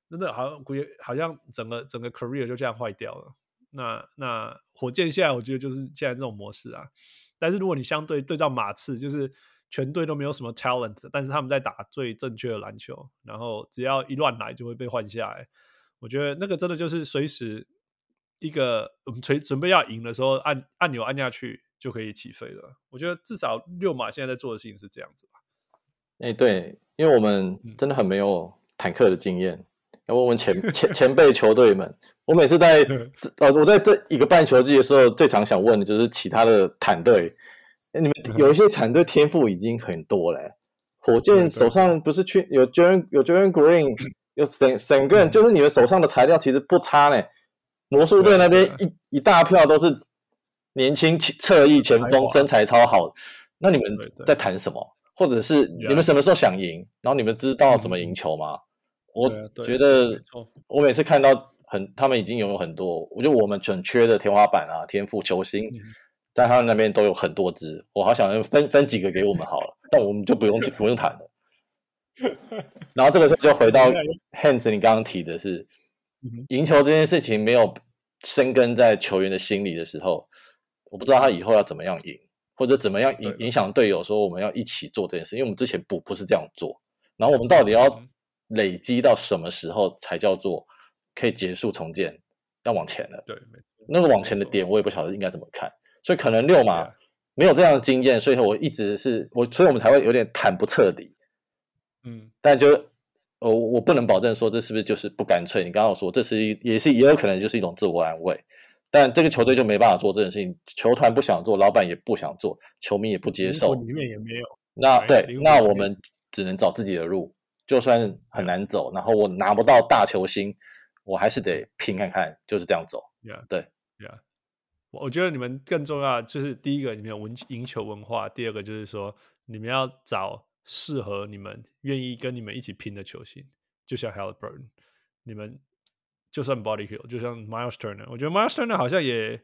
真的好像，好像整个整个 career 就这样坏掉了。那那火箭现在我觉得就是现在这种模式啊。但是如果你相对对照马刺，就是全队都没有什么 talent，但是他们在打最正确的篮球，然后只要一乱来就会被换下来。我觉得那个真的就是随时一个我们准准备要赢的时候，按按钮按下去就可以起飞了。我觉得至少六马现在在做的事情是这样子吧。哎，对，因为我们真的很没有坦克的经验。要问问前前前辈球队们，我每次在呃，我在这一个半球季的时候，最常想问的就是其他的坦队，你们有一些坦队天赋已经很多了，火箭手上不是去有 Jalen 有 Jalen Green，有整整个人，就是你们手上的材料其实不差呢。魔术队那边一一大票都是年轻侧翼前锋，身材超好，那你们在谈什么？或者是你们什么时候想赢？然后你们知道怎么赢球吗？我觉得，我每次看到很，他们已经拥有很多，我觉得我们很缺的天花板啊，天赋球星，在他们那边都有很多支，我好想分分几个给我们好了，但我们就不用不用谈了。然后这个时候就回到 Hans，你刚刚提的是，赢球这件事情没有生根在球员的心里的时候，我不知道他以后要怎么样赢，或者怎么样影影响队友，说我们要一起做这件事，因为我们之前不不是这样做，然后我们到底要。累积到什么时候才叫做可以结束重建，要往前了。对，那个往前的点我也不晓得应该怎么看，所以可能六马没有这样的经验，所以我一直是我，所以我们才会有点谈不彻底。嗯，但就呃，我不能保证说这是不是就是不干脆。你刚刚说这是一也是也有可能就是一种自我安慰，但这个球队就没办法做这件事情，球团不想做，老板也不想做，球迷也不接受，里面也没有。那对，那我们只能找自己的路，就算很难走，然后我拿不到大球星，我还是得拼看看，就是这样走。Yeah, 对，Yeah，我觉得你们更重要就是第一个，你们有文赢球文化；第二个就是说，你们要找适合你们、愿意跟你们一起拼的球星，就像 Haliburton，你们就算 Buddy Hield，就像 Miles Turner，我觉得 Miles Turner 好像也。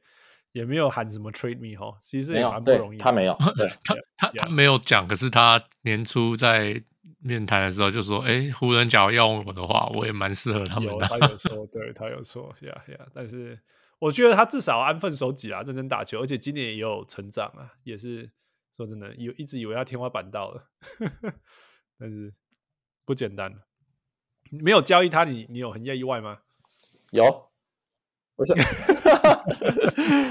也没有喊什么 trade me 哈，其实也蛮不容易。他没有，对 他他他没有讲，可是他年初在面谈的时候就说：“哎，湖人假如要我的话，我也蛮适合他们的。”有他有说，对他有说，呀呀。但是我觉得他至少安分守己啊，认真打球，而且今年也有成长啊，也是说真的，有一直以为他天花板到了，但是不简单。没有交易他，你你有很意外吗？有。我想，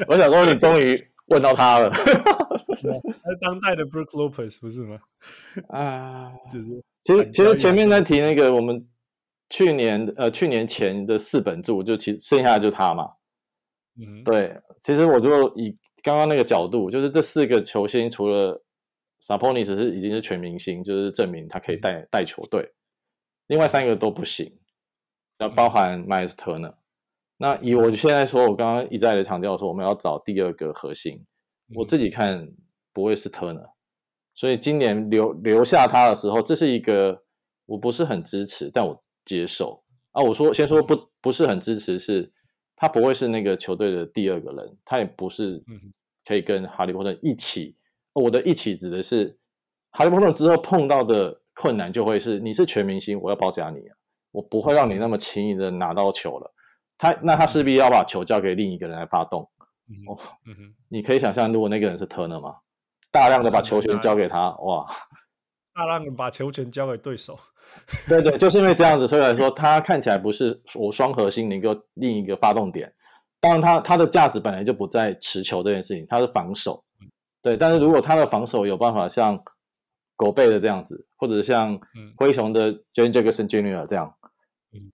我想说，你终于问到他了。他是当代的 Brook Lopez 不是吗？啊，就是其实其实前面在提那个我们去年呃去年前的四本柱，就其实剩下的就是他嘛。嗯，对，其实我就以刚刚那个角度，就是这四个球星除了 Saponis 是已经是全明星，就是证明他可以带带球队，另外三个都不行，要包含 Myles Turner。那以我现在说，我刚刚一再的强调说，我们要找第二个核心，我自己看不会是 Turner，所以今年留留下他的时候，这是一个我不是很支持，但我接受。啊。我说先说不不是很支持，是他不会是那个球队的第二个人，他也不是可以跟哈利波特一起。我的一起指的是哈利波特之后碰到的困难就会是，你是全明星，我要包夹你啊，我不会让你那么轻易的拿到球了。他那他势必要把球交给另一个人来发动，嗯哦嗯，你可以想象，如果那个人是 Turner 吗？大量的把球权交给他，哇！大量的把球权交给对手，对对，就是因为这样子，所以来说他看起来不是我双核心的一个另一个发动点。当然他，他他的价值本来就不在持球这件事情，他是防守，对。但是如果他的防守有办法像狗贝的这样子，或者像灰熊的 Jaren Jackson Jr. 这样。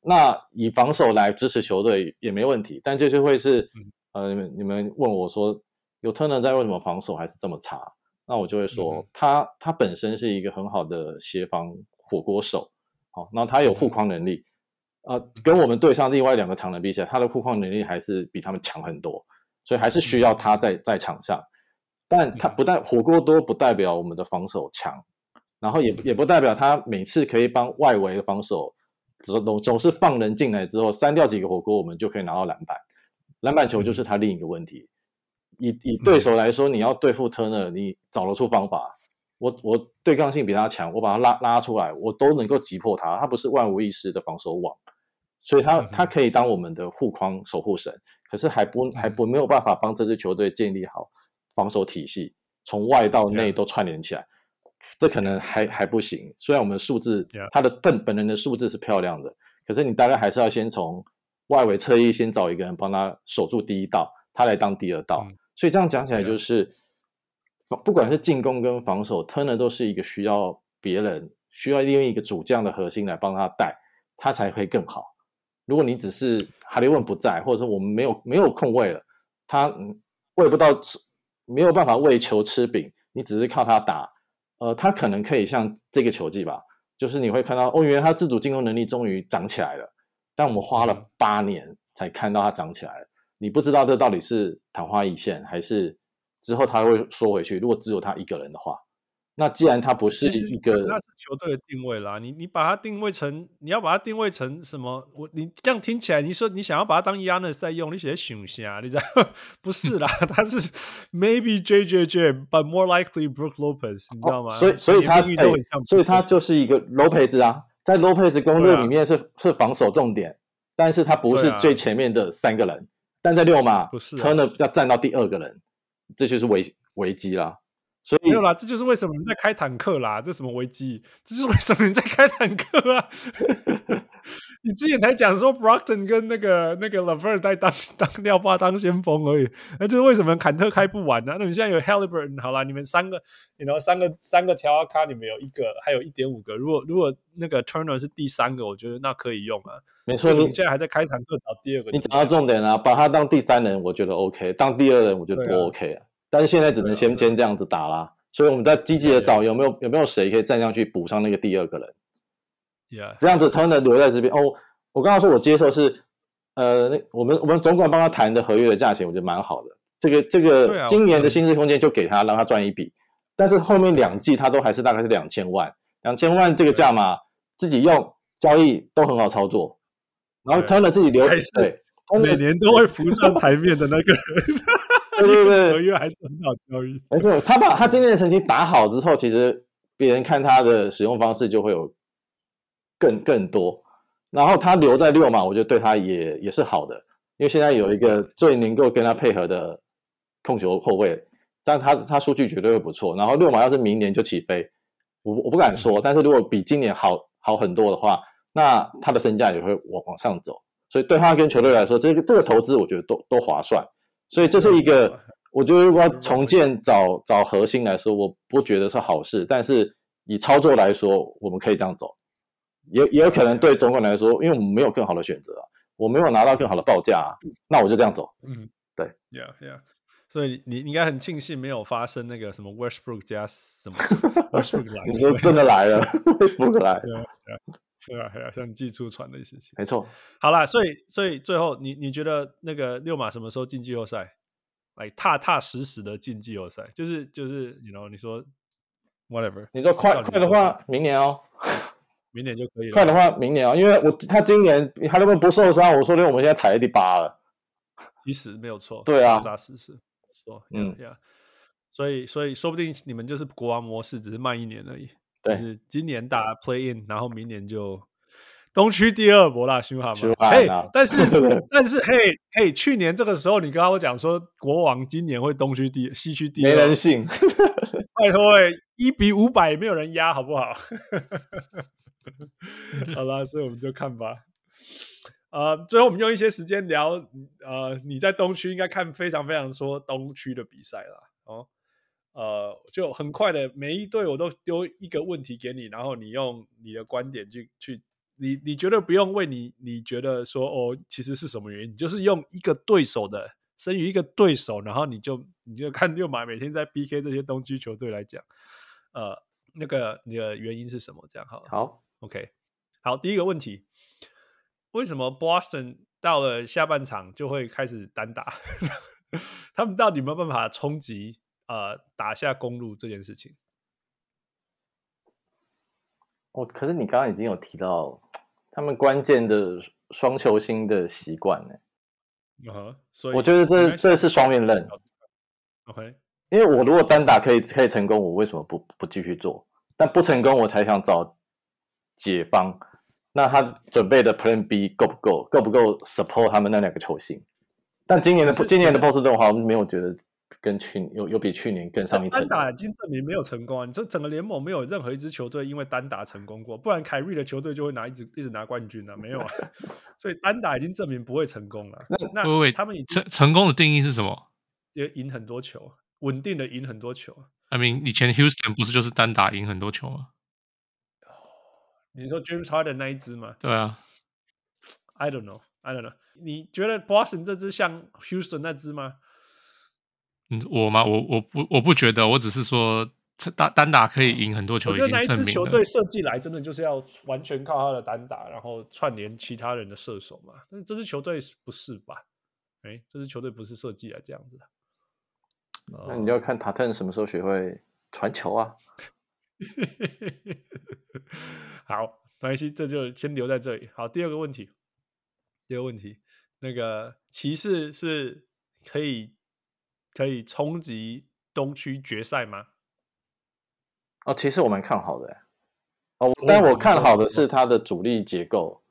那以防守来支持球队也没问题，但这就会是，呃，你们你们问我说，有 Turner 在为什么防守还是这么差？那我就会说，嗯、他他本身是一个很好的协防火锅手，好，那他有护框能力，呃，跟我们队上另外两个长人比起来，他的护框能力还是比他们强很多，所以还是需要他在在场上，但他不但火锅多不代表我们的防守强，然后也也不代表他每次可以帮外围的防守。总总是放人进来之后，删掉几个火锅，我们就可以拿到篮板。篮板球就是他另一个问题。以以对手来说，你要对付 Turner，你找得出方法。我我对抗性比他强，我把他拉拉出来，我都能够击破他。他不是万无一失的防守网，所以他他可以当我们的护框守护神，可是还不还不没有办法帮这支球队建立好防守体系，从外到内都串联起来。这可能还还不行，虽然我们数字.他的本本人的数字是漂亮的，可是你大概还是要先从外围侧翼先找一个人帮他守住第一道，他来当第二道。嗯、所以这样讲起来就是.不管是进攻跟防守，Turner 都是一个需要别人需要利用一个主将的核心来帮他带，他才会更好。如果你只是哈利文不在，或者说我们没有没有空位了，他喂不到没有办法喂球吃饼，你只是靠他打。呃，他可能可以像这个球季吧，就是你会看到，哦，原来他自主进攻能力终于长起来了，但我们花了八年才看到他长起来了。你不知道这到底是昙花一现，还是之后他会缩回去？如果只有他一个人的话。那既然他不是一个，那是球队的定位啦。你你把它定位成，你要把它定位成什么？我你这样听起来，你说你想要把它当 Giannis 在用，你写熊虾，你知道 不是啦，他是 maybe JJJ，but more likely Brook Lopez，你知道吗？哦、所以所以他对，所以他就是一个 Lopez 啊，在 Lopez 攻略里面是、啊、是防守重点，但是他不是最前面的三个人，啊、但在六码不是 Turner 要站到第二个人，这就是危危机啦。所以没有啦，这就是为什么你在开坦克啦，这什么危机？这就是为什么你在开坦克啊？你之前才讲说 Brockton 跟那个那个 LeVert 在当当廖巴当先锋而已，那就是为什么坎特开不完呢、啊？那你现在有 Haliburton 好啦，你们三个，然后三个三个条卡，你们有一个，还有一点五个。如果如果那个 Turner 是第三个，我觉得那可以用啊。没错，你现在还在开坦克找第二个，你找到重点了、啊，把他当第三人，我觉得 OK；当第二人，我觉得不 OK 啊。但是现在只能先先这样子打啦，所以我们在积极的找有没有有没有谁可以站上去补上那个第二个人。Yeah，这样子他能留在这边哦。我刚刚说我接受是，呃，那我们我们总管帮他谈的合约的价钱，我觉得蛮好的。这个这个今年的薪资空间就给他，让他赚一笔。但是后面两季他都还是大概是两千万，两千万这个价码自己用交易都很好操作。然后他们自己留，对，每年都会浮上台面的那个人。对对对，合约还是很好交易。没错，他把他今年的成绩打好之后，其实别人看他的使用方式就会有更更多。然后他留在六马，我觉得对他也也是好的，因为现在有一个最能够跟他配合的控球后卫，但他他数据绝对会不错。然后六马要是明年就起飞，我我不敢说，但是如果比今年好好很多的话，那他的身价也会往往上走。所以对他跟球队来说，这个这个投资我觉得都都划算。所以这是一个，我觉得如果要重建找找核心来说，我不觉得是好事。但是以操作来说，我们可以这样走，也也有可能对总管来说，因为我们没有更好的选择啊，我没有拿到更好的报价啊，那我就这样走。嗯，对，Yeah Yeah。所以你你应该很庆幸没有发生那个什么 Westbrook 加什么 Westbrook 来，你说真的来了，Westbrook 来，对啊，对啊，对啊，像寄出船的事情，没错。好啦，所以所以最后你你觉得那个六马什么时候进季后赛？来踏踏实实的进季后赛，就是就是，you know，你说 whatever，你说快快的话，明年哦，明年就可以了。快的话，明年哦，因为我他今年他那边不受伤，我说定我们现在踩在第八了，其实没有错，对啊，踏实实。说，嗯呀，所以，所以说不定你们就是国王模式，只是慢一年而已。对，就是今年打 play in，然后明年就东区第二博啦，修哈嘛。嘿，但是，但是，嘿，嘿，去年这个时候你跟我讲说国王今年会东区第西区第二，没人信。拜托，哎，一比五百也没有人压，好不好？好啦，所以我们就看吧。呃，最后我们用一些时间聊，呃，你在东区应该看非常非常说东区的比赛了哦，呃，就很快的每一队我都丢一个问题给你，然后你用你的观点去去，你你觉得不用为你你觉得说哦，其实是什么原因，你就是用一个对手的，生于一个对手，然后你就你就看六马每天在 PK 这些东区球队来讲，呃，那个你的原因是什么？这样好了，好，OK，好，第一个问题。为什么 Boston 到了下半场就会开始单打？他们到底有没有办法冲击呃打下公路这件事情？哦，可是你刚刚已经有提到他们关键的双球星的习惯呢。嗯哼，所以我觉得这这是双面刃。OK，因为我如果单打可以可以成功，我为什么不不继续做？但不成功，我才想找解方。那他准备的 Plan B 够不够？够不够 support 他们那两个球星？但今年的今年的波士顿话，我们没有觉得跟去有有比去年更上一层。单打已经证明没有成功啊！你这整个联盟没有任何一支球队因为单打成功过，不然凯瑞的球队就会拿一直一直拿冠军啊！没有啊，所以单打已经证明不会成功了。那那他们已经成成功的定义是什么？就赢很多球，稳定的赢很多球。I mean，以前 Houston 不是就是单打赢很多球吗？你说 James Harden 那一支吗？对啊，I don't know，I don't know。你觉得 Boston 这支像 Houston 那支吗？嗯，我吗？我我不我不觉得，我只是说单单打可以赢很多球，已经证明了。我觉得那一支球队设计来真的就是要完全靠他的单打，然后串联其他人的射手嘛。但是这支球队不是吧？哎，这支球队不是设计来这样子的。那你就要看塔特什么时候学会传球啊。好，没关系，这就先留在这里。好，第二个问题，第二个问题，那个骑士是可以可以冲击东区决赛吗？哦，其实我蛮看好的，哦，但我看好的是他的主力结构，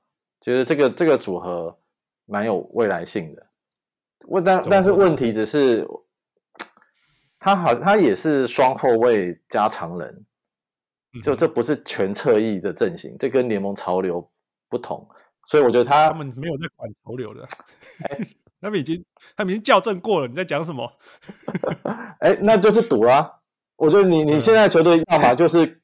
觉得这个这个组合蛮有未来性的。问但但是问题只是。他好，他也是双后卫加长人，就这不是全侧翼的阵型，这跟联盟潮流不同，所以我觉得他他们没有在管潮流的，他们已经他们已经校正过了，你在讲什么？哎，那就是赌啊！我觉得你你现在球队要么就是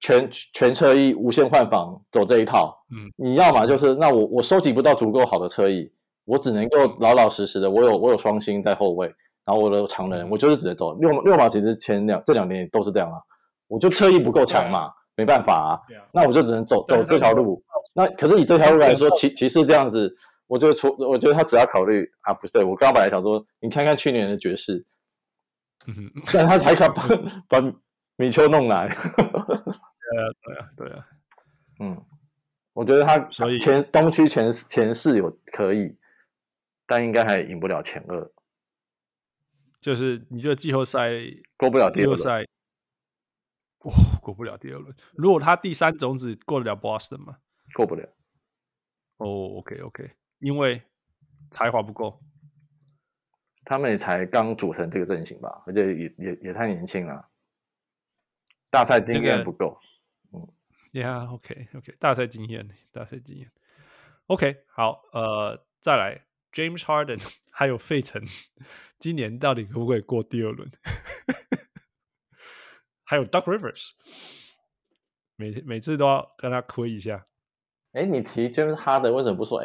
全全车衣无限换防走这一套，嗯，你要么就是那我我收集不到足够好的车衣，我只能够老老实实的，我有我有双星在后卫。然后我的长人，我就是只能走六六马。其实前两这两年都是这样啊，我就车衣不够强嘛，没办法啊。那我就只能走走这条路。那可是以这条路来说，骑骑士这样子，我觉得除，我觉得他只要考虑啊，不对，我刚刚本来想说，你看看去年的爵士，但他还想把把米丘弄来。对啊，对啊，对啊。嗯，我觉得他前东区前前四有可以，但应该还赢不了前二。就是你觉得季后赛过不了第二轮？赛，哇，过不了第二轮。如果他第三种子过得了 Boston 吗？过不了。哦、oh，OK OK，因为才华不够。他们也才刚组成这个阵型吧，而且也也也太年轻了，大赛经验不够。那个、嗯，Yeah，OK OK，大赛经验，大赛经验。OK，好，呃，再来 James Harden 还有费城。今年到底可不可以过第二轮？还有 Doc Rivers，每每次都要跟他亏一下。哎，你提 James Harden 为什么不说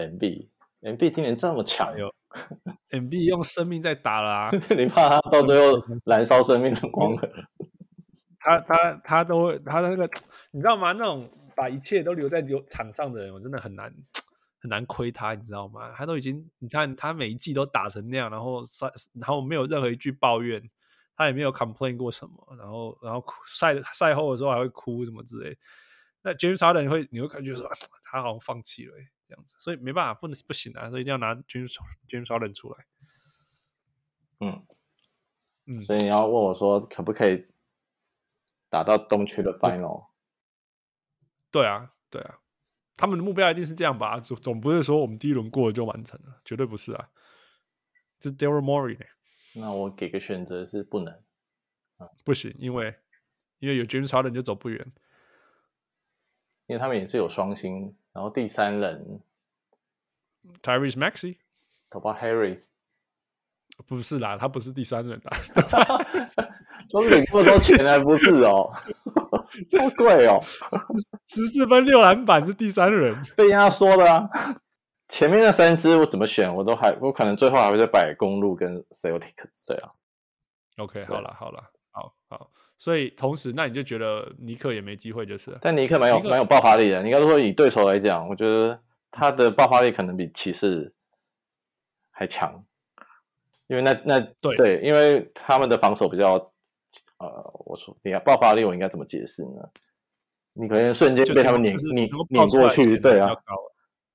MB？MB 今年这么强哟，MB 用生命在打了啊！你怕他到最后燃烧生命的光了？他他他都会他的那个，你知道吗？那种把一切都留在留场上的人，我真的很难。很难亏他，你知道吗？他都已经，你看他每一季都打成那样，然后赛，然后没有任何一句抱怨，他也没有 complain 过什么，然后，然后赛赛后的时候还会哭什么之类。那 James Harden 你会你会感觉说他好像放弃了这样子，所以没办法，不能不行啊，所以一定要拿 James James Harden 出来。嗯嗯，所以你要问我说可不可以打到东区的 Final？对啊，对啊。他们的目标一定是这样吧？总总不是说我们第一轮过了就完成了，绝对不是啊！这是 Daryl Morey 呢？那我给个选择是不能，嗯、不行，因为因为有 James Harden 就走不远，因为他们也是有双星，然后第三人 Tyrese Maxey，Tobias Harris，不是啦，他不是第三人啦，都领这么多钱还不是哦？这么贵哦！十四分六篮板是第三人，被人家说的啊。前面那三支我怎么选，我都还我可能最后还会再摆公路跟 Celtic。对啊，OK，好了好了，好好。所以同时，那你就觉得尼克也没机会就是？但尼克蛮有蛮有爆发力的。你刚才说以对手来讲，我觉得他的爆发力可能比骑士还强，因为那那对对，因为他们的防守比较。呃，我说，你看爆发力，我应该怎么解释呢？你可能瞬间被他们碾碾碾过去，对啊，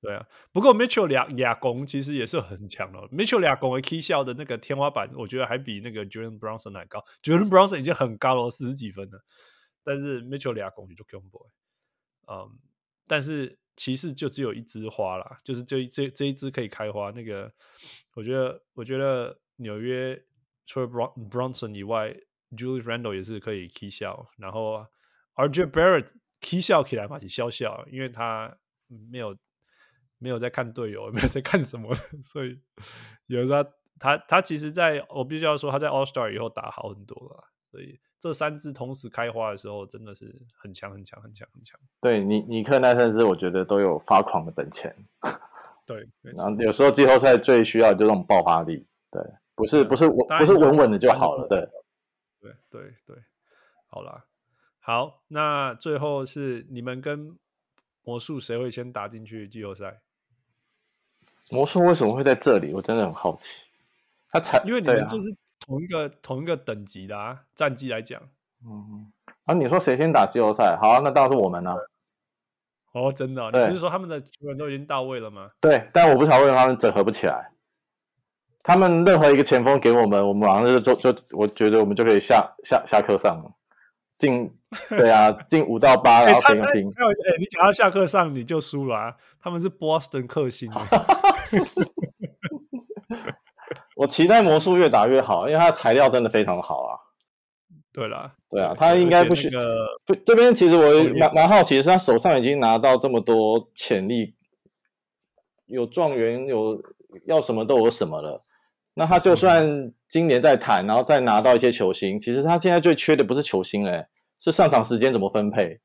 对啊。不过 Mitchell 俩俩攻其实也是很强的，Mitchell 俩攻为 Key 笑的那个天花板，我觉得还比那个 Jalen Brunson 还高。Jalen Brunson 已经很高了，四十几分了，但是 Mitchell 俩攻就 combo。嗯，但是骑士就只有一枝花啦，就是这这这一枝可以开花。那个，我觉得，我觉得纽约除了 Brunson 以外。Julius Randle 也是可以 key 笑，然后 RJ Barrett key 笑起来嘛，是笑笑，因为他没有没有在看队友，没有在看什么的，所以有时候他他，他其实在我必须要说他在 All Star 以后打好很多了，所以这三支同时开花的时候真的是很强很强很强很强。对尼尼克那三支，我觉得都有发狂的本钱。对，然后有时候季后赛最需要的就这种爆发力，对，不是不是稳不是稳稳的就好了，对。对对对，好啦，好，那最后是你们跟魔术谁会先打进去季后赛？魔术为什么会在这里？我真的很好奇。他才因为你们就是同一个、啊、同一个等级的啊，战绩来讲。嗯，啊，你说谁先打季后赛？好、啊，那当然是我们了、啊。哦，真的、哦？你不是说他们的球员都已经到位了吗？对，但我不晓得为什么他们整合不起来。他们任何一个前锋给我们，我们马上就就就，我觉得我们就可以下下下课上了，进对啊，进五到八，然后平平。哎、欸，你讲到下课上你就输了啊！他们是波士顿克星。我期待魔术越打越好，因为它的材料真的非常好啊。对啦，对啊，他应该不需那个不这边其实我蛮蛮好奇，是他手上已经拿到这么多潜力，有状元，有要什么都有什么了。那他就算今年再谈，然后再拿到一些球星，其实他现在最缺的不是球星嘞，是上场时间怎么分配。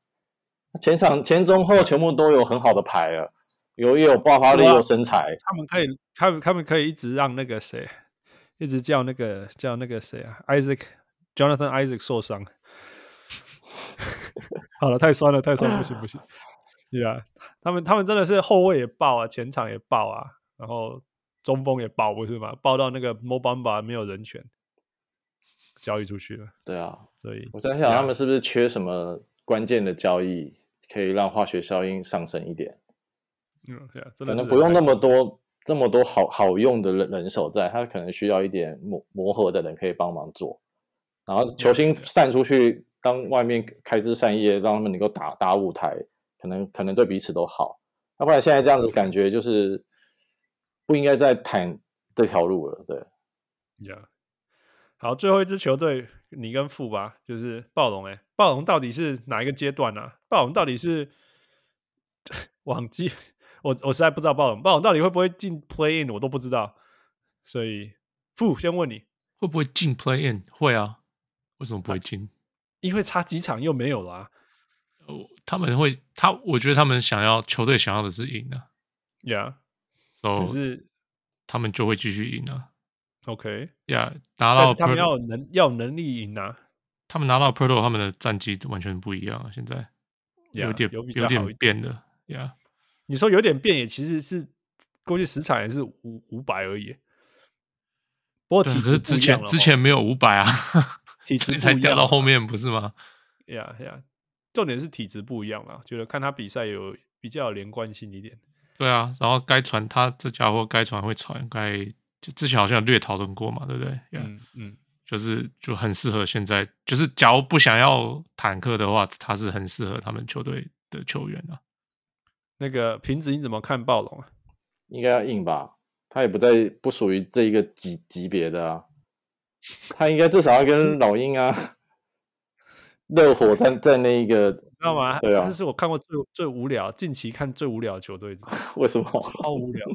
前场前中后全部都有很好的牌了，有也有爆发力，有身材。他们可以，他们他们可以一直让那个谁，一直叫那个叫那个谁啊，Isaac Jonathan Isaac 受伤。好了，太酸了，太酸了，不行不行。对啊，他们他们真的是后卫也爆啊，前场也爆啊，然后中锋也爆，不是吗？爆到那个 Mo Bamba 没有人权，交易出去了。对啊，所以我在想他们是不是缺什么关键的交易？可以让化学效应上升一点，嗯，对啊，可能不用那么多这么多好好用的人人手在，他可能需要一点磨磨合的人可以帮忙做，然后球星散出去，当外面开枝散叶，让他们能够打打舞台，可能可能对彼此都好。要不然现在这样子感觉就是不应该再谈这条路了，对。Yeah. 好，最后一支球队，你跟富吧，就是暴龙。哎，暴龙到底是哪一个阶段呢、啊？暴龙到底是 往季，我我实在不知道暴龙，暴龙到底会不会进 Play In，我都不知道。所以富先问你，会不会进 Play In？会啊，为什么不会进？因为差几场又没有了、啊。哦，他们会，他我觉得他们想要球队想要的是赢的，Yeah，so, 可是他们就会继续赢啊。OK，呀，拿到他们要能要有能力赢啊！他们拿到 Poeltl 他们的战绩完全不一样啊！现在有点有，有点变了呀。你说有点变，也其实是过去十场也是五五百而已。不过体质之前之前没有五百啊，体 质才掉到后面不是吗？呀呀，重点是体质不一样嘛，觉得看他比赛有比较有连贯性一点。对啊，然后该传他这家伙该传会传，该。就之前好像略讨论过嘛，对不对？嗯嗯，就是就很适合现在，就是假如不想要坦克的话，他是很适合他们球队的球员啊。那个瓶子你怎么看暴龙啊？应该要硬吧？他也不在不属于这一个级级别的啊，他应该至少要跟老鹰啊、热火在在那一个，知道吗？对啊，这是我看过最最无聊，近期看最无聊的球队，为什么？超无聊。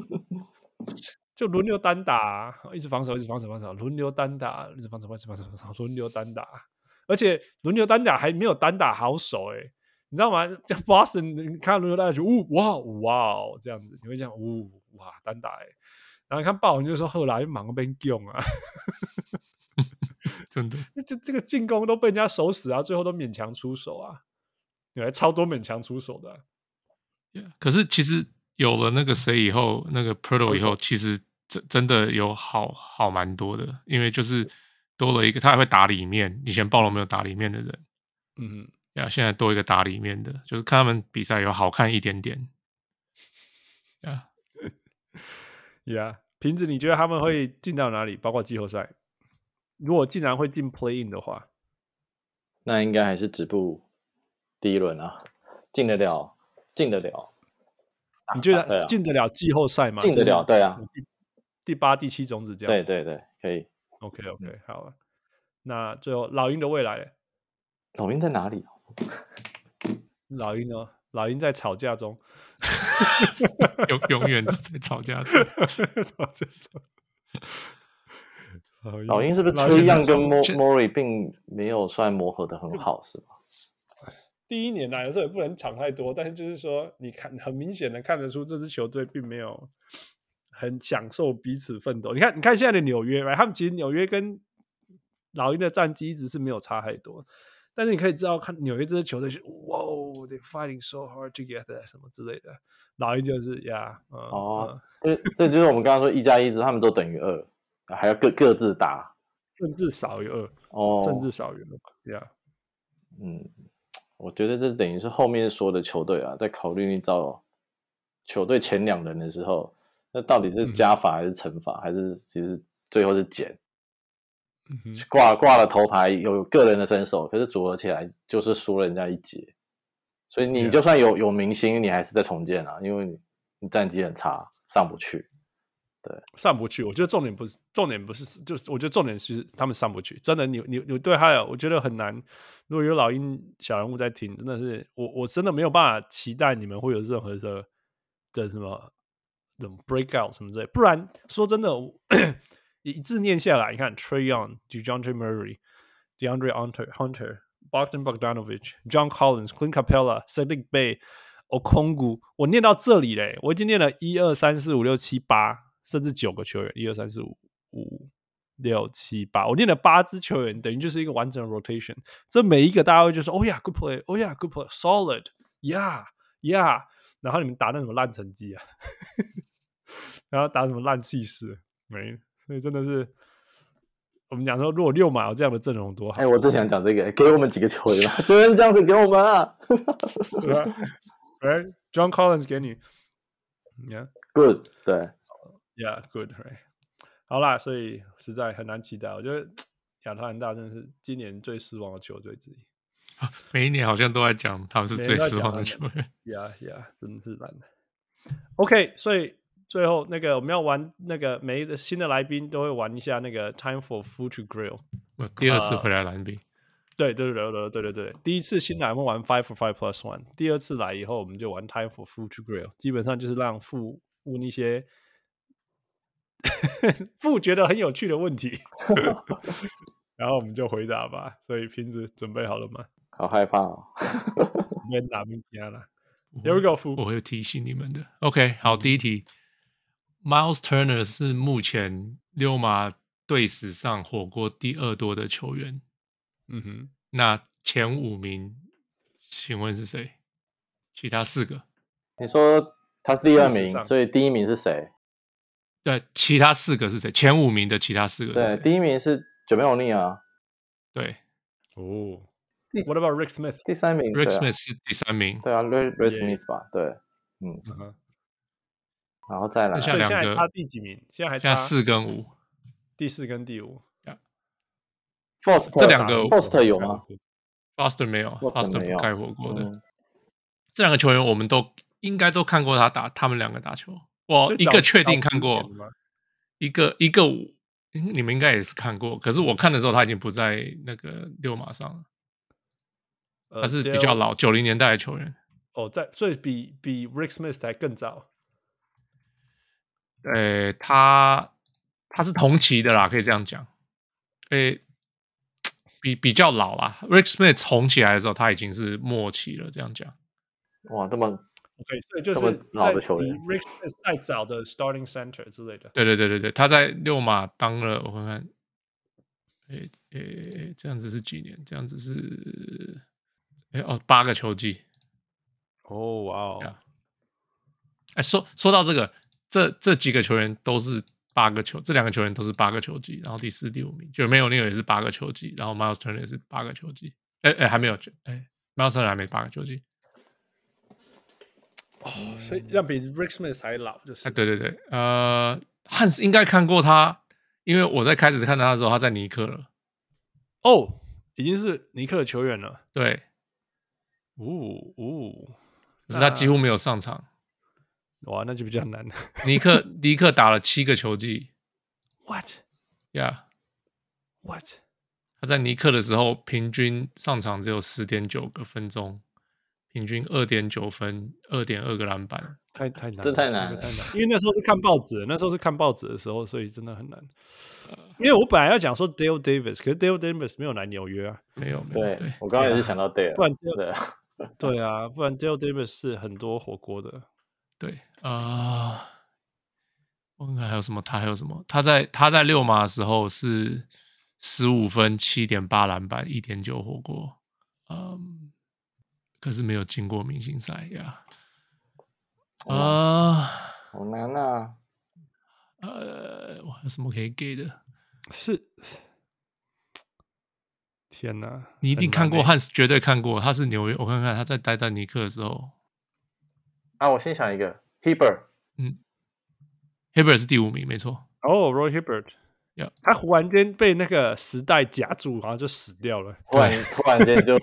就轮流单打，啊，一直防守，一直防守，防守，轮流单打，一直防守，防守，防守，防守，轮流单打，而且轮流单打还没有单打好手哎，你知道吗？像 Boston，你看轮流单打就呜哇哇哦这样子，你会这样呜哇单打哎，然后你看暴龙就说后来忙被救啊，真的，这这个进攻都被人家守死啊，最后都勉强出手啊，对还超多勉强出手的，啊，yeah, 可是其实有了那个谁以后，那个 Poeltl 以后，其实。真真的有好好蛮多的，因为就是多了一个，他还会打里面，以前暴龙没有打里面的人，嗯，呀，现在多一个打里面的，就是看他们比赛有好看一点点，呀，呀，瓶子，你觉得他们会进到哪里？包括季后赛，如果竟然会进 Play In 的话，那应该还是止步第一轮啊，进得了，进得了。你觉得进得了季后赛吗？进得了，对啊，第八、第七种子这样。对对对，可以。OK OK，好了。那最后老鹰的未来，老鹰在哪里？老鹰呢？老鹰在吵架中，永永远都在吵架中，吵架中。老鹰是不是崔样跟莫莫瑞并没有算磨合的很好，是吧？第一年呢、啊，有时候也不能抢太多，但是就是说，你看很明显的看得出这支球队并没有很享受彼此奋斗。你看，你看现在的纽约，right? 他们其实纽约跟老鹰的战绩一直是没有差太多，但是你可以知道，看纽约这支球队是哇，they fighting so hard together 什么之类的。老鹰就是呀，yeah, 嗯、哦，这、嗯、这就是我们刚刚说一加一，他们都等于二，还要各各自打，甚至少于二，哦，甚至少于二，呀、yeah，嗯。我觉得这等于是后面说的球队啊，在考虑你找球队前两人的时候，那到底是加法还是乘法，嗯、还是其实最后是减？挂挂了头牌有个人的身手，可是组合起来就是输了人家一截。所以你就算有有明星，你还是在重建啊，因为你你战绩很差，上不去。对，上不去。我觉得重点不是重点不是，就是我觉得重点是他们上不去。真的，你你你对他有，我觉得很难。如果有老鹰小人物在听，真的是我我真的没有办法期待你们会有任何的的什么 breakout 什么之类。不然说真的，一字念下来，你看 Trae Young、Dejounte Murray、DeAndre Hunter、Hunter、Bogdan Bogdanovich、John Collins、Clint Capella、Saddiq Bey。我空谷，我念到这里嘞，我已经念了一二三四五六七八，甚至九个球员，一二三四五五六七八，我练了八支球员，等于就是一个完整的 rotation。这每一个大家会就说，哦呀，good play，哦呀，good play，solid，yeah，yeah，然后你们打那什么烂成绩啊，然后打什么烂气势，没，所以真的是，我们讲说，如果六马有这样的阵容多好。哎，我之前讲这个，给我们几个球员吧，球员这样子给我们啊。Right, John Collins 给你，Yeah，Good，对，Yeah，Good，Right，好啦，所以实在很难期待。我觉得 亚特兰大真的是今年最失望的球队之一。每一年好像都在讲他们是最失望的球队。Yeah，Yeah，真的是难的。OK，所以最后那个我们要玩那个每一个新的来宾都会玩一下那个 Time for Food to Grill。我第二次回来蓝兵。对对对对对对对，第一次新来我们玩 Five for Five Plus One，第二次来以后我们就玩 Time for Food to Grill，基本上就是让富问一些 父觉得很有趣的问题，然后我们就回答吧。所以瓶子准备好了吗？好害怕哦，没打明天了。Here we go，父，我会提醒你们的。OK，好，第一题，Miles Turner 是目前溜马队史上火锅第二多的球员。嗯哼，那前五名，请问是谁？其他四个？你说他是第二名，所以第一名是谁？对，其他四个是谁？前五名的其他四个是谁？对，第一名是 Jermaine O'Neal 啊。对，哦。What about Rick Smith？第三名，Rick Smith 是第三名。对啊，Rick Rick Smith 吧？对，嗯。然后再来，所以现在差第几名？现在还差四跟五，第四跟第五。Foster, 这两个 Foster 有吗？Foster 没有，Foster 不开火锅的。嗯、这两个球员我们都应该都看过他打，他们两个打球。我一个确定看过，一个一个你们应该也是看过。可是我看的时候他已经不在那个六马上了，呃、他是比较老九零年代的球员。哦，在所以比比 Rick Smith 还更早。呃，他他是同期的啦，可以这样讲。诶。比比较老啦，Rick Smith 红起来的时候，他已经是末期了。这样讲，哇，这么 OK，所以就是在老的球员，Rick 太早的 Starting Center 之类的。对对对对对，他在六马当了，我看看，诶诶，这样子是几年？这样子是，诶哦，八个球季。哦哇哦，哎，说说到这个，这这几个球员都是。八个球，这两个球员都是八个球季，然后第四、第五名就是没有那个也是八个球季，然后 Miles Turner 也是八个球季，哎哎还没有，哎 Miles Turner 还没八个球季，哦，所以要比 Rick Smith 还老，就是，哎对对对，呃，汉斯应该看过他，因为我在开始看他的时候他在尼克了，哦，已经是尼克的球员了，对，呜呜，可是他几乎没有上场。哇，那就比较难。了。尼克 尼克打了七个球季，What？Yeah，What？他在尼克的时候，平均上场只有十点九个分钟，平均二点九分，二点二个篮板，太太难，这太难了，太难。因为那时候是看报纸，那时候是看报纸的时候，所以真的很难。因为我本来要讲说 Dale Davis，可是 Dale Davis 没有来纽约啊，没有，没有。对，我刚刚也是想到 Dale，不然对啊，对啊，不然 Dale Davis 是很多火锅的。对啊，我看看还有什么？他还有什么？他在他在六马的时候是十五分、七点八篮板、一点九火锅，嗯，可是没有进过明星赛呀。啊，好难啊！呃，我还有什么可以给的？是，天哪！你一定看过，汉斯绝对看过。他是纽约，我看看他在待在尼克的时候。啊，我先想一个，Hibbert，嗯，Hibbert 是第五名，没错。哦，Roy Hibbert，Yeah，他忽然间被那个时代夹住，好像就死掉了。突然，突然间就，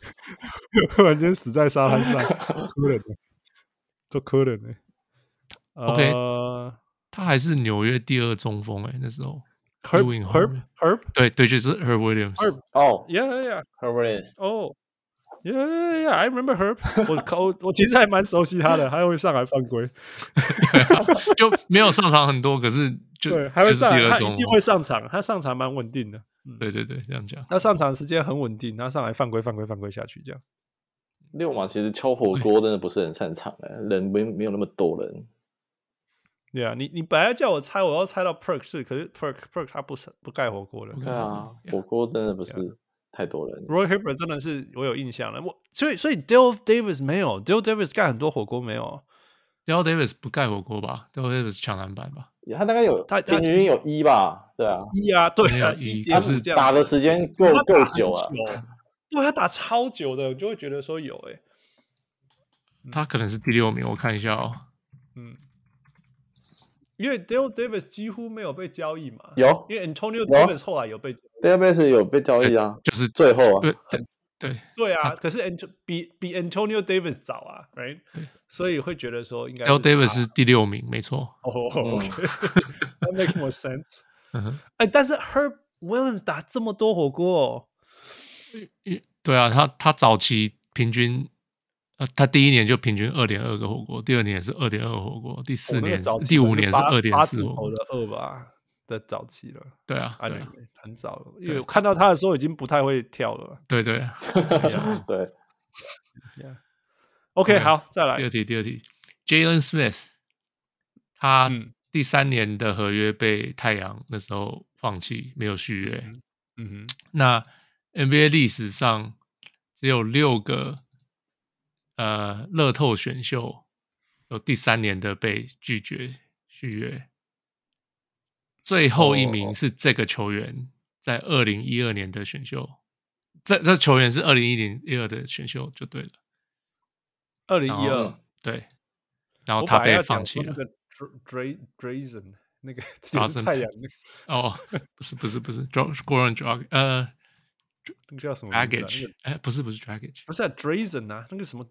突然间死在沙滩上，可怜的，做可怜的。OK，他还是纽约第二中锋哎，那时候。Herb Ewing Herb Herb，对对，就是 Herb Williams。哦，Yeah Yeah Herb Williams。哦，Yeah Yeah Yeah，I remember Herb。我靠，我其实还蛮熟悉他的，还会上来犯规。就没有上场很多，可是就对，还会上，他一定会上场，他上场蛮稳定的。对对对，这样讲。他上场时间很稳定，他上来犯规犯规犯规下去这样。六马其实敲火锅真的不是很擅长哎，人没没有那么多人。对啊，你你本来叫我猜，我要猜到 Perk 是，可是 Perk Perk 他不是不盖火锅的。对啊，火锅真的不是太多人。Roy Hibbert 真的是我有印象了，我所以所以 Dale Davis 没有，Dale Davis 盖很多火锅没有，Dale Davis 不盖火锅吧？Dale Davis 抢篮板吧？他大概有他平均有一吧？对啊，一啊，对啊，一他是打的时间够够久啊，对，他打超久的，就会觉得说有哎，他可能是第六名，我看一下哦，嗯。因为 Dale Davis 几乎没有被交易嘛，有，因为 Antonio Davis 后来有被交易，Dale Davis 有被交易啊，就是最后啊，对对对啊，可是 Ant 比比 Antonio Davis 早啊，right，所以会觉得说应该 Dale Davis 是第六名，没错。哦，OK，that makes more sense。哎，但是 Herb Williams 打这么多火锅，对啊，他他早期平均。呃，他第一年就平均二点二个火锅，第二年也是二点二火锅，第四年、第五年是二点四火锅的二吧的早期了。对啊，对，很早了，因为我看到他的时候已经不太会跳了。对对 对。OK，好，再来第二题，第二题，Jalen Smith，他第三年的合约被太阳那时候放弃，没有续约。嗯哼，那 NBA 历史上只有六个。呃，乐透选秀有第三年的被拒绝续约，最后一名是这个球员在二零一二年的选秀，哦、这这球员是二零一零一二的选秀就对了，二零一二对，然后他被放弃了。那个 Drazen 那个就是太阳那个哦，不是不是不是 Goran Dragic 呃。那个叫什么？Dragic，哎，不是不是 dragge 不是 Drazen 啊，那个什么？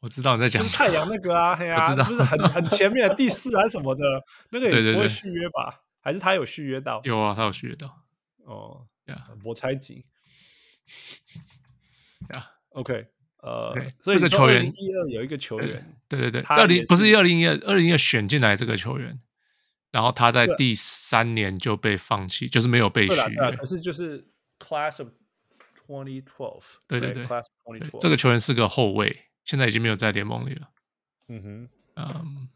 我知道你在讲太阳那个啊，嘿啊，就是很很前面的第四还是什么的，那个也不会续约吧？还是他有续约到？有啊，他有续约到。哦，呀，我猜紧。呀，OK，呃，这个球员一二有一个球员，对对对，二零不是二零一二，二零一二选进来这个球员，然后他在第三年就被放弃，就是没有被续约。可是就是 Class of twenty twelve，对对对，Class twenty twelve，这个球员是个后卫。现在已经没有在联盟里了。嗯哼，嗯，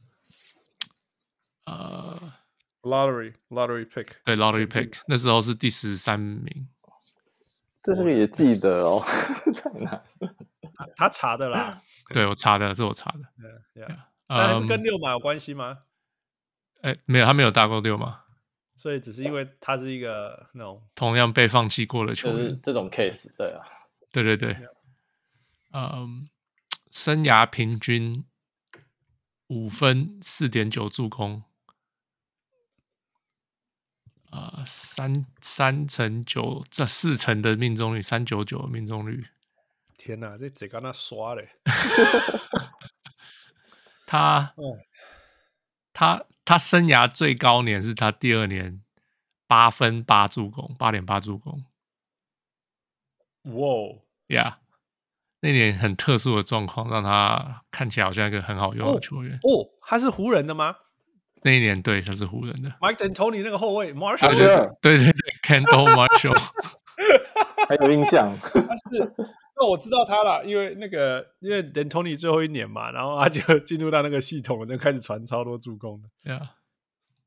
呃，lottery lottery pick，对，lottery pick，那时候是第十三名。这个也记得哦，在哪？他查的啦。对，我查的，是我查的。对呀，但是跟六马有关系吗？哎，没有，他没有打过六马，所以只是因为他是一个那种同样被放弃过的球员，这种 case，对啊，对对对，嗯。生涯平均五分四点九助攻，啊、呃，三三成九这四成的命中率，三九九的命中率。天哪，这这跟他刷嘞！他，他他生涯最高年是他第二年八分八助攻，八点八助攻。哇呀！那年很特殊的状况，让他看起来好像一个很好用的球员。哦，哦，他是湖人的吗？那一年对，他是湖人的。Mike D'Antoni 那个后卫 Marshall，对对对，Kendall Marshall，还有印象。他是，那我知道他了，因为那个因为 D'Antoni 最后一年嘛，然后他就进入到那个系统，就开始传超多助攻的。对啊，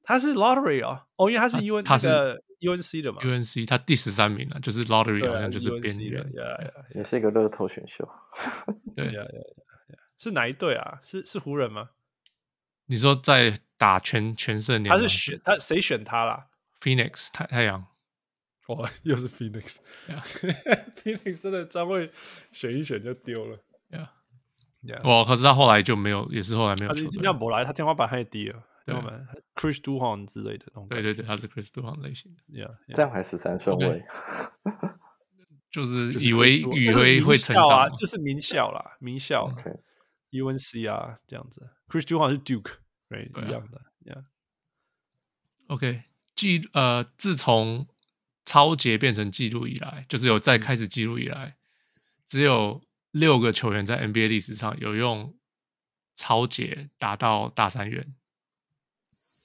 他是 Lottery 哦，哦，因为他是 U N，他是。UNC 的嘛，UNC 他第十三名了，就是 Lottery 好像就是边缘，也是一个乐透选秀。对呀，是哪一队啊？是是湖人吗？你说在打全全胜年，他是选他谁选他啦？Phoenix 太太阳，哦，又是 Phoenix，Phoenix 真的专会选一选就丢了。哇，可是他后来就没有，也是后来没有。他今天不来，他天花板太低了。对。我们 Chris Duhon 之类的东西，对对对，他是 Chris Duhon 类型的，Yeah，这样还十三顺位，就是以为以为会成长啊，就是名校啦，名校，UNC 啊这样子，Chris Duhon 是 Duke，对，一样的，Yeah，OK，记呃，自从抄截变成记录以来，就是有在开始记录以来，嗯、只有六个球员在 NBA 历史上有用超节达到大三元。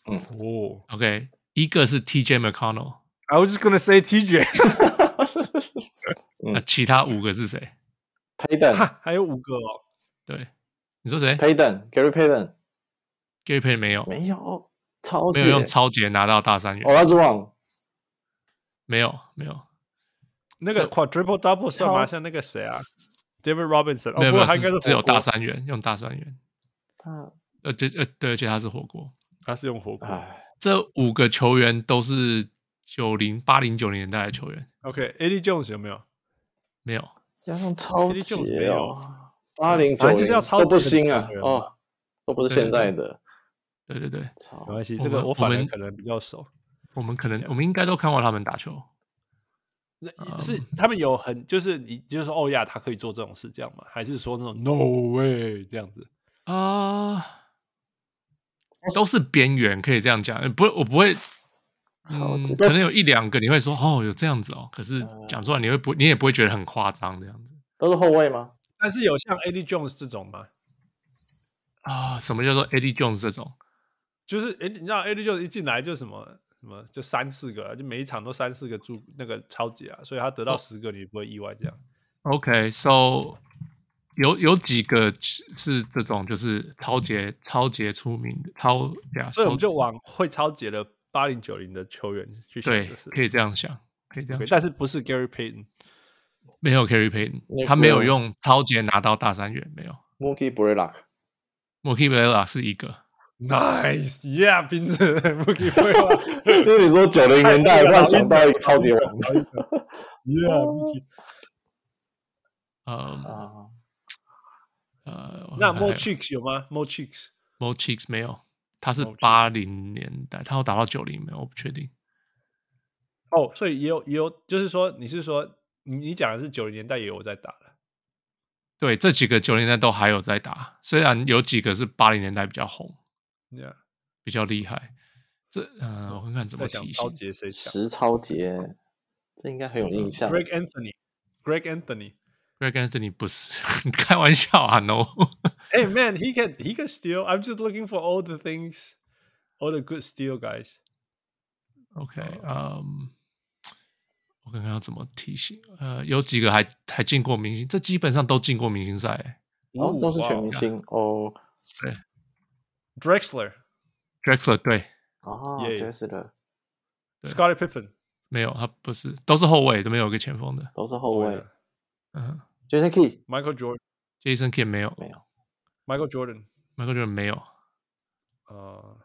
嗯哦，OK，一个是 TJ McConnell。I was just gonna say TJ。那其他五个是谁？Payton，还有五个哦。对，你说谁？Payton，Gary Payton，Gary Payton 没有，没有，超没有用超节拿到大三元。没有，没有。那个 Quadruple Double 算吗？像那个谁啊？David Robinson，没有，没有，他应该是只有大三元，用大三元。他，呃，对，呃，对，而且他是火锅，他是用火锅。这五个球员都是。九零八零九零年代的球员，OK，Eddie Jones 有没有？没有，要用抄截哦。八零九零就是要抄都不新啊，哦，都不是现在的。对对对，没关系，这个我反正可能比较熟。我们可能我们应该都看过他们打球。那是他们有很就是你就是说哦呀，他可以做这种事这样吗？还是说那种 No way 这样子啊？都是边缘，可以这样讲。不，我不会。嗯，可能有一两个你会说哦，有这样子哦，可是讲出来你会不，你也不会觉得很夸张这样子。都是后卫吗？但是有像 Eddie Jones 这种吗？啊，什么叫做 Eddie Jones 这种？就是哎，你知道 Eddie Jones 一进来就什么什么，就三四个，就每一场都三四个助那个超级啊，所以他得到十个你不会意外这样。OK，so 有有几个是这种，就是超级超级出名的超呀，所以我们就往会超级的。八零九零的球员去想，对，可以这样想，可以这样想，但是不是 Gary Payton？没有 Gary Payton，他没有用超级拿到大三元，没有。Mookie Blaylock，Mookie Blaylock 是一个，Nice，Yeah，冰子，Mookie Blaylock。因为你说九零年代，突然想到一个超级王，Yeah，Mookie。嗯呃，那 Mo Cheeks 有吗？Mo Cheeks，Mo Cheeks 没有。他是八零年代，他要打到九零没有？我不确定。哦，所以也有也有，就是说，你是说你你讲的是九零年代也有在打的？对，这几个九零年代都还有在打，虽然有几个是八零年代比较红，Yeah. 比较厉害。这嗯、呃，我看看怎么提醒。实超杰，这应该很有印象。Greg Anthony，Greg Anthony。Greg Anthony 不是开玩笑啊，No。Hey man, he can he can steal. I'm just looking for all the things, all the good steal guys. OK，嗯，我看看要怎么提醒。呃，有几个还还进过明星，这基本上都进过明星赛。哦，都是全明星哦。对，Drexler，Drexler 对。哦，Drexler。Scottie Pippen 没有，他不是，都是后卫，都没有一个前锋的，都是后卫。嗯，Jason Kidd，Michael Jordan，Jason Kidd 没有，没有，Michael Jordan，Michael Jordan 没有，呃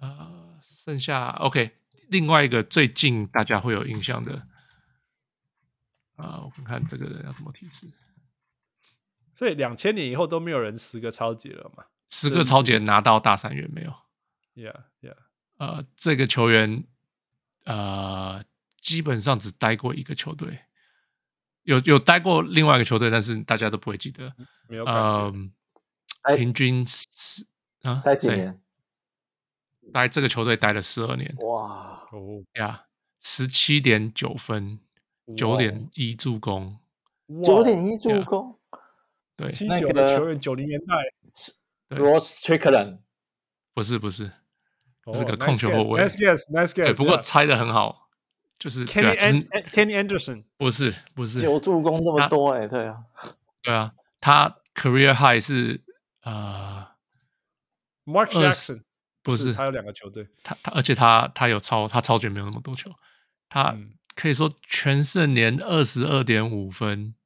呃，剩下 OK，另外一个最近大家会有印象的，啊，我看看这个人要怎么提示，所以两千年以后都没有人十个超级了嘛？十个抄截拿到大三元没有？Yeah Yeah，呃，这个球员呃基本上只待过一个球队。有有待过另外一个球队，但是大家都不会记得。没有感平均十啊，待几年？待这个球队待了十二年。哇哦呀，十七点九分，九点一助攻，九点一助攻。对，七九的球员，九零年代。Ross Strickland 不是不是，这是个控球后卫。Nice guess，Nice guess。对，不过猜的很好。就是 Kenny Kenny Anderson 不是不是。九助攻这么多哎，对啊，对啊，他 career high 是呃 Mark Jackson 不是，他有两个球队，他他而且他他有超他超绝没有那么多球，他可以说全胜年二十二点五分，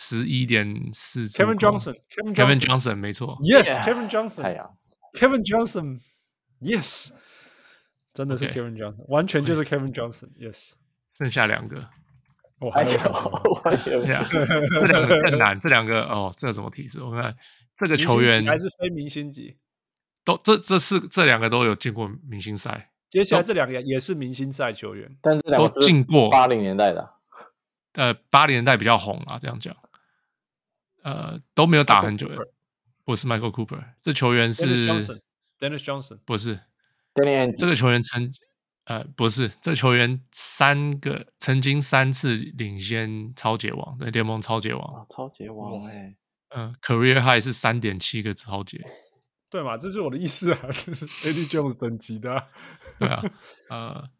十一点四 Kevin Johnson Kevin Johnson 没错，Yes Kevin Johnson 太阳。Kevin Johnson Yes。真的是 Kevin Johnson，完全就是 Kevin Johnson，Yes。剩下两个，我还有，我还有，这两个更难，这两个哦，这怎么提示？我看这个球员还是非明星级，都这这四这两个都有进过明星赛。接下来这两个也是明星赛球员，但这两个都进过。八零年代的，呃，八零年代比较红啊，这样讲，呃，都没有打很久的。不是 Michael Cooper，这球员是 Dennis Johnson，不是。Danny 这个球员曾呃不是，这个球员三个曾经三次领先超级王，对联盟超级王啊，超级王哎，嗯，career high 是三点七个超级，对嘛？这是我的意思啊，这是 Eddie Jones 等级的、啊，对啊，呃。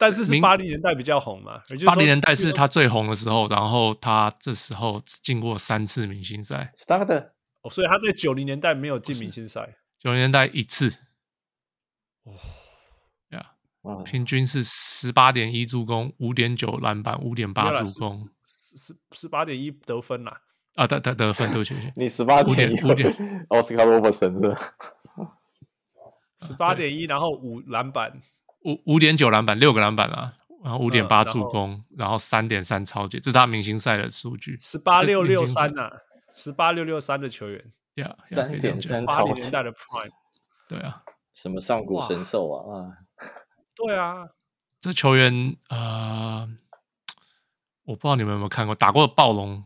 但是是八零年代比较红嘛？八零年代是他最红的时候，然后他这时候进过三次明星赛。Start 的哦，所以他在九零年代没有进明星赛。九零年代一次。哦，呀，平均是十八点一助攻，五点九篮板，五点八助攻，十十八点一得分啦。啊，得得得分，对不起，你十八点五点，Oscar Robertson 是十八点一，然后五篮板。五五点九篮板，六个篮板啊，然后五点八助攻，然后三点三抄截，这是他明星赛的数据。十八六六三呐，十八六六三的球员，呀，三点三八零年代的 Prime，对啊，什么上古神兽啊啊，对啊，这球员啊，我不知道你们有没有看过，打过暴龙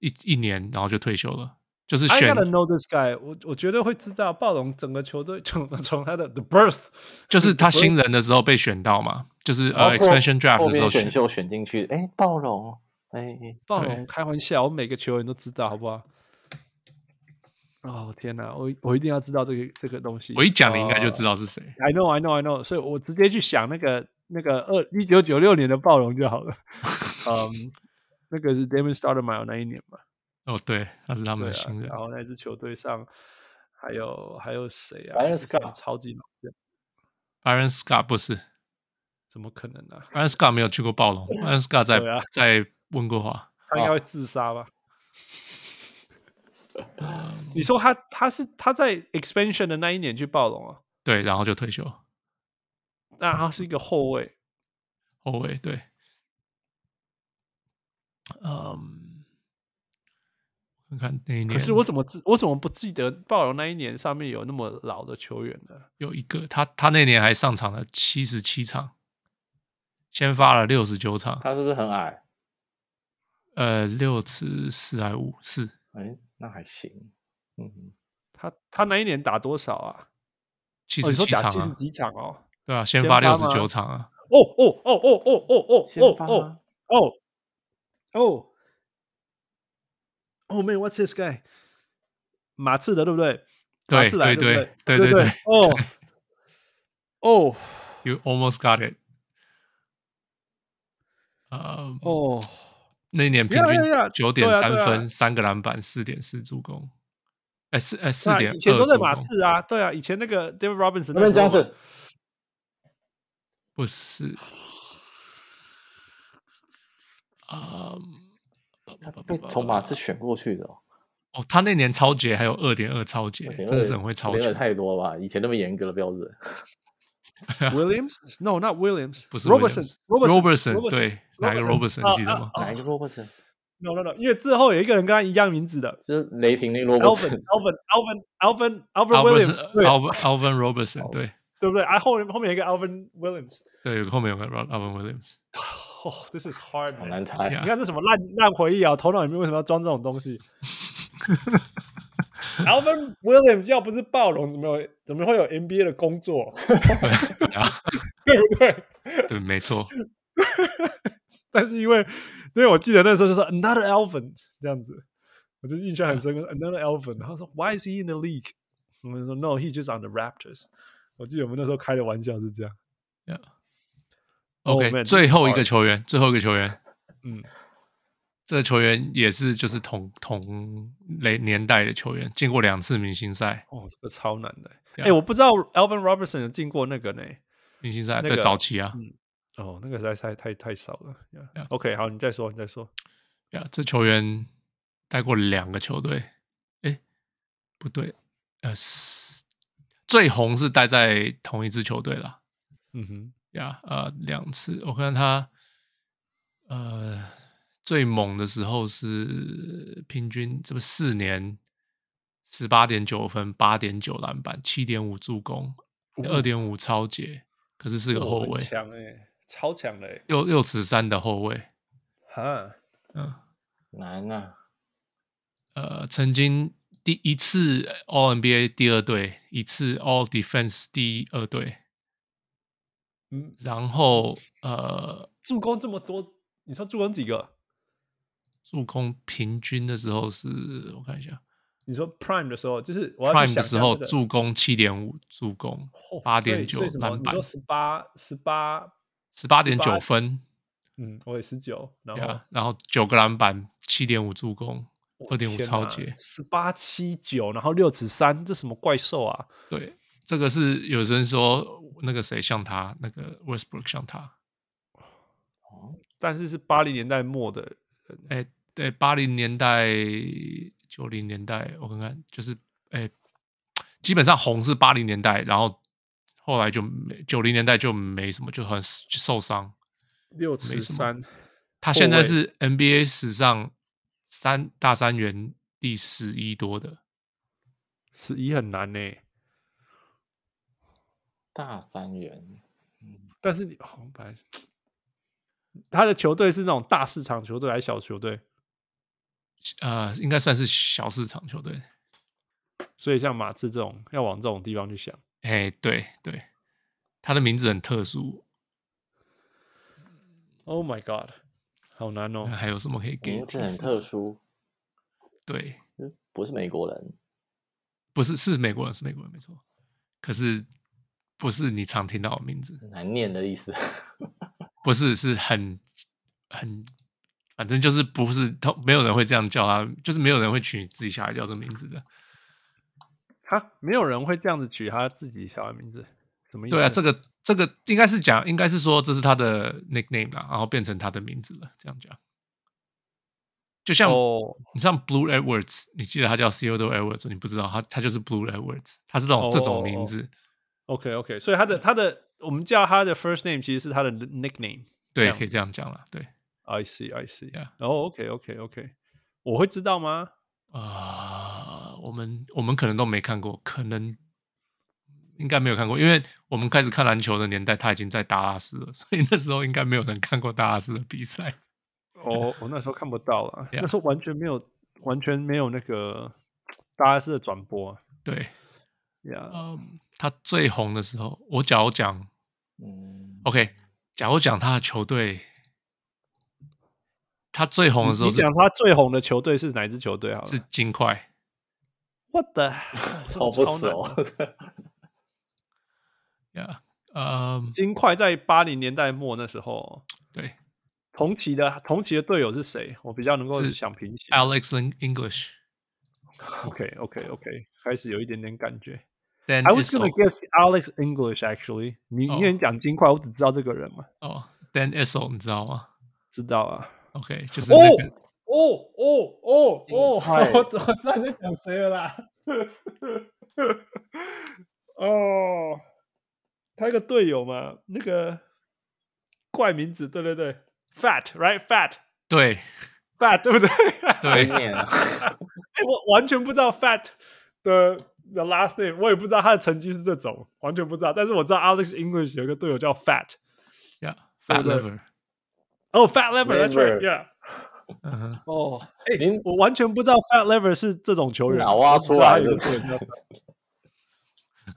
一一年，然后就退休了。就是选 I gotta know this guy，我我绝对会知道暴龙整个球队从从他的 the birth，就是他 新人的时候被选到嘛，就是呃 expansion draft 的时候选秀选进去，哎，暴龙，哎，暴龙开玩笑，我每个球员都知道，好不好？哦天哪，我我一定要知道这个这个东西，我一讲你应该就知道是谁。I know I know I know，所以我直接去想那个那个二一九九六年的暴龙就好了，嗯，那个是 Damon Stoudemire 那一年嘛。哦，对，他是他们的新人。啊、然后那支球队上还有还有谁啊？Byron Scott 超级老将。Byron Scott 不是？怎么可能呢、啊、？Byron Scott 没有去过暴龙。Byron Scott 在、啊、在温哥华，他应该会自杀吧？哦、你说他他是他在 expansion 的那一年去暴龙啊？对，然后就退休。那他是一个后卫，后卫对。嗯。看那一年，可是我怎么记？我怎么不记得暴龙那一年上面有那么老的球员呢？有一个，他他那年还上场了七十七场，先发了六十九场。他是不是很矮？呃，六尺四还五四？哎，那还行。嗯，他他那一年打多少啊？七十七场啊？七十几场哦？对啊，先发六十九场啊。哦哦哦哦哦哦哦哦哦哦哦。哦，man，what's this guy？马刺的对不对？马刺来对不对？对对对。哦哦，You almost got it。呃，哦，那年平均九点三分，三个篮板，四点四助攻。哎，四哎四点。以前都在马刺啊，对啊，以前那个 David Robinson 那边这样子。不是。啊。被从马刺选过去的哦，哦，他那年抄截还有二点二抄截，真的是很会抄截，太多吧？以前那么严格的标准。Williams？No，not Williams，不是 Robertson，Robertson，Robertson，对，哪个 Robertson 记得吗？哪一个 Robertson？No，No，No，因为之后有一个人跟他一样名字的，是雷霆那 Robertson，Alvin，Alvin，Alvin，Alvin，Alvin Robertson，对，对不对？啊，后面后面有一个 Alvin Williams，对，后面有个 Alvin Williams。哦，This is hard，好难猜。你看这什么烂烂回忆啊！头脑里面为什么要装这种东西？Alvin Williams 要不是暴龙，怎么有怎么会有 NBA 的工作？对不对？对，没错。但是因为，因为我记得那时候就说 Another Alvin 这样子，我就印象很深刻。Another Alvin，然后说 Why is he in the league？我们说 No，he just on the Raptors。我记得我们那时候开的玩笑是这样。Yeah. OK，、oh, 最后一个球员，最后一个球员，嗯，这个球员也是就是同同类年代的球员，进过两次明星赛。哦，这个超难的。哎我不知道 Alvin Robertson 有进过那个呢，明星赛，对、那个、早期啊、嗯。哦，那个实在太太太少了。Yeah. Yeah. OK，好，你再说，你再说。呀，yeah, 这球员带过两个球队。哎，不对，呃，最红是待在同一支球队了。嗯哼。呀，呃，两次，我看他，呃，最猛的时候是平均这个四年十八点九分，八点九篮板，七点五助攻，二点五抄截，可是是个后卫，强哎，超强的哎，六六尺三的后卫，哈，嗯，难啊，呃，曾经第一次 All NBA 第二队，一次 All Defense 第二队。嗯，然后呃，助攻这么多，你说助攻几个？助攻平均的时候是我看一下，你说 Prime 的时候，就是我 Prime 的时候助攻七点五，助攻八点九篮？板，你说十八十八十八点九分，嗯，我也十九，然后、然后九个篮板，七点五助攻，二点五超截，十八七九，然后六尺三，这什么怪兽啊？对，这个是有人说那个谁像他，那个 Westbrook 像他，但是是八零年代末的人，哎。对，八零年代、九零年代，我看看，就是，哎，基本上红是八零年代，然后后来就没九零年代就没什么，就很就受伤。六尺三，他现在是 NBA 史上三大三元第十一多的，十一很难呢。大三元，嗯，但是你红白，他的球队是那种大市场球队还是小球队？呃，应该算是小市场球队，所以像马刺这种要往这种地方去想。哎，对对，他的名字很特殊。Oh my god，好难哦！还有什么可以给？名字很特殊。对，不是美国人，不是是美国人，是美国人没错。可是不是你常听到的名字，难念的意思。不是，是很很。反正就是不是他，没有人会这样叫他，就是没有人会取自己小孩叫这名字的。哈，没有人会这样子取他自己小孩名字，什么意思？对啊，这个这个应该是讲，应该是说这是他的 nickname 啦，然后变成他的名字了，这样讲。就像、oh. 你像 Blue Edwards，你记得他叫 Theodore Edwards，你不知道他他就是 Blue Edwards，他是这种、oh. 这种名字。OK OK，所以他的他的我们叫他的 first name 其实是他的 nickname，对，可以这样讲了，对。I see, I see. 然后 OK, OK, OK. 我会知道吗？啊、uh,，我们我们可能都没看过，可能应该没有看过，因为我们开始看篮球的年代，他已经在达拉斯了，所以那时候应该没有人看过达拉斯的比赛。哦，我那时候看不到了.那时候完全没有，完全没有那个达拉斯的转播。对，呀，嗯，他最红的时候，我假如讲，嗯，OK，假如讲他的球队。他最红的时候，你讲他最红的球队是哪支球队啊？是金块。What the？好不熟。呀，呃，金块在八零年代末那时候，对，同期的同期的队友是谁？我比较能够想平行。Alex English。OK，OK，OK，开始有一点点感觉。Then I was gonna guess Alex English actually。你因为你讲金块，我只知道这个人嘛。哦，Dan Issel，你知道吗？知道啊。OK，就是那个哦哦哦哦，好，我知道你在讲谁了啦。哦，他一个队友嘛，那个怪名字，对对对，Fat，right，Fat，对，Fat，对不对？对。哎，我完全不知道 Fat 的 the last name，我也不知道他的成绩是这种，完全不知道。但是我知道 Alex English 有一个队友叫 Fat，Yeah，Fat Lever。哦、oh,，Fat Lever，That's right，Yeah。哦，哎，您我完全不知道 Fat Lever 是这种球员，脑挖出来的。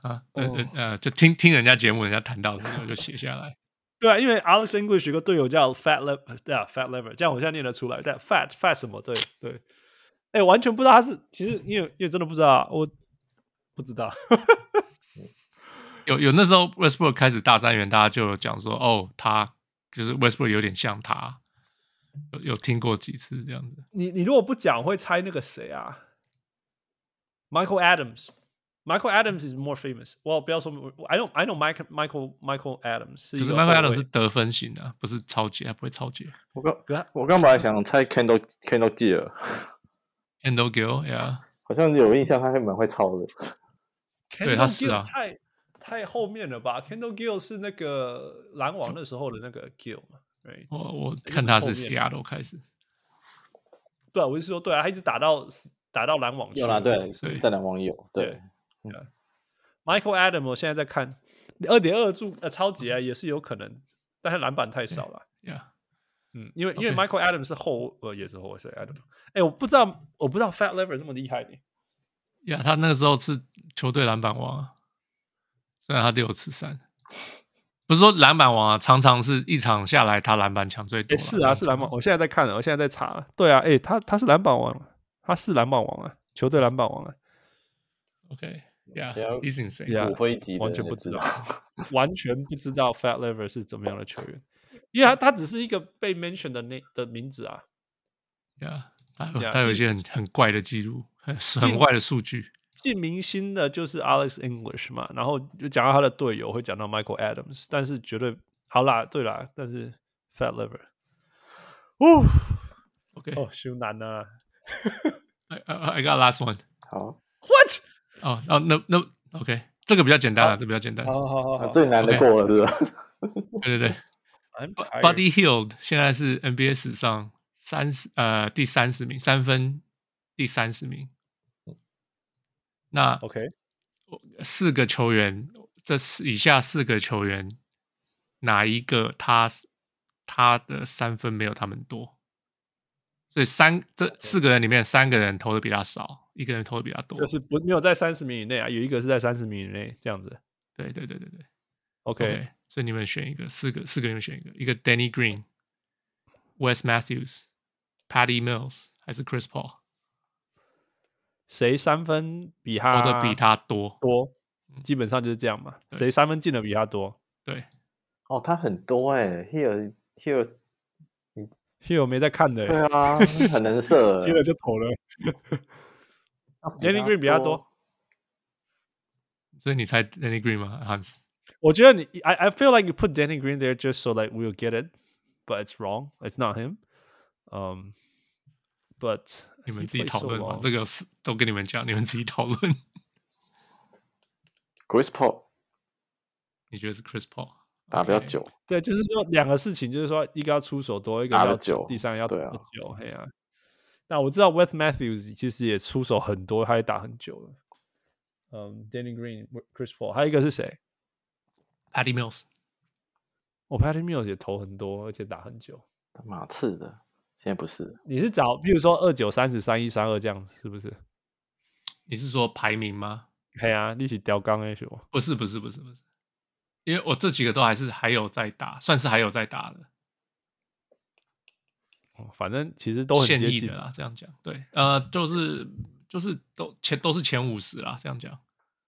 啊，呃呃呃，就听听人家节目，人家谈到的时候就写下来。对啊，因为 Alex English 有个队友叫 Fat Lever，对啊，Fat Lever，这样我现在念得出来。但 Fat Fat 什么？对对。哎，完全不知道他是，其实因为因为真的不知道，我不知道。有有那时候 Westbrook 开始大三元，大家就有讲说，哦，他。就是 Westbrook 有点像他，有有听过几次这样子。你你如果不讲，会猜那个谁啊？Michael Adams。Michael Adams is more famous。我不要说，I don't I know Michael Michael Michael Adams。可是 Michael Adams 是得分型的，不是超级，他不会超级。我刚我刚本来想猜 Kendall Kendall Gill。Kendall Gill，yeah，好像有印象，他还蛮会抄的。对，他是啊。太太后面了吧？Kendall Gill 是那个篮网那时候的那个 Gill 嘛？对，我我看他是 Seattle 开始。对啊，我是说，对啊，他一直打到打到篮网去。有啦，对，在篮网有。对，对，对，Michael Adams 我现在在看二点二助呃超级啊，也是有可能，但是篮板太少了。Yeah. 嗯，因为因为 Michael Adams 是后呃也是后卫，所以 Adams。哎，我不知道我不知道 Fat Lever 这么厉害的。呀，他那个时候是球队篮板王啊，虽然他六次三，不是说篮板王啊，常常是一场下来他篮板抢最多。是啊，是篮板。我现在在看了，我现在在查。对啊，哎，他他是篮板王，他是篮板王啊，球队篮板王啊。OK，Yeah，He's insane，骨灰级完全不知道，完全不知道 Fat Lever 是怎么样的球员，因为他他只是一个被 mention 的那的名字啊。呀。他他有一些很很怪的记录，很很坏的数据。进明星的就是 Alex English 嘛，然后就讲到他的队友会讲到 Michael Adams，但是绝对好啦，对啦，但是 Fat Lever，哦，OK，哦，修难啊。I I got last one。好，What？哦哦，那那 OK，这个比较简单了，这个比较简单。好好好，最难的过了是吧？对对对，Buddy Hield 现在是 NBA 史上。三十呃，第三十名，三分第三十名。那 OK，四个球员，这四以下四个球员，哪一个他他的三分没有他们多？所以三这四个人里面，三个人投的比他少，一个人投的比他多，就是不没有在三十名以内啊，有一个是在三十名以内这样子。对对对对对，OK，, okay 所以你们选一个，四个四个人选一个，一个 Danny Green，Wes Matthews。Patty Mills 还是 Chris Paul？谁三分比他投的比他多多？基本上就是这样嘛。谁三分进的比他多？对。哦，他很多哎，Hield Hield，你 Hield 没在看的。对啊，很能射，接了就投了。Danny Green 比他多，所以你猜 Danny Green 吗？Hans？我觉得你，I I feel like you put Danny Green there just so like we'll get it, but it's wrong. It's not him. 嗯、 um,，But 你们自己讨论吧，这个是都跟你们讲，你们自己讨论。Chris Paul，你觉得是 Chris Paul 打比较久？对，就是说两个事情，就是说一个要出手多，一个要久，第三个要打久。嘿啊，那我知道 Wes Matthews 其实也出手很多，他也打很久了。嗯、um,，Danny Green、Chris Paul，还有一个是谁？Patty Mills。我、oh, Patty Mills 也投很多，而且打很久。马刺的。现在不是，你是找，比如说二九三十三一三二这样，是不是？你是说排名吗？对啊，一起吊钢 A 是不？不是，不是，不是，不是，因为我这几个都还是还有在打，算是还有在打的。哦，反正其实都很接近的啦，这样讲，对，呃，就是就是都前都是前五十啦，这样讲，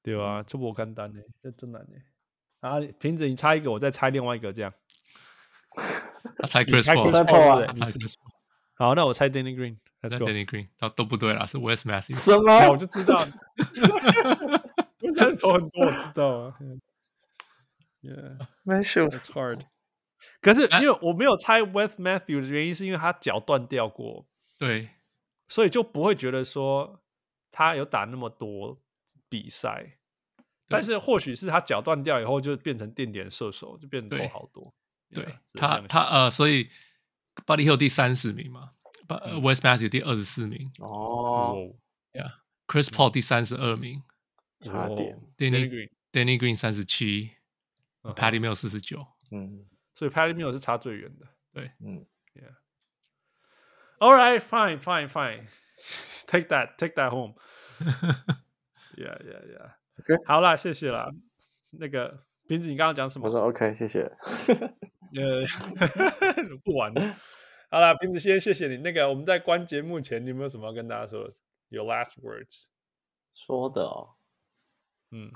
对啊，这不简单呢，这真难呢。啊，瓶子，你猜一个，我再猜另外一个，这样。他猜 Chris Paul 啊，猜 Chris Paul。好，那我猜 Danny Green，猜 Danny Green，都都不对啦，是 West Matthews。什么？我就知道，他投很多，我知道啊。Yeah，Matthews hard。可是因为我没有猜 West Matthews 的原因，是因为他脚断掉过，对，所以就不会觉得说他有打那么多比赛。但是或许是他脚断掉以后，就变成定点射手，就变得投好多。对，对他，他呃，所以。Buddy Hield 第三十名嘛，West Matthews 第二十四名哦，Yeah，Chris Paul 第三十二名，差点，Danny Green Danny Green 三十七，Patty Mills 四十九，嗯，所以 Patty Mills 是差最远的，对，嗯，Yeah，All right, fine, fine, fine, take that, take that home. Yeah, yeah, yeah. OK，好啦，谢谢啦。那个瓶子，你刚刚讲什么？我说 OK，谢谢。呃，不玩了。好了，瓶子先谢谢你。那个我们在关节目前，你有没有什么要跟大家说？Your last words。说的哦，嗯，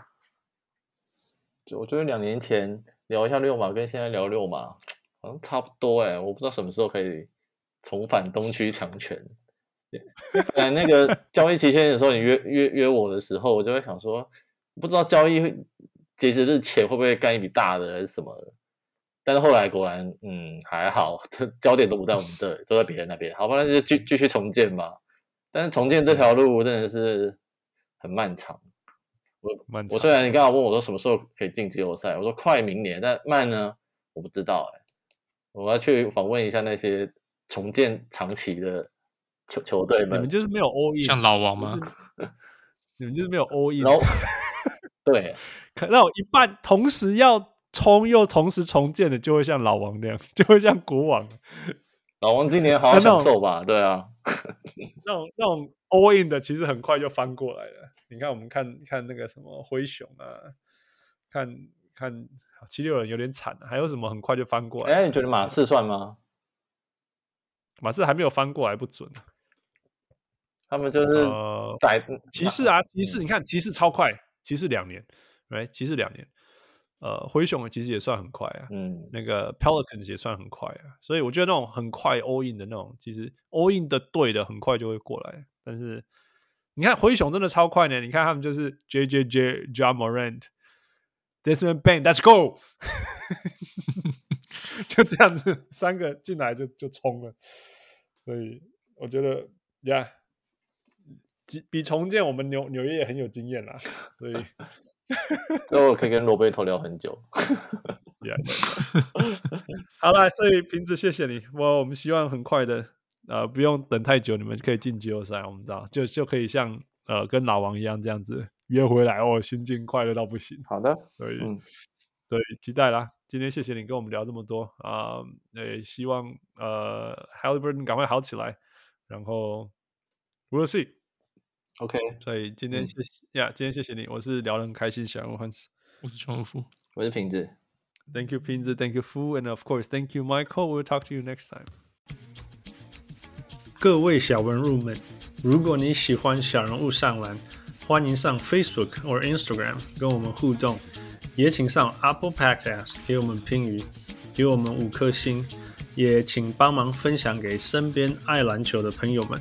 就我觉得两年前聊一下六马，跟现在聊六马好像差不多哎。我不知道什么时候可以重返东区强权。本来那个 交易期限的时候，你约约约我的时候，我就会想说，不知道交易截止日前会不会干一笔大的，还是什么的。但是后来果然，嗯，还好，焦点都不在我们这里，都在别人那边。好吧，那就继继续重建吧。但是重建这条路真的是很漫长。我我虽然你刚刚问我说什么时候可以进季后赛，我说快明年，但慢呢，我不知道哎。我要去访问一下那些重建长期的球球队们。你们就是没有 all in，像老王吗？你们就是没有 all in。对，可那我一半同时要。冲又同时重建的，就会像老王那样，就会像国王。老王今年好好享受吧？对啊，那种那种 all in 的，其实很快就翻过来了。你看，我们看看那个什么灰熊啊，看看七六人有点惨，还有什么很快就翻过来？哎，你觉得马刺算吗？马刺还没有翻过来，不准。他们就是呃骑士啊，骑士，你看骑士超快，骑士两年，哎，骑士两年。呃，灰熊其实也算很快啊，嗯，那个 Pelicans 也算很快啊，所以我觉得那种很快 all in 的那种，其实 all in 的对的很快就会过来。但是你看灰熊真的超快呢，你看他们就是 J J J Ja Morant Desmond Bane，Let's go，就这样子三个进来就就冲了，所以我觉得呀，yeah, 比重建我们纽纽约也很有经验啦，所以。那我可以跟罗贝托聊很久。yeah, yeah, yeah. 好了，所以瓶子谢谢你。我我们希望很快的，呃，不用等太久，你们可以进季后赛。我们知道，就就可以像呃跟老王一样这样子约回来哦，心境快乐到不行。好的，所以、嗯、对，期待啦。今天谢谢你跟我们聊这么多啊，也、呃、希望呃 Haliburton 赶快好起来，然后 We'll see。OK，所以今天谢谢呀，今天谢谢你，我是聊得很开心，小人物 Hans，我是穷夫，我是瓶子，Thank you 瓶子，Thank you 夫，and of course Thank you Michael. We'll talk to you next time。各位小文入们，如果你喜欢小人物上篮，欢迎上 Facebook 或 Instagram 跟我们互动，也请上 Apple Podcast 给我们评语，给我们五颗星，也请帮忙分享给身边爱篮球的朋友们。